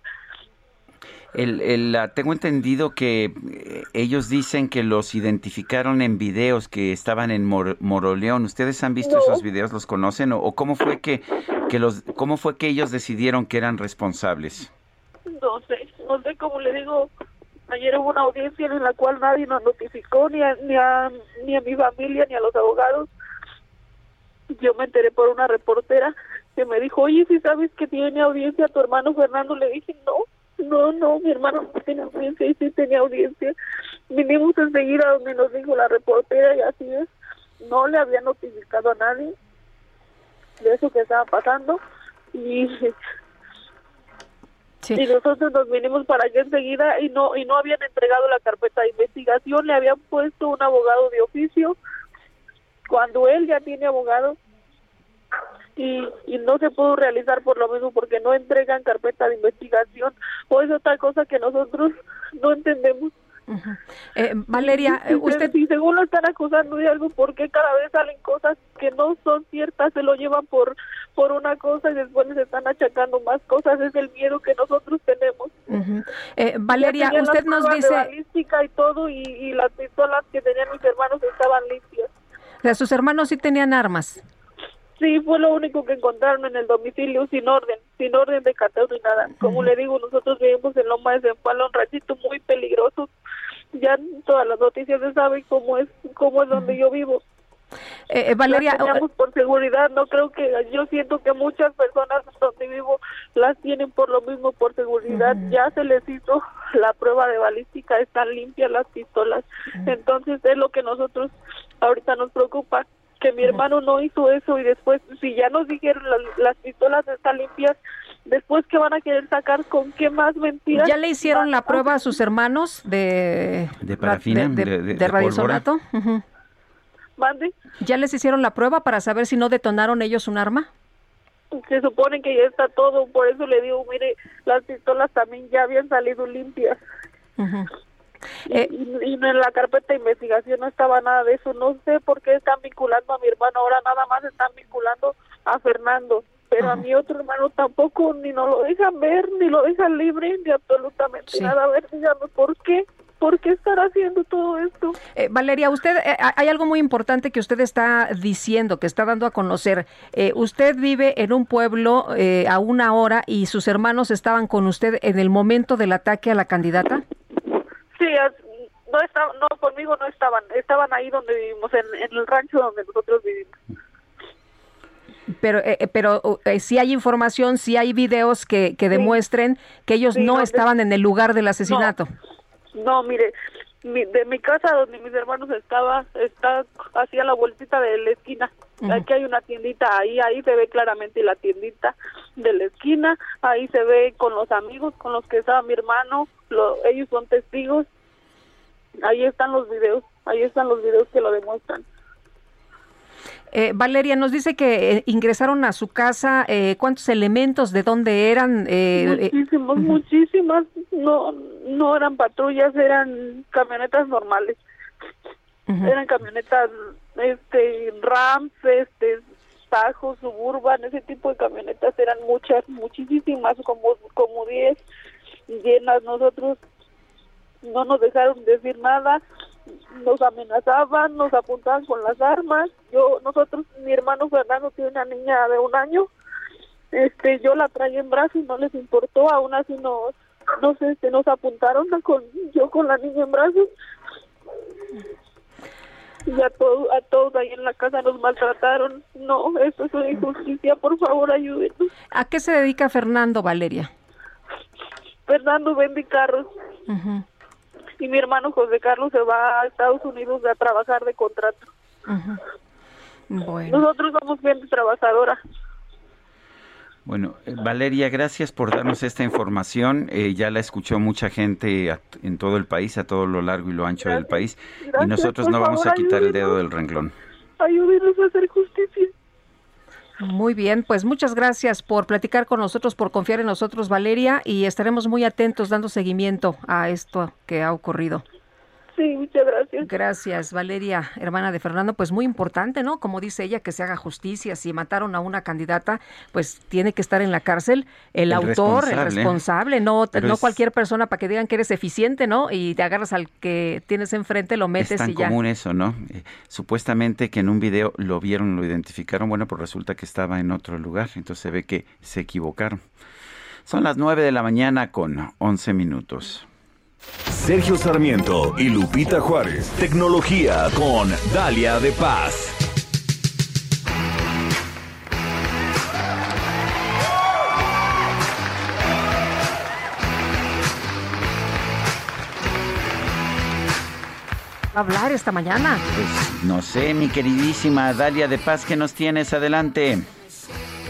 Speaker 1: El, el, tengo entendido que eh, ellos dicen que los identificaron en videos que estaban en Moroleón. ¿Ustedes han visto esos videos? ¿Los conocen? ¿O, cómo fue que, que los cómo fue que ellos decidieron que eran responsables?
Speaker 30: No sé, no sé cómo le digo. Ayer hubo una audiencia en la cual nadie nos notificó, ni a, ni a, ni a mi familia, ni a los abogados. Yo me enteré por una reportera que me dijo, oye, si sabes que tiene audiencia tu hermano Fernando, le dije, no, no, no, mi hermano no tiene audiencia y sí tenía audiencia. Vinimos enseguida donde nos dijo la reportera y así es. No le había notificado a nadie de eso que estaba pasando y y nosotros nos vinimos para allá enseguida y no y no habían entregado la carpeta de investigación le habían puesto un abogado de oficio cuando él ya tiene abogado y, y no se pudo realizar por lo mismo porque no entregan carpeta de investigación o es otra cosa que nosotros no entendemos
Speaker 2: eh, Valeria,
Speaker 30: si,
Speaker 2: usted...
Speaker 30: Si según lo están acusando de algo, ¿por qué cada vez salen cosas que no son ciertas? Se lo llevan por por una cosa y después les están achacando más cosas. Es el miedo que nosotros tenemos.
Speaker 2: eh, Valeria, usted nos dice...
Speaker 30: balística y todo, y, y las pistolas que tenían mis hermanos estaban limpias.
Speaker 2: O sea, sus hermanos sí tenían armas.
Speaker 30: Sí, fue lo único que encontraron en el domicilio sin orden, sin orden de cateo ni nada. Como le digo, nosotros vivimos en Loma de Zempala, un ratito muy peligroso. Ya todas las noticias se saben cómo es, cómo es donde yo vivo.
Speaker 2: Eh, Valeria,
Speaker 30: las teníamos por seguridad, no creo que yo siento que muchas personas donde vivo las tienen por lo mismo por seguridad. Ya se les hizo la prueba de balística, están limpias las pistolas. Entonces es lo que nosotros ahorita nos preocupa que mi hermano no hizo eso y después si ya nos dijeron las, las pistolas están limpias después que van a querer sacar con qué más mentiras
Speaker 2: ya le hicieron la prueba a sus hermanos de
Speaker 1: de parafina
Speaker 2: de,
Speaker 1: de, de,
Speaker 2: de radiosonato Ujú.
Speaker 30: mande
Speaker 2: ya les hicieron la prueba para saber si no detonaron ellos un arma
Speaker 30: se supone que ya está todo por eso le digo mire las pistolas también ya habían salido limpias
Speaker 2: Ujú.
Speaker 30: y, y en la carpeta de investigación no estaba nada de eso. No sé por qué están vinculando a mi hermano. Ahora nada más están vinculando a Fernando. Pero a mi otro hermano tampoco ni nos lo dejan ver, ni lo dejan libre, ni absolutamente
Speaker 2: Sí.
Speaker 30: nada. A ver, dígame, ¿por qué? ¿Por qué estar haciendo todo esto?
Speaker 2: Eh, Valeria, usted eh, hay algo muy importante que usted está diciendo, que está dando a conocer. Eh, usted vive en un pueblo eh, a una hora y sus hermanos estaban con usted en el momento del ataque a la candidata.
Speaker 30: Sí, no, estaban, no, conmigo no estaban. Estaban ahí donde vivimos, en, en el rancho donde nosotros vivimos.
Speaker 2: Pero, eh, eh, pero eh, sí hay información, sí hay videos que, que demuestren que ellos
Speaker 30: Sí,
Speaker 2: no
Speaker 30: donde-
Speaker 2: estaban en el lugar del asesinato.
Speaker 30: No, mire, mi- de mi casa donde mis hermanos estaba, está hacia la vueltita de la esquina. Aquí hay una tiendita, ahí, ahí se ve claramente la tiendita de la esquina, ahí se ve con los amigos con los que estaba mi hermano, lo- ellos son testigos, ahí están los videos, ahí están los videos que lo demuestran.
Speaker 2: Eh, Valeria nos dice que eh, ingresaron a su casa, eh, ¿cuántos elementos, de dónde eran? Eh, eh,
Speaker 30: Muchísimos, muchísimas, no, no eran patrullas, eran camionetas normales. eran camionetas este Rams este Tajo Suburban ese tipo de camionetas eran muchas muchísimas como como 10 llenas nosotros no nos dejaron decir nada nos amenazaban nos apuntaban con las armas yo nosotros mi hermano Fernando tiene una niña de un año este yo la traía en brazos y no les importó aún así nos nos este nos apuntaron con yo con la niña en brazos y a todos, a todos ahí en la casa nos maltrataron. No, eso es una injusticia. Por favor, ayúdenos.
Speaker 2: ¿A qué se dedica Fernando, Valeria?
Speaker 30: Fernando vende carros y mi hermano José Carlos se va a Estados Unidos a trabajar de contrato.
Speaker 2: Bueno.
Speaker 30: Nosotros somos gente trabajadora.
Speaker 1: Bueno, eh, Valeria, gracias por darnos esta información. Eh, ya la escuchó mucha gente a- en todo el país, a todo lo largo y lo ancho del país. y nosotros no vamos a quitar el dedo del renglón.
Speaker 30: Ayúdenos a hacer justicia.
Speaker 2: Muy bien, pues muchas gracias por platicar con nosotros, por confiar en nosotros, Valeria, y estaremos muy atentos dando seguimiento a esto que ha ocurrido.
Speaker 30: Sí, muchas gracias.
Speaker 2: Gracias, Valeria, hermana de Fernando. Pues muy importante, ¿no? Como dice ella, que se haga justicia. Si mataron a una candidata, pues tiene que estar en la cárcel el,
Speaker 1: El
Speaker 2: autor, el
Speaker 1: responsable.
Speaker 2: no,
Speaker 1: Pero
Speaker 2: no
Speaker 1: es-
Speaker 2: cualquier persona para que digan que eres eficiente, ¿no? Y te agarras al que tienes enfrente, lo
Speaker 1: Es
Speaker 2: metes
Speaker 1: tan
Speaker 2: y ya.
Speaker 1: común eso, ¿no? Eh, supuestamente que en un video lo vieron, lo identificaron, bueno, pues resulta que estaba en otro lugar, entonces se ve que se equivocaron. Son las 9 de la mañana con 11 minutos.
Speaker 4: Sergio Sarmiento y Lupita Juárez. Tecnología con Dalia de Paz.
Speaker 2: hablar esta mañana?
Speaker 1: Pues no sé, mi queridísima Dalia de Paz, ¿qué nos tienes? Adelante.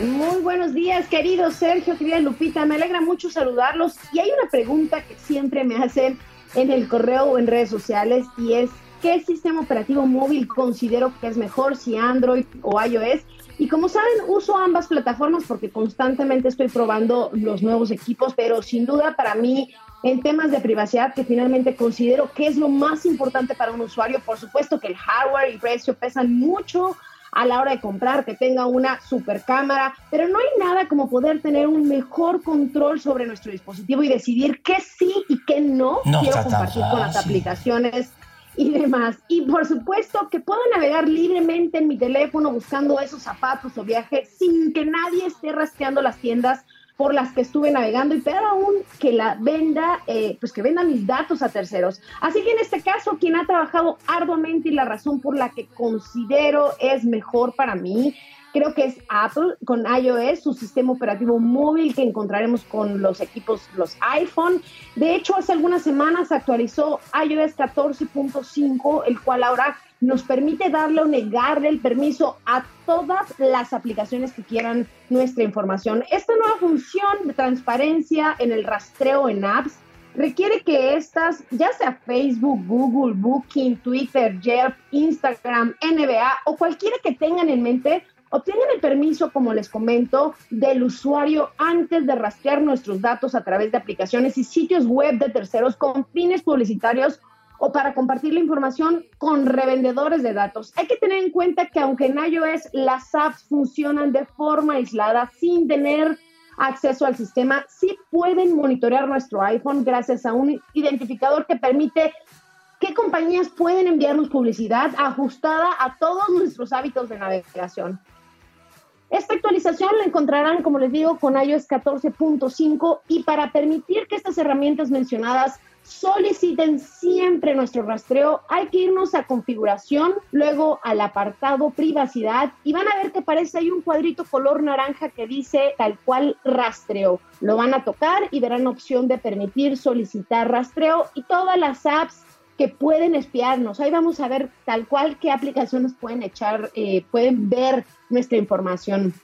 Speaker 31: Muy buenos días, querido Sergio, querida Lupita. Me alegra mucho saludarlos. Y hay una pregunta que siempre me hacen en el correo o en redes sociales y es, ¿qué sistema operativo móvil considero que es mejor, si Android o iOS? Y como saben, uso ambas plataformas porque constantemente estoy probando los nuevos equipos, pero sin duda para mí en temas de privacidad que finalmente considero que es lo más importante para un usuario. Por supuesto que el hardware y precio pesan mucho a la hora de comprar, que tenga una super cámara, pero no hay nada como poder tener un mejor control sobre nuestro dispositivo y decidir qué sí y qué no, quiero compartir con las aplicaciones y demás. Y por supuesto que puedo navegar libremente en mi teléfono buscando esos zapatos o viajes sin que nadie esté rastreando las tiendas por las que estuve navegando y peor aún que la venda, eh, pues que venda mis datos a terceros. Así que en este caso, quien ha trabajado arduamente y la razón por la que considero es mejor para mí, creo que es Apple con iOS, su sistema operativo móvil que encontraremos con los equipos, los iPhone. De hecho, hace algunas semanas actualizó iOS 14.5, el cual ahora nos permite darle o negarle el permiso a todas las aplicaciones que quieran nuestra información. Esta nueva función de transparencia en el rastreo en apps requiere que estas, ya sea Facebook, Google, Booking, Twitter, Yelp, Instagram, NBA o cualquiera que tengan en mente, obtengan el permiso, como les comento, del usuario antes de rastrear nuestros datos a través de aplicaciones y sitios web de terceros con fines publicitarios o para compartir la información con revendedores de datos. Hay que tener en cuenta que aunque en iOS las apps funcionan de forma aislada sin tener acceso al sistema, sí pueden monitorear nuestro iPhone gracias a un identificador que permite qué compañías pueden enviarnos publicidad ajustada a todos nuestros hábitos de navegación. Esta actualización la encontrarán, como les digo, con iOS 14.5 y para permitir que estas herramientas mencionadas soliciten siempre nuestro rastreo, hay que irnos a configuración, luego al apartado privacidad y van a ver que aparece ahí un cuadrito color naranja que dice tal cual rastreo. Lo van a tocar y verán opción de permitir solicitar rastreo y todas las apps que pueden espiarnos. Ahí vamos a ver tal cual qué aplicaciones pueden echar, eh, pueden ver nuestra información.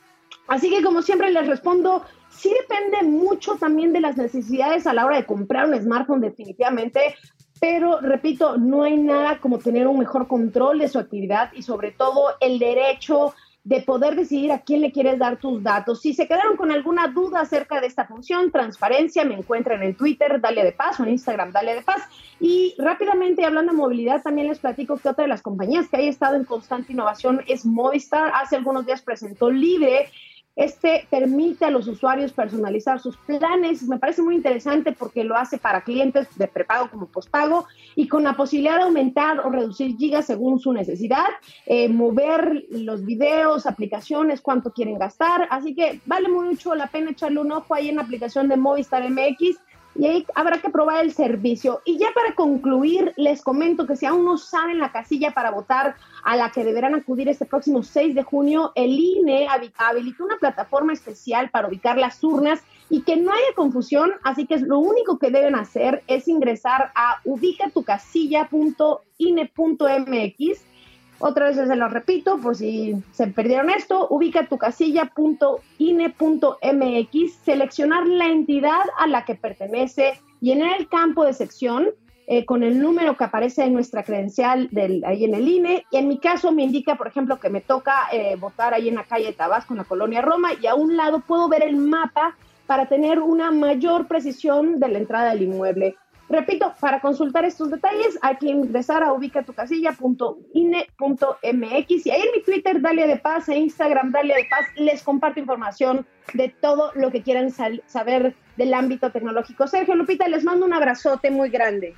Speaker 31: Así que como siempre les respondo, sí depende mucho también de las necesidades a la hora de comprar un smartphone definitivamente, pero repito, no hay nada como tener un mejor control de su actividad y sobre todo el derecho de poder decidir a quién le quieres dar tus datos. Si se quedaron con alguna duda acerca de esta función, transparencia, me encuentran en Twitter, Dale de Paz, o en Instagram, Dale de Paz. Y rápidamente, hablando de movilidad, también les platico que otra de las compañías que ha estado en constante innovación es Movistar. Hace algunos días presentó Libre, este permite a los usuarios personalizar sus planes. Me parece muy interesante porque lo hace para clientes de prepago como pospago y con la posibilidad de aumentar o reducir gigas según su necesidad, eh, mover los videos, aplicaciones, cuánto quieren gastar. Así que vale mucho la pena echarle un ojo ahí en la aplicación de Movistar MX y ahí habrá que probar el servicio. Y ya para concluir, les comento que si aún no saben la casilla para votar a la que deberán acudir este próximo 6 de junio, el INE habilitó una plataforma especial para ubicar las urnas y que no haya confusión, así que lo único que deben hacer es ingresar a ubicatucasilla.ine.mx otra vez se lo repito, por si se perdieron esto, ubica tu casilla.ine.mx, seleccionar la entidad a la que pertenece, llenar el campo de sección eh, con el número que aparece en nuestra credencial del, ahí en el INE. Y en mi caso me indica, por ejemplo, que me toca eh, votar ahí en la calle Tabasco, en la colonia Roma, y a un lado puedo ver el mapa para tener una mayor precisión de la entrada del inmueble. Repito, para consultar estos detalles hay que ingresar a ubicatucasilla.ine.mx y ahí en mi Twitter, Dalia de Paz, e Instagram, Dalia de Paz, les comparto información de todo lo que quieran saber del ámbito tecnológico. Sergio Lupita, les mando un abrazote muy grande.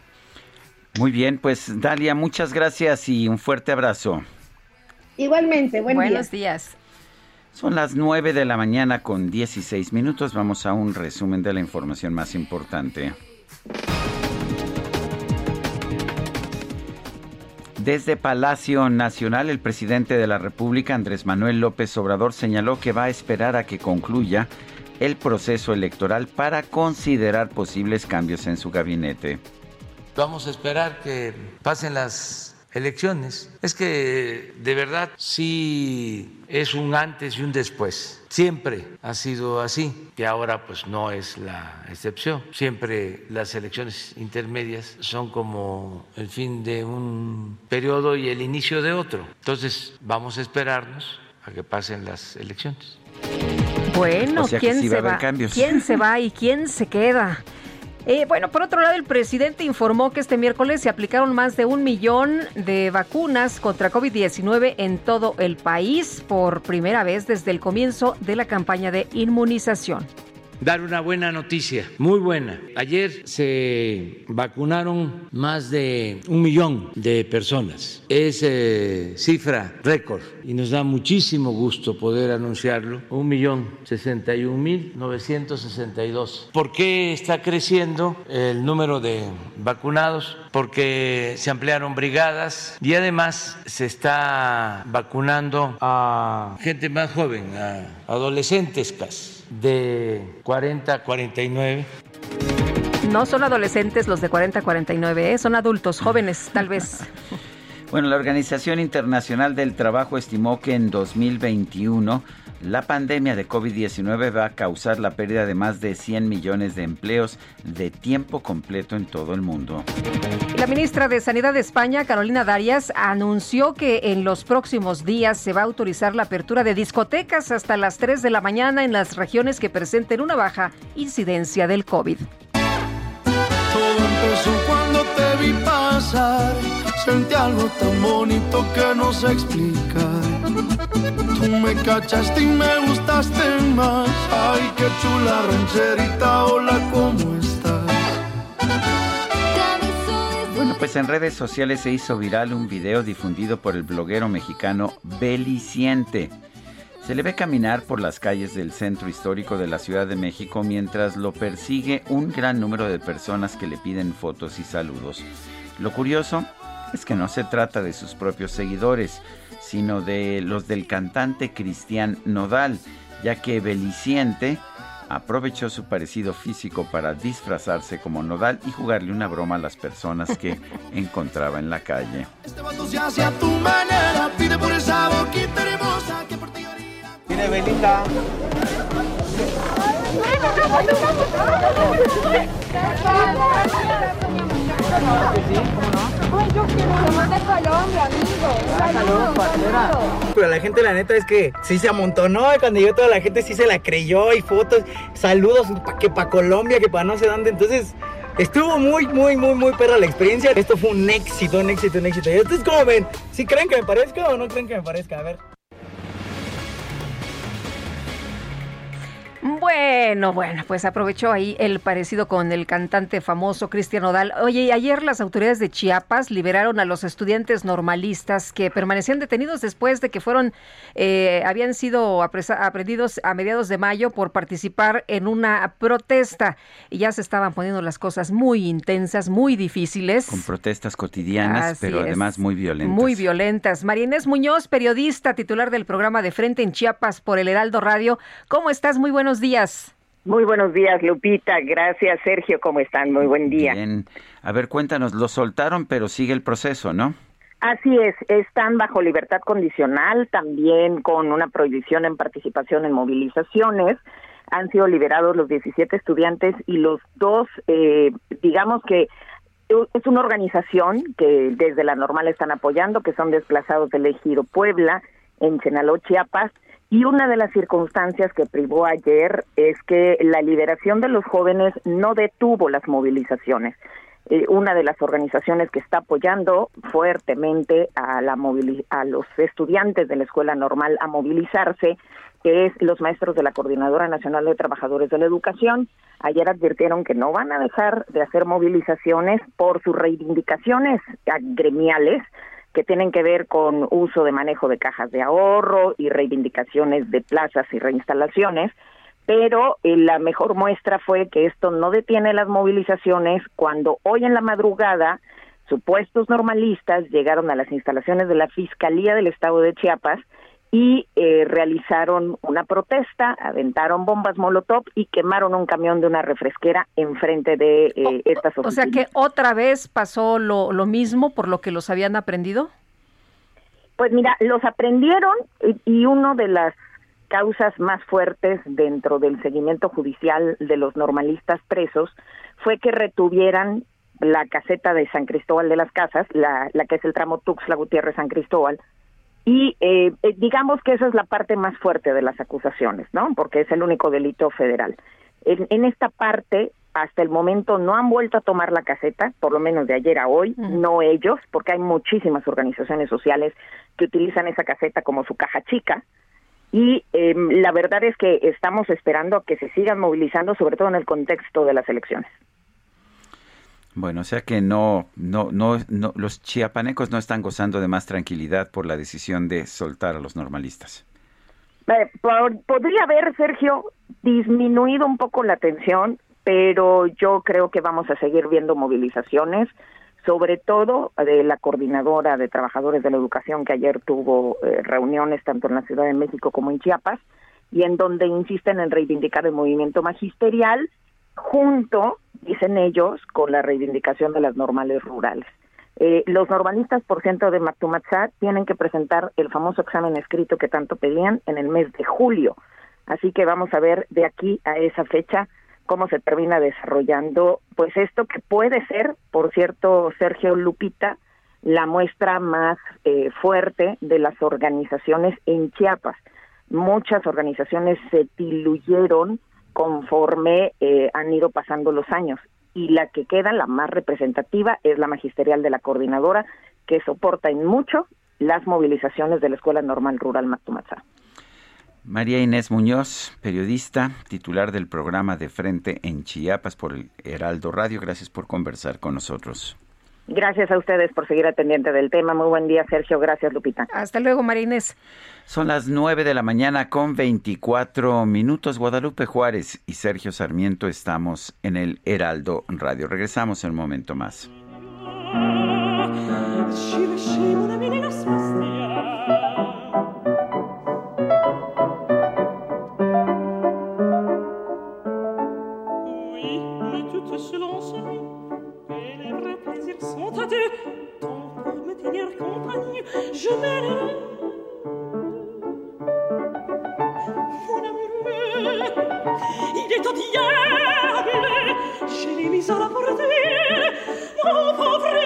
Speaker 1: Muy bien, pues Dalia, muchas gracias y un fuerte abrazo.
Speaker 31: Igualmente,
Speaker 2: buenos días.
Speaker 1: Son las 9 de la mañana con 16 minutos. Vamos a un resumen de la información más importante. Desde Palacio Nacional, el presidente de la República, Andrés Manuel López Obrador, señaló que va a esperar a que concluya el proceso electoral para considerar posibles cambios en su gabinete.
Speaker 32: Vamos a esperar que pasen las elecciones. Es que de verdad sí es un antes y un después. Siempre ha sido así, que ahora pues no es la excepción. Siempre las elecciones intermedias son como el fin de un periodo y el inicio de otro. Entonces vamos a esperarnos a que pasen las elecciones.
Speaker 2: Bueno, ¿quién se va? ¿Quién se va y quién se queda? Eh, bueno, por otro lado, el presidente informó que este miércoles se aplicaron más de un millón de vacunas contra COVID-19 en todo el país por primera vez desde el comienzo de la campaña de inmunización
Speaker 32: dar una buena noticia, muy buena. Ayer se vacunaron más de un millón de personas. Es eh, cifra récord y nos da muchísimo gusto poder anunciarlo. Un millón sesenta y un mil novecientos sesenta y dos. ¿Por qué está creciendo el número de vacunados? Porque se ampliaron brigadas y además se está vacunando a gente más joven, a adolescentes casi de 40 a 49.
Speaker 2: No son adolescentes los de 40 a 49, ¿eh? son adultos, jóvenes tal vez.
Speaker 1: Bueno, la Organización Internacional del Trabajo estimó que en 2021 la pandemia de COVID-19 va a causar la pérdida de más de 100 millones de empleos de tiempo completo en todo el mundo.
Speaker 2: La ministra de Sanidad de España, Carolina Darias, anunció que en los próximos días se va a autorizar la apertura de discotecas hasta las 3 de la mañana en las regiones que presenten una baja incidencia del COVID.
Speaker 33: Todo empezó cuando te vi pasar, sentí algo tan bonito que no explicar.
Speaker 1: Bueno, pues en redes sociales se hizo viral un video difundido por el bloguero mexicano Beliciente. Se le ve caminar por las calles del centro histórico de la Ciudad de México mientras lo persigue un gran número de personas que le piden fotos y saludos. Lo curioso es que no se trata de sus propios seguidores, sino de los del cantante Cristian Nodal, ya que Beliciente aprovechó su parecido físico para disfrazarse como Nodal y jugarle una broma a las personas que encontraba en la calle.
Speaker 33: Este vato
Speaker 34: Belita. Pero la gente, la neta, es que sí se amontonó. Cuando llegó toda la gente, sí se la creyó. Y fotos, saludos, que para Colombia, que para no sé dónde. Entonces, estuvo muy, muy, muy, muy perra la experiencia. Esto fue un éxito, un éxito, un éxito. ¿Y ustedes cómo ven? ¿Sí creen que me parezca o no creen que me parezca? A ver.
Speaker 2: Bueno, bueno, pues aprovechó ahí el parecido con el cantante famoso Cristian Nodal. Oye, y ayer las autoridades de Chiapas liberaron a los estudiantes normalistas que permanecían detenidos después de que fueron, eh, habían sido aprendidos a mediados de mayo por participar en una protesta. Y ya se estaban poniendo las cosas muy intensas, muy difíciles.
Speaker 1: Con protestas cotidianas,
Speaker 2: Así
Speaker 1: pero
Speaker 2: es.
Speaker 1: además muy violentas.
Speaker 2: Muy violentas. María Inés Muñoz, periodista, titular del programa de Frente en Chiapas por el Heraldo Radio. ¿Cómo estás? Muy buenos días.
Speaker 35: Muy buenos días, Lupita. Gracias, Sergio. ¿Cómo están? Muy buen día.
Speaker 1: Bien. A ver, cuéntanos, lo soltaron, pero sigue el proceso, ¿no?
Speaker 35: Así es, están bajo libertad condicional, también con una prohibición en participación en movilizaciones. Han sido liberados los 17 estudiantes y los dos, eh, digamos que es una organización que desde la normal están apoyando, que son desplazados del ejido Puebla, en Chenaló, Chiapas, y una de las circunstancias que privó ayer es que la liberación de los jóvenes no detuvo las movilizaciones. Eh, una de las organizaciones que está apoyando fuertemente a, la a los estudiantes de la escuela normal a movilizarse que es los maestros de la Coordinadora Nacional de Trabajadores de la Educación. Ayer advirtieron que no van a dejar de hacer movilizaciones por sus reivindicaciones gremiales que tienen que ver con uso de manejo de cajas de ahorro y reivindicaciones de plazas y reinstalaciones, pero eh, la mejor muestra fue que esto no detiene las movilizaciones cuando hoy en la madrugada supuestos normalistas llegaron a las instalaciones de la Fiscalía del Estado de Chiapas y eh, realizaron una protesta, aventaron bombas Molotov y quemaron un camión de una refresquera enfrente de eh, estas oficinas.
Speaker 2: O sea que otra vez pasó lo, lo mismo por lo que los habían aprendido.
Speaker 35: Pues mira, los aprendieron y uno de las causas más fuertes dentro del seguimiento judicial de los normalistas presos fue que retuvieran la caseta de San Cristóbal de las Casas, la, la que es el tramo Tuxtla Gutiérrez San Cristóbal, y eh, eh, digamos que esa es la parte más fuerte de las acusaciones, ¿no? Porque es el único delito federal. En, en esta parte, hasta el momento no han vuelto a tomar la caseta, por lo menos de ayer a hoy, no ellos, porque hay muchísimas organizaciones sociales que utilizan esa caseta como su caja chica, y eh, la verdad es que estamos esperando a que se sigan movilizando, sobre todo en el contexto de las elecciones.
Speaker 1: Bueno, o sea que no, no, no, los chiapanecos no están gozando de más tranquilidad por la decisión de soltar a los normalistas.
Speaker 35: Eh, podría haber, Sergio, disminuido un poco la tensión, pero yo creo que vamos a seguir viendo movilizaciones sobre todo de la coordinadora de trabajadores de la educación que ayer tuvo eh, reuniones tanto en la Ciudad de México como en Chiapas y en donde insisten en reivindicar el movimiento magisterial junto, dicen ellos, con la reivindicación de las normales rurales. Eh, los normalistas por ciento de Matumatzá tienen que presentar el famoso examen escrito que tanto pedían en el mes de julio. Así que vamos a ver de aquí a esa fecha cómo se termina desarrollando, pues esto que puede ser, por cierto, Sergio Lupita, la muestra más eh, fuerte de las organizaciones en Chiapas. Muchas organizaciones se diluyeron conforme eh, han ido pasando los años y la que queda, la más representativa, es la magisterial de la coordinadora, que soporta en mucho las movilizaciones de la Escuela Normal Rural Mactumatzá.
Speaker 1: María Inés Muñoz, periodista, titular del programa de Frente en Chiapas por el Heraldo Radio. Gracias por conversar con nosotros.
Speaker 35: Gracias a ustedes por seguir atendiente del tema. Muy buen día, Sergio. Gracias, Lupita.
Speaker 2: Hasta luego, María Inés.
Speaker 1: Son las 9 de la mañana con 24 minutos. Guadalupe Juárez y Sergio Sarmiento estamos en el Heraldo Radio. Regresamos en un momento más.
Speaker 20: Je m'aime. Mon amoureux, il est au diable, je l'ai mis à la portée, mon pauvre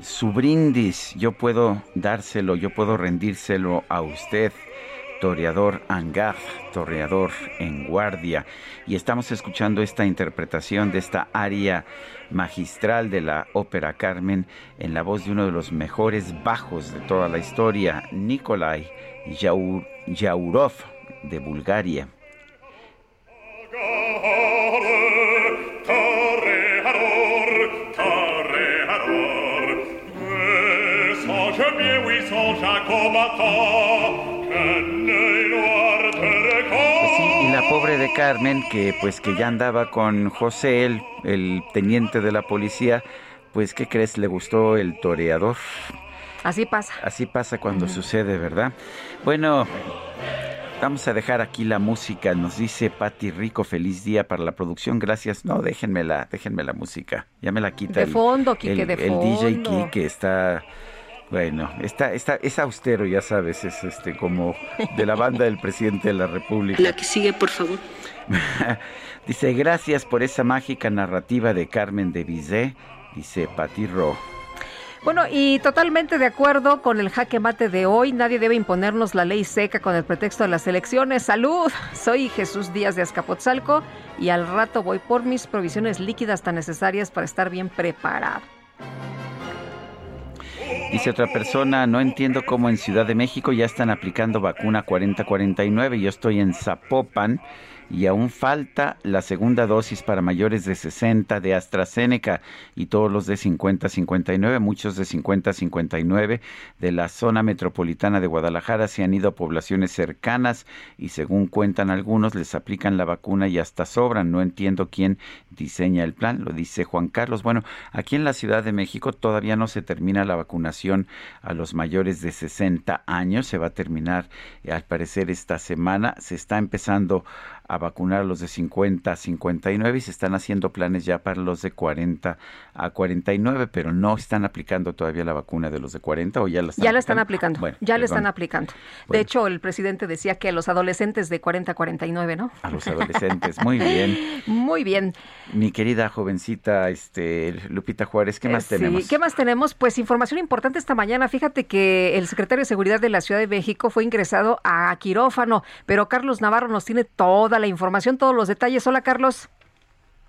Speaker 1: Su brindis, yo puedo dárselo, yo puedo rendírselo a usted, toreador Angar, toreador en guardia. Y estamos escuchando esta interpretación de esta aria magistral de la ópera Carmen en la voz de uno de los mejores bajos de toda la historia, Nikolai Yaur- Yaurov de Bulgaria. Y la pobre de Carmen, que pues que ya andaba con José, el, el teniente de la policía, pues ¿qué crees? Le gustó el toreador.
Speaker 2: Así pasa.
Speaker 1: Así pasa cuando sucede, ¿verdad? Bueno, Vamos a dejar aquí la música. Nos dice Patti Rico, feliz día para la producción. Gracias. No, déjenmela, déjenme la música. Ya me la quita.
Speaker 2: De fondo, Quique, de
Speaker 1: fondo. El DJ Quique está, bueno, está, está, es austero, ya sabes, es este como de la banda del presidente de la República.
Speaker 36: La que sigue, por favor.
Speaker 1: dice, gracias por esa mágica narrativa de Carmen de Bizet, dice Patti Ro.
Speaker 2: Bueno, y totalmente de acuerdo con el jaque mate de hoy, nadie debe imponernos la ley seca con el pretexto de las elecciones. Salud, soy Jesús Díaz de Azcapotzalco y al rato voy por mis provisiones líquidas tan necesarias para estar bien preparado.
Speaker 1: Dice otra persona, no entiendo cómo en Ciudad de México ya están aplicando vacuna 4049. Yo estoy en Zapopan y aún falta la segunda dosis para mayores de 60 de AstraZeneca y todos los de 50-59, muchos de 50-59 de la zona metropolitana de Guadalajara se han ido a poblaciones cercanas y según cuentan algunos les aplican la vacuna y hasta sobran. No entiendo quién diseña el plan, lo dice Juan Carlos. Bueno, aquí en la Ciudad de México todavía no se termina la vacunación a los mayores de 60 años, se va a terminar al parecer esta semana, se está empezando a vacunar a los de 50 a 59 y se están haciendo planes ya para los de 40 a 49, pero no están aplicando todavía la vacuna de los de 40 o ya la están
Speaker 2: Ya la están aplicando, ya la están aplicando. De hecho, el presidente decía que a los adolescentes de 40 a 49, ¿no?
Speaker 1: A los adolescentes, muy bien.
Speaker 2: Muy bien.
Speaker 1: Mi querida jovencita este Lupita Juárez, ¿qué más
Speaker 2: Eh, sí,
Speaker 1: tenemos?
Speaker 2: ¿Qué más tenemos? Pues información importante esta mañana. Fíjate que el secretario de Seguridad de la Ciudad de México fue ingresado a quirófano, pero Carlos Navarro nos tiene toda la información, todos los detalles. Hola, Carlos.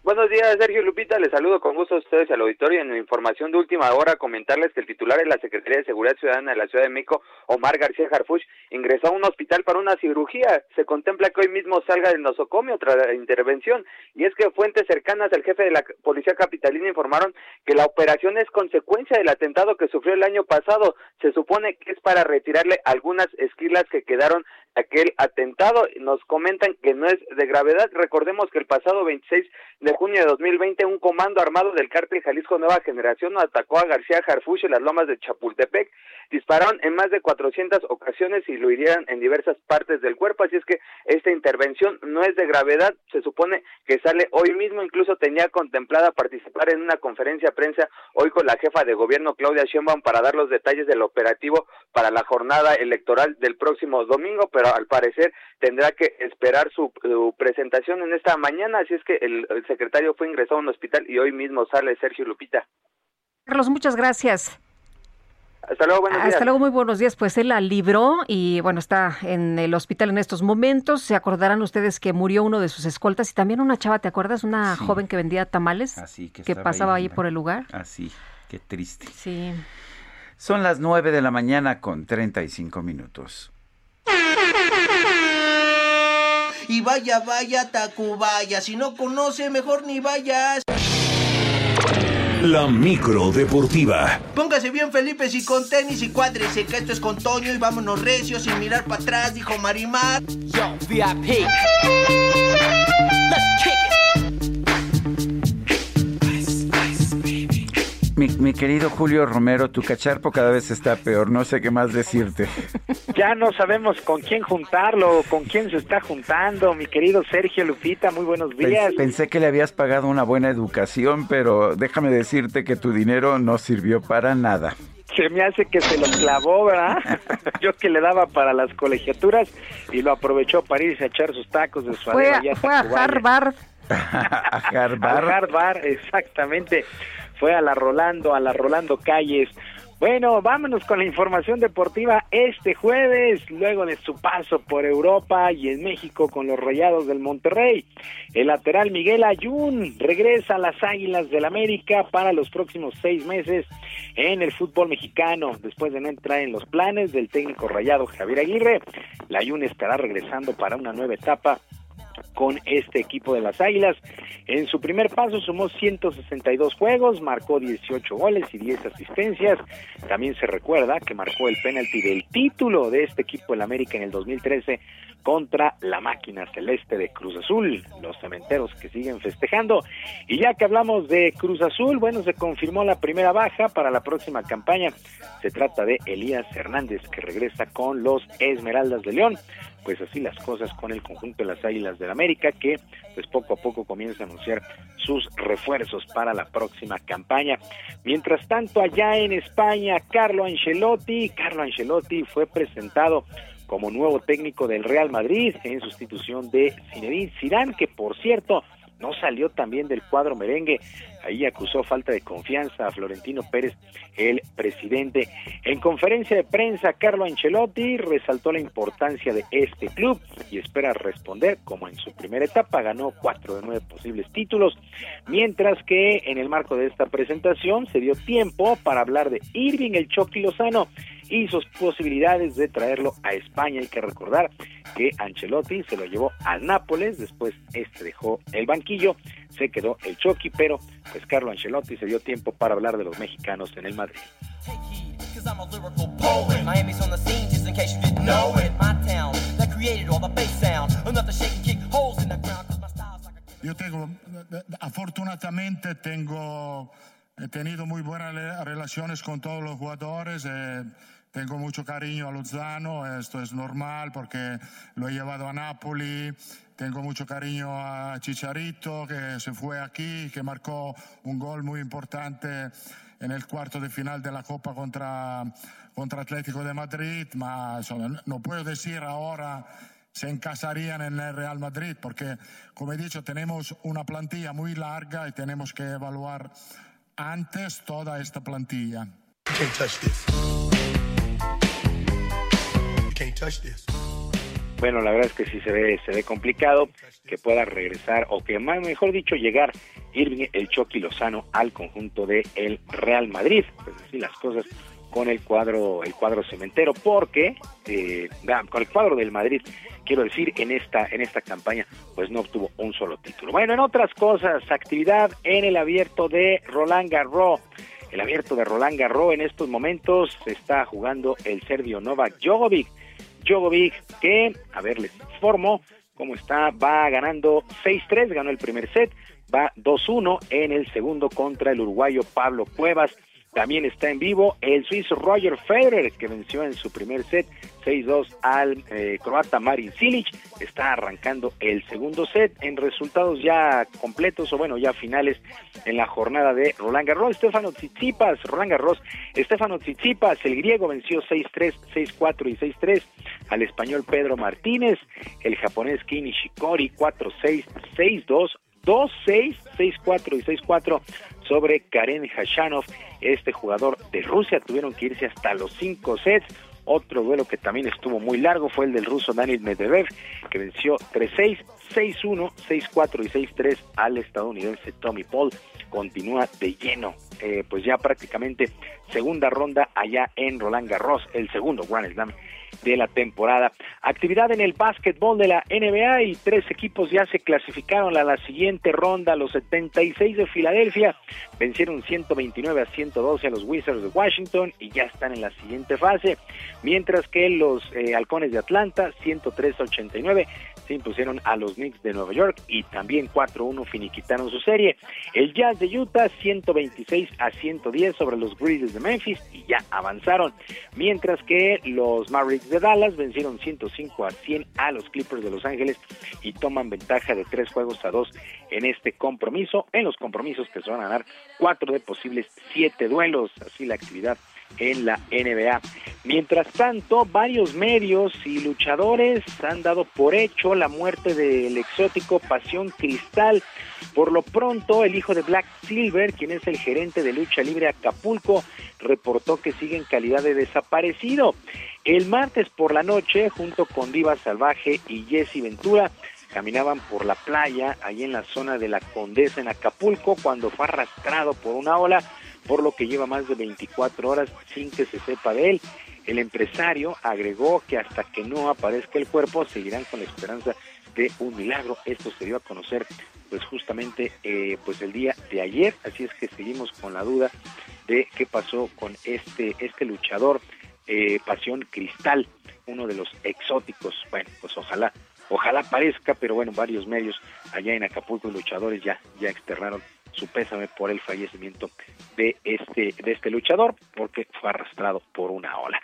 Speaker 22: Buenos días, Sergio Lupita. Les saludo con gusto a ustedes al auditorio. En información de última hora, comentarles que el titular de la Secretaría de Seguridad Ciudadana de la Ciudad de México, Omar García Harfuch, ingresó a un hospital para una cirugía. Se contempla que hoy mismo salga del nosocomio tras la intervención. Y es que fuentes cercanas al jefe de la Policía Capitalina informaron que la operación es consecuencia del atentado que sufrió el año pasado. Se supone que es para retirarle algunas esquilas que quedaron aquel atentado. Nos comentan que no es de gravedad. Recordemos que el pasado 26 de junio de 2020 un comando armado del cártel Jalisco Nueva Generación atacó a García Harfuch en las lomas de Chapultepec. Dispararon en más de 400 ocasiones y lo hirieron en diversas partes del cuerpo. Así es que esta intervención no es de gravedad. Se supone que sale hoy mismo. Incluso tenía contemplada participar en una conferencia de prensa hoy con la jefa de gobierno Claudia Sheinbaum para dar los detalles del operativo para la jornada electoral del próximo domingo, pero al parecer tendrá que esperar su, su presentación en esta mañana. Así es que el, el secretario fue ingresado a un hospital y hoy mismo sale Sergio Lupita.
Speaker 2: Carlos, muchas gracias.
Speaker 22: Hasta luego, buenos días.
Speaker 2: Hasta luego, muy buenos días. Pues él la libró y bueno, está en el hospital en estos momentos. Se acordarán ustedes que murió uno de sus escoltas y también una chava, ¿te acuerdas? Una
Speaker 1: Sí.
Speaker 2: joven que vendía tamales
Speaker 1: Así que,
Speaker 2: que pasaba ahí por el lugar.
Speaker 1: Así, qué triste.
Speaker 2: Sí.
Speaker 1: Son las 9 de la mañana con 35 minutos.
Speaker 37: Y vaya, vaya, Tacubaya. Si no conoce, mejor ni vayas.
Speaker 4: La micro deportiva.
Speaker 37: Póngase bien, Felipe, si con tenis y cuádrese, que esto es con Toño y vámonos recios sin mirar para atrás, dijo Marimar. Yo, VIP.
Speaker 1: Mi, mi querido Julio Romero, tu cacharpo cada vez está peor. No sé qué más decirte.
Speaker 38: Ya no sabemos con quién juntarlo, con quién se está juntando. Mi querido Sergio Lupita, muy buenos días.
Speaker 1: Pens- Pensé que le habías pagado una buena educación, pero déjame decirte que tu dinero no sirvió para nada.
Speaker 38: Se me hace que se lo clavó, ¿verdad? Yo que le daba para las colegiaturas y lo aprovechó para irse a echar sus tacos de
Speaker 2: Fue
Speaker 38: suadero.
Speaker 2: a, fue a. Harvard.
Speaker 1: a
Speaker 38: Harvard, exactamente. Fue a la Rolando, a la Rolando Calles. Bueno, vámonos con la información deportiva este jueves, luego de su paso por Europa y en México con los Rayados del Monterrey. El lateral Miguel Ayun regresa a las Águilas del América para los próximos seis meses en el fútbol mexicano, después de no entrar en los planes del técnico rayado Javier Aguirre. La Ayun estará regresando para una nueva etapa con este equipo de las Águilas. En su primer paso sumó 162 juegos, marcó 18 goles y 10 asistencias. También se recuerda que marcó el penalti del título de este equipo del América en el 2013 contra la máquina celeste de Cruz Azul, los cementeros que siguen festejando. Y ya que hablamos de Cruz Azul, bueno, se confirmó la primera baja para la próxima campaña. Se trata de Elías Hernández, que regresa con los Esmeraldas de León. Pues así las cosas con el conjunto de las Águilas del América, que pues poco a poco comienza a anunciar sus refuerzos para la próxima campaña. Mientras tanto, allá en España, Carlo Ancelotti, Carlo Ancelotti fue presentado como nuevo técnico del Real Madrid en sustitución de Zinedine Zidane, que por cierto no salió también del cuadro merengue. Ahí acusó falta de confianza a Florentino Pérez, el presidente. En conferencia de prensa, Carlo Ancelotti resaltó la importancia de este club y espera responder como en su primera etapa ganó cuatro de nueve posibles títulos, mientras que en el marco de esta presentación se dio tiempo para hablar de Irving el Chucky Lozano y sus posibilidades de traerlo a España. Hay que recordar que Ancelotti se lo llevó al Nápoles, después este dejó el banquillo, se quedó el Chucky, pero pues Carlo Ancelotti se dio tiempo para hablar de los mexicanos en el Madrid.
Speaker 39: Yo tengo, afortunadamente tengo, he tenido muy buenas relaciones con todos los jugadores. Eh, tengo mucho cariño a Lozano, esto es normal porque lo he llevado a Napoli. Tengo mucho cariño a Chicharito, que se fue aquí, que marcó un gol muy importante en el cuarto de final de la Copa contra, contra Atlético de Madrid, pero no puedo decir ahora se encasarían en el Real Madrid, porque, como he dicho, tenemos una plantilla muy larga y tenemos que evaluar antes toda esta plantilla.
Speaker 38: Bueno, la verdad es que sí se ve, se ve complicado que pueda regresar o que más mejor dicho llegar Irving el Chucky Lozano al conjunto de el Real Madrid. Pues así las cosas con el cuadro el cuadro cementero porque eh, con el cuadro del Madrid quiero decir en esta en esta campaña pues no obtuvo un solo título. Bueno en otras cosas actividad en el abierto de Roland Garros el abierto de Roland Garros en estos momentos se está jugando el serbio Novak Djokovic Djokovic, que, a ver, les cómo está, va ganando 6-3, ganó el primer set, va 2-1 en el segundo contra el uruguayo Pablo Cuevas. También está en vivo el suizo Roger Federer, que venció en su primer set 6-2 al eh, croata Marin Cilic. Está arrancando el segundo set en resultados ya completos o bueno, ya finales en la jornada de Roland Garros. Stefano Tsitsipas, Roland Garros, Stefano Tsitsipas, el griego venció 6-3, 6-4 y 6-3 al español Pedro Martínez, el japonés Kei Nishikori 4-6, 6-2, 2-6, 6-4 y 6-4 sobre Karen Hashanov, este jugador de Rusia. Tuvieron que irse hasta los 5 sets. Otro duelo que también estuvo muy largo fue el del ruso Daniel Medvedev, que venció 3-6, 6-1, 6-4 y 6-3 al estadounidense Tommy Paul. Continúa de lleno, eh, pues ya prácticamente segunda ronda allá en Roland Garros, el segundo Grand Slam de la temporada. Actividad en el básquetbol de la NBA y tres equipos ya se clasificaron a la siguiente ronda. Los 76 de Filadelfia vencieron 129 a 112 a los Wizards de Washington y ya están en la siguiente fase, mientras que los eh, Halcones de Atlanta 103 a 89 se impusieron a los Knicks de Nueva York y también 4-1 finiquitaron su serie. El Jazz de Utah 126 a 110 sobre los Grizzlies de Memphis y ya avanzaron, mientras que los Mavericks de Dallas vencieron 105 a 100 a los Clippers de Los Ángeles y toman ventaja de tres juegos a dos en este compromiso, en los compromisos que se van a ganar cuatro de posibles siete duelos, así la actividad en la NBA. Mientras tanto, varios medios y luchadores han dado por hecho la muerte del exótico Pasión Cristal. Por lo pronto, el hijo de Black Silver, quien es el gerente de lucha libre Acapulco, reportó que sigue en calidad de desaparecido. El martes por la noche, junto con Diva Salvaje y Jesse Ventura, caminaban por la playa, ahí en la zona de la Condesa en Acapulco, cuando fue arrastrado por una ola por lo que lleva más de 24 horas sin que se sepa de él. El empresario agregó que hasta que no aparezca el cuerpo seguirán con la esperanza de un milagro. Esto se dio a conocer pues justamente eh, pues el día de ayer, así es que seguimos con la duda de qué pasó con este este luchador eh, Pasión Cristal, uno de los exóticos. Bueno, pues ojalá ojalá parezca, pero bueno, varios medios allá en Acapulco luchadores ya ya externaron su pésame por el fallecimiento de este de este luchador porque fue arrastrado por una ola.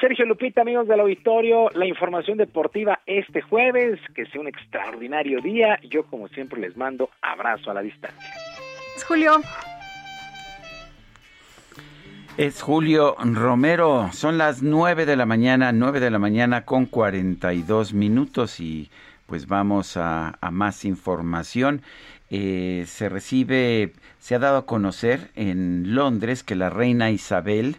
Speaker 38: Sergio Lupita, amigos del auditorio, la información deportiva este jueves, que sea un extraordinario día. Yo, como siempre, les mando abrazo a la distancia.
Speaker 2: Julio.
Speaker 1: Es Julio Romero, son las 9 de la mañana, 9 de la mañana con 42 minutos y pues vamos a, a más información. Eh, se recibe, se ha dado a conocer en Londres que la reina Isabel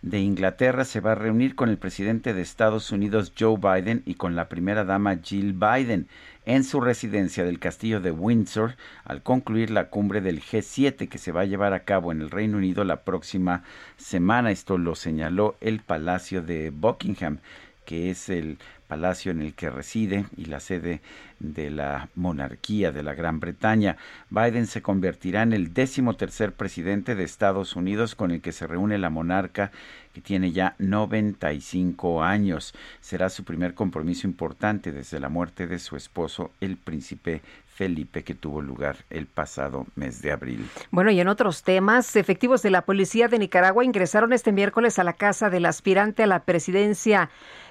Speaker 1: de Inglaterra se va a reunir con el presidente de Estados Unidos Joe Biden y con la primera dama Jill Biden en su residencia del castillo de Windsor al concluir la cumbre del G7 que se va a llevar a cabo en el Reino Unido la próxima semana. Esto lo señaló el Palacio de Buckingham, que es el palacio en el que reside y la sede de la monarquía de la Gran Bretaña. Biden se convertirá en el décimo tercer presidente de Estados Unidos con el que se reúne la monarca que tiene ya 95 años. Será su primer compromiso importante desde la muerte de su esposo, el príncipe Felipe que tuvo lugar el pasado mes de abril.
Speaker 2: Bueno, y en otros temas, efectivos de la policía de Nicaragua ingresaron este miércoles a la casa del aspirante a la presidencia,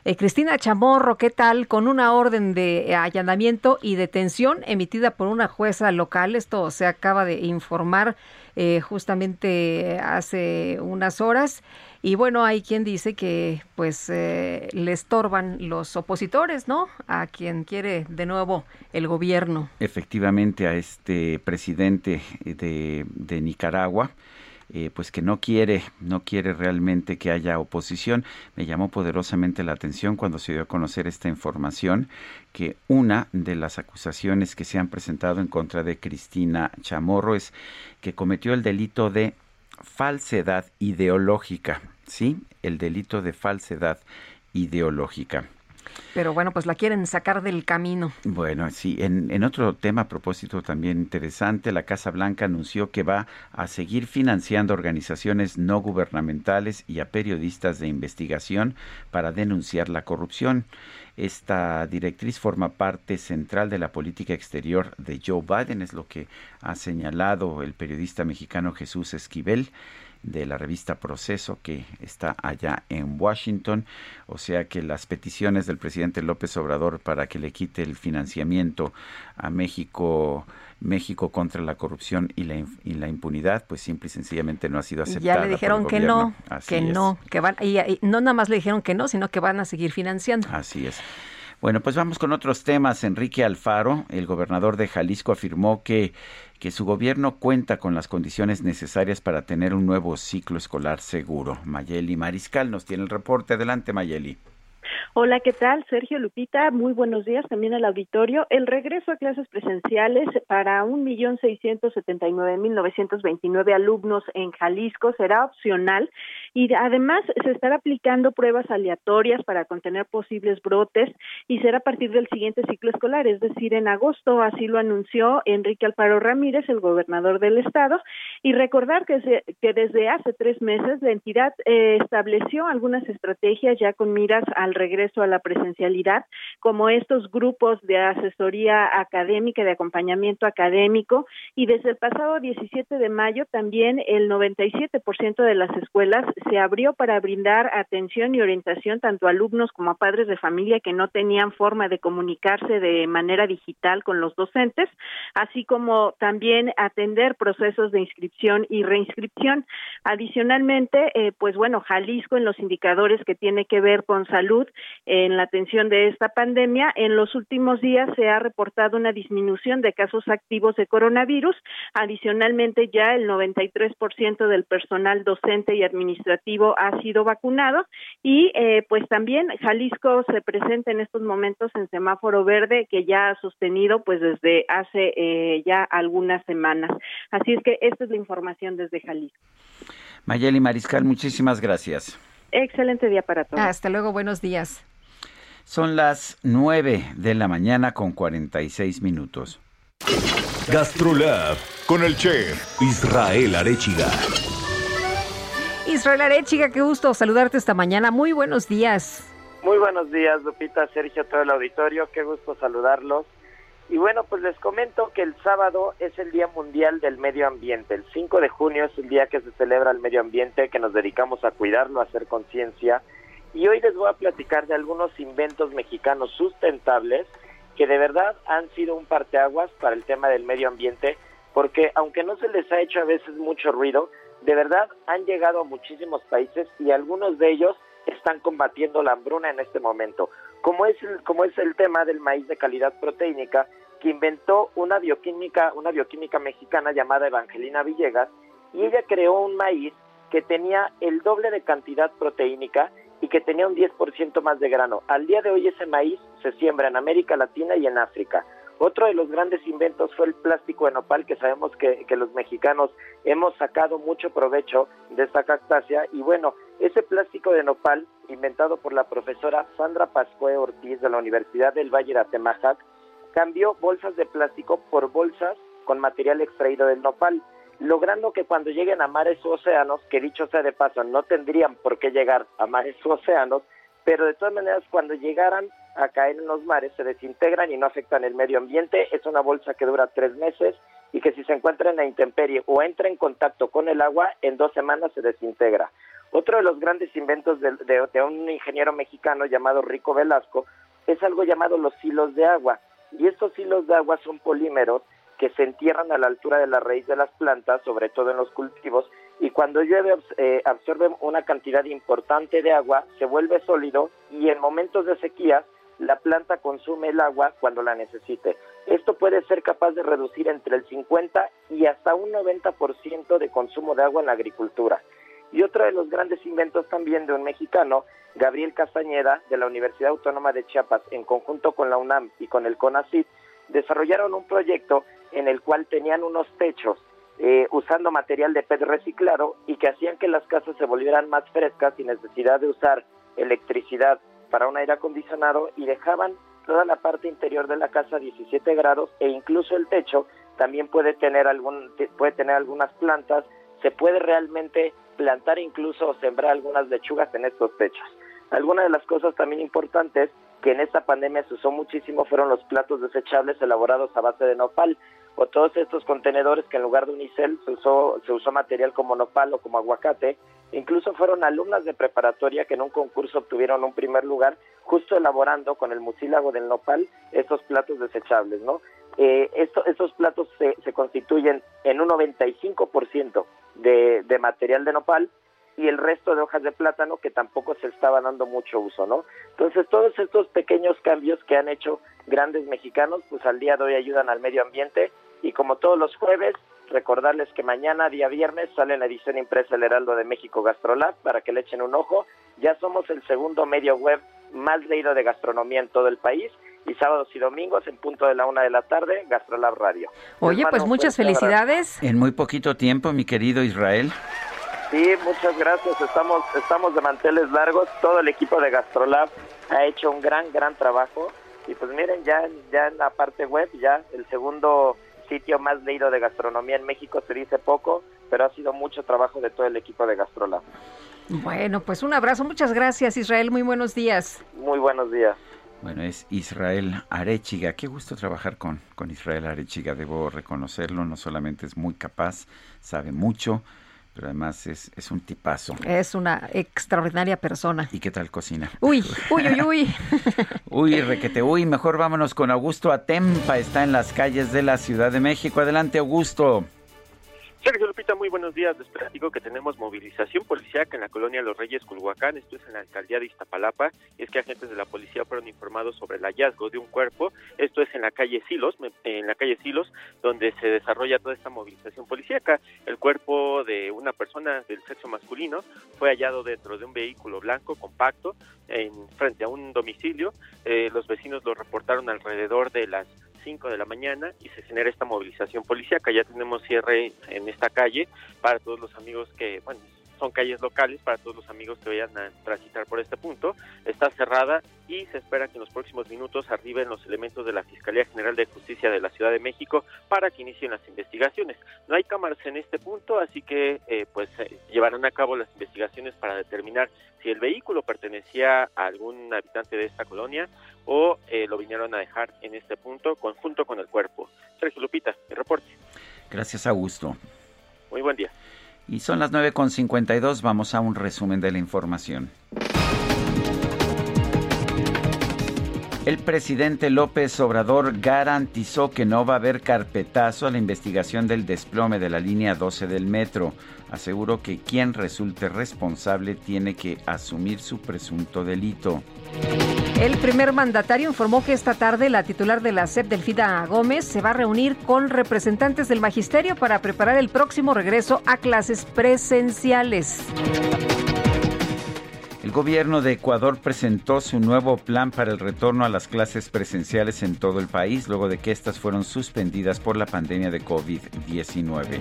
Speaker 2: eh, Cristina Chamorro, ¿qué tal? Con una orden de allanamiento y detención emitida por una jueza local. Esto se acaba de informar eh, justamente hace unas horas. Y bueno, hay quien dice que pues eh, le estorban los opositores, ¿no? A quien quiere de nuevo el gobierno.
Speaker 1: Efectivamente, a este presidente de, de Nicaragua. Eh, pues que no quiere, no quiere realmente que haya oposición. Me llamó poderosamente la atención cuando se dio a conocer esta información que una de las acusaciones que se han presentado en contra de Cristina Chamorro es que cometió el delito de falsedad ideológica. ¿Sí? El delito de falsedad ideológica.
Speaker 2: Pero bueno, pues la quieren sacar del camino.
Speaker 1: Bueno, sí, en, en, otro tema a propósito también interesante, la Casa Blanca anunció que va a seguir financiando organizaciones no gubernamentales y a periodistas de investigación para denunciar la corrupción. Esta directriz forma parte central de la política exterior de Joe Biden, es lo que ha señalado el periodista mexicano Jesús Esquivel de la revista Proceso que está allá en Washington. O sea que las peticiones del presidente López Obrador para que le quite el financiamiento a México, México contra la corrupción y la, y la impunidad, pues simple y sencillamente no ha sido aceptada.
Speaker 2: Ya le dijeron que no, que no, que van, y, y no nada más le dijeron que no, sino que van a seguir financiando.
Speaker 1: Así es. Bueno, pues vamos con otros temas. Enrique Alfaro, el gobernador de Jalisco, afirmó que que su gobierno cuenta con las condiciones necesarias para tener un nuevo ciclo escolar seguro. Mayeli Mariscal nos tiene el reporte. Adelante, Mayeli.
Speaker 36: Hola, ¿qué tal? Sergio Lupita, muy buenos días también al auditorio. El regreso a clases presenciales para 1.679.929 alumnos en Jalisco será opcional y además se estará aplicando pruebas aleatorias para contener posibles brotes y será a partir del siguiente ciclo escolar, es decir, en agosto, así lo anunció Enrique Alfaro Ramírez, el gobernador del estado, y recordar que, se, que desde hace tres meses la entidad eh, estableció algunas estrategias ya con miras al regreso a la presencialidad, como estos grupos de asesoría académica, de acompañamiento académico, y desde el pasado 17 de mayo también el 97% de las escuelas se abrió para brindar atención y orientación tanto a alumnos como a padres de familia que no tenían forma de comunicarse de manera digital con los docentes, así como también atender procesos de inscripción y reinscripción. Adicionalmente, eh, pues bueno, Jalisco en los indicadores que tiene que ver con salud en la atención de esta pandemia. En los últimos días se ha reportado una disminución de casos activos de coronavirus. Adicionalmente, ya el 93% del personal docente y administrativo ha sido vacunado y eh, pues también Jalisco se presenta en estos momentos en semáforo verde que ya ha sostenido pues desde hace eh, ya algunas semanas. Así es que esta es la información desde Jalisco.
Speaker 1: Mayeli Mariscal, muchísimas gracias.
Speaker 36: Excelente día para todos.
Speaker 2: Hasta luego, buenos días.
Speaker 1: Son las 9 de la mañana con 46 minutos.
Speaker 4: Gastrolab con el chef Israel Arechiga.
Speaker 2: Israel Arechiga, qué gusto saludarte esta mañana. Muy buenos días.
Speaker 40: Muy buenos días, Lupita, Sergio, todo el auditorio. Qué gusto saludarlos. Y bueno, pues les comento que el sábado es el Día Mundial del Medio Ambiente. El 5 de junio es el día que se celebra el medio ambiente, que nos dedicamos a cuidarlo, a hacer conciencia. Y hoy les voy a platicar de algunos inventos mexicanos sustentables que de verdad han sido un parteaguas para el tema del medio ambiente, porque aunque no se les ha hecho a veces mucho ruido, de verdad han llegado a muchísimos países y algunos de ellos están combatiendo la hambruna en este momento como es el, como es el tema del maíz de calidad proteínica que inventó una bioquímica, una bioquímica mexicana llamada Evangelina Villegas y ella creó un maíz que tenía el doble de cantidad proteínica y que tenía un 10% más de grano. Al día de hoy ese maíz se siembra en América Latina y en África. Otro de los grandes inventos fue el plástico de nopal, que sabemos que, los mexicanos hemos sacado mucho provecho de esta cactácea. Y bueno, ese plástico de nopal, inventado por la profesora Sandra Pascue Ortiz de la Universidad del Valle de Atemajac, cambió bolsas de plástico por bolsas con material extraído del nopal, logrando que cuando lleguen a mares u océanos, que dicho sea de paso, no tendrían por qué llegar a mares u océanos, pero de todas maneras cuando llegaran a caer en los mares se desintegran y no afectan el medio ambiente. Es una bolsa que dura tres meses y que si se encuentra en la intemperie o entra en contacto con el agua, en dos semanas se desintegra. Otro de los grandes inventos de, de, un ingeniero mexicano llamado Rico Velasco es algo llamado los hilos de agua. Y estos hilos de agua son polímeros que se entierran a la altura de la raíz de las plantas, sobre todo en los cultivos, y cuando llueve eh, absorbe una cantidad importante de agua, se vuelve sólido y en momentos de sequía la planta consume el agua cuando la necesite. Esto puede ser capaz de reducir entre el 50 y hasta un 90% de consumo de agua en la agricultura. Y otro de los grandes inventos también de un mexicano, Gabriel Castañeda, de la Universidad Autónoma de Chiapas, en conjunto con la UNAM y con el CONACYT, desarrollaron un proyecto en el cual tenían unos techos eh, usando material de PET reciclado y que hacían que las casas se volvieran más frescas sin necesidad de usar electricidad para un aire acondicionado y dejaban toda la parte interior de la casa a 17 grados e incluso el techo también puede tener algún puede tener algunas plantas, se puede realmente plantar incluso o sembrar algunas lechugas en estos techos. Algunas de las cosas también importantes que en esta pandemia se usó muchísimo fueron los platos desechables elaborados a base de nopal o todos estos contenedores que en lugar de unicel se usó, se usó material como nopal o como aguacate. Incluso fueron alumnas de preparatoria que en un concurso obtuvieron un primer lugar justo elaborando con el mucílago del nopal estos platos desechables, ¿no? Eh, esto, estos platos se, se constituyen en un 95% de, de material de nopal y el resto de hojas de plátano que tampoco se estaba dando mucho uso, ¿no? Entonces todos estos pequeños cambios que han hecho grandes mexicanos, pues al día de hoy ayudan al medio ambiente y como todos los jueves, recordarles que mañana, día viernes, sale la edición impresa El Heraldo de México Gastrolab para que le echen un ojo. Ya somos el segundo medio web más leído de gastronomía en todo el país y sábados y domingos en punto de la una de la tarde, Gastrolab Radio.
Speaker 2: Oye, pues muchas felicidades.
Speaker 1: En muy poquito tiempo, mi querido Israel.
Speaker 40: Sí, muchas gracias. Estamos, estamos de manteles largos. Todo el equipo de Gastrolab ha hecho un gran, gran trabajo. Y pues miren, ya, ya en la parte web, ya el segundo sitio más leído de gastronomía en México se dice poco, pero ha sido mucho trabajo de todo el equipo de Gastrolab.
Speaker 2: Bueno, pues un abrazo. Muchas gracias, Israel. Muy buenos días.
Speaker 40: Muy buenos días.
Speaker 1: Bueno, es Israel Arechiga. Qué gusto trabajar con, con Israel Arechiga, debo reconocerlo. No solamente es muy capaz, sabe mucho, pero además es, es un tipazo.
Speaker 2: Es una extraordinaria persona.
Speaker 1: ¿Y qué tal cocina?
Speaker 2: Uy, uy, uy, uy.
Speaker 1: uy, requete, uy, mejor vámonos con Augusto Atempa, está en las calles de la Ciudad de México. Adelante, Augusto.
Speaker 41: Sergio Lupita, muy buenos días. Les platico que tenemos movilización policíaca en la colonia Los Reyes Culhuacán, esto es en la alcaldía de Iztapalapa, y es que agentes de la policía fueron informados sobre el hallazgo de un cuerpo, esto es en la calle Silos, en la calle Silos, donde se desarrolla toda esta movilización policíaca. El cuerpo de una persona del sexo masculino fue hallado dentro de un vehículo blanco compacto en frente a un domicilio. Eh, los vecinos lo reportaron alrededor de las 5 de la mañana y se genera esta movilización policíaca. Ya tenemos cierre en esta calle para todos los amigos que, bueno,
Speaker 19: son calles locales para todos los amigos que vayan a transitar por este punto. Está cerrada y se espera que en los próximos minutos arriben los elementos de la Fiscalía General de Justicia de la Ciudad de México para que inicien las investigaciones. No hay cámaras en este punto, así que eh, pues eh, llevarán a cabo las investigaciones para determinar si el vehículo pertenecía a algún habitante de esta colonia o eh, lo vinieron a dejar en este punto conjunto con el cuerpo. Sergio Lupita, el reporte.
Speaker 1: Gracias, Augusto.
Speaker 19: Muy buen día.
Speaker 1: Y son las 9.52, vamos a un resumen de la información. El presidente López Obrador garantizó que no va a haber carpetazo a la investigación del desplome de la línea 12 del metro. Aseguró que quien resulte responsable tiene que asumir su presunto delito.
Speaker 2: El primer mandatario informó que esta tarde la titular de la SEP, Delfida Gómez, se va a reunir con representantes del magisterio para preparar el próximo regreso a clases presenciales.
Speaker 1: El gobierno de Ecuador presentó su nuevo plan para el retorno a las clases presenciales en todo el país, luego de que estas fueron suspendidas por la pandemia de COVID-19.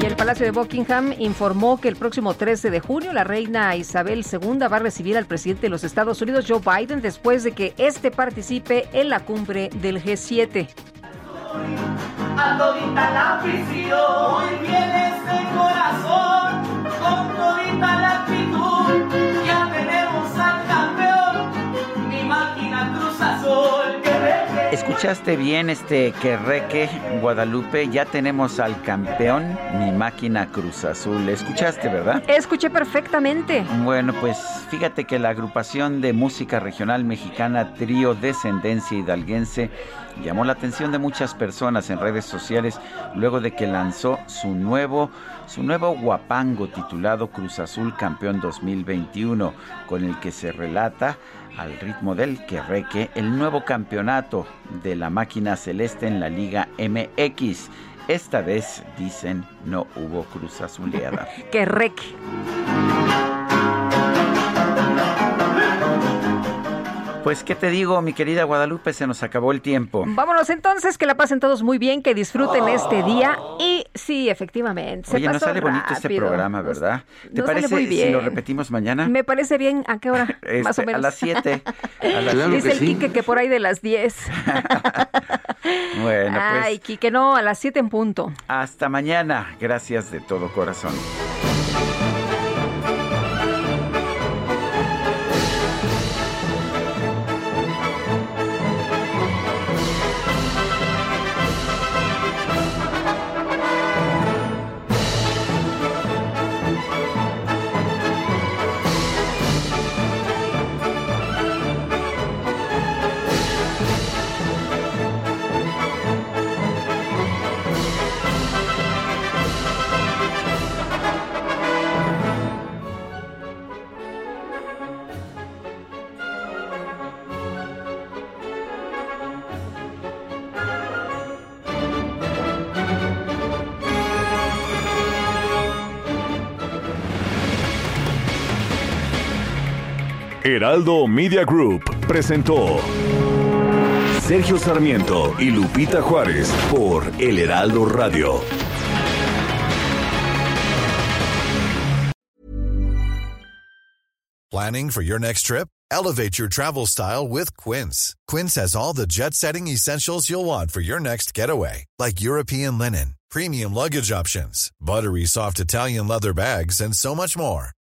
Speaker 2: Y el Palacio de Buckingham informó que el próximo 13 de junio la reina Isabel II va a recibir al presidente de los Estados Unidos, Joe Biden, después de que éste participe en la cumbre del G7.
Speaker 42: A todita la bien este corazón, con todita la actitud,
Speaker 1: ¿Escuchaste bien este querreque, Guadalupe? Ya tenemos al campeón, mi máquina Cruz Azul. ¿Escuchaste, verdad?
Speaker 2: Escuché perfectamente.
Speaker 1: Bueno, pues fíjate que la agrupación de música regional mexicana Trío Descendencia Hidalguense llamó la atención de muchas personas en redes sociales luego de que lanzó su nuevo su nuevo guapango titulado Cruz Azul Campeón 2021, con el que se relata al ritmo del querreque el nuevo campeonato de la máquina celeste en la Liga MX. Esta vez, dicen, no hubo Cruz Azuleada.
Speaker 2: Querreque.
Speaker 1: Pues, ¿qué te digo, mi querida Guadalupe? Se nos acabó el tiempo.
Speaker 2: Vámonos entonces, que la pasen todos muy bien, que disfruten este día y sí, efectivamente. Se
Speaker 1: Oye, no
Speaker 2: pasó
Speaker 1: sale bonito este
Speaker 2: rápido.
Speaker 1: programa, ¿verdad? ¿Te
Speaker 2: no sale
Speaker 1: parece
Speaker 2: muy
Speaker 1: si
Speaker 2: bien.
Speaker 1: lo repetimos mañana?
Speaker 2: Me parece bien. ¿A qué hora? Más
Speaker 1: Este,
Speaker 2: o menos.
Speaker 1: A las 7. A las
Speaker 2: Dice el Quique que por ahí de las 10.
Speaker 1: Bueno, pues
Speaker 2: Ay, Quique, no, a las 7 en punto.
Speaker 1: hasta mañana. Gracias de todo corazón.
Speaker 4: Heraldo Media Group presentó Sergio Sarmiento y Lupita Juárez por El Heraldo Radio.
Speaker 43: Planning for your next trip? Elevate your travel style with Quince. Quince has all the jet setting essentials you'll want for your next getaway, like European linen, premium luggage options, buttery soft Italian leather bags, and so much more.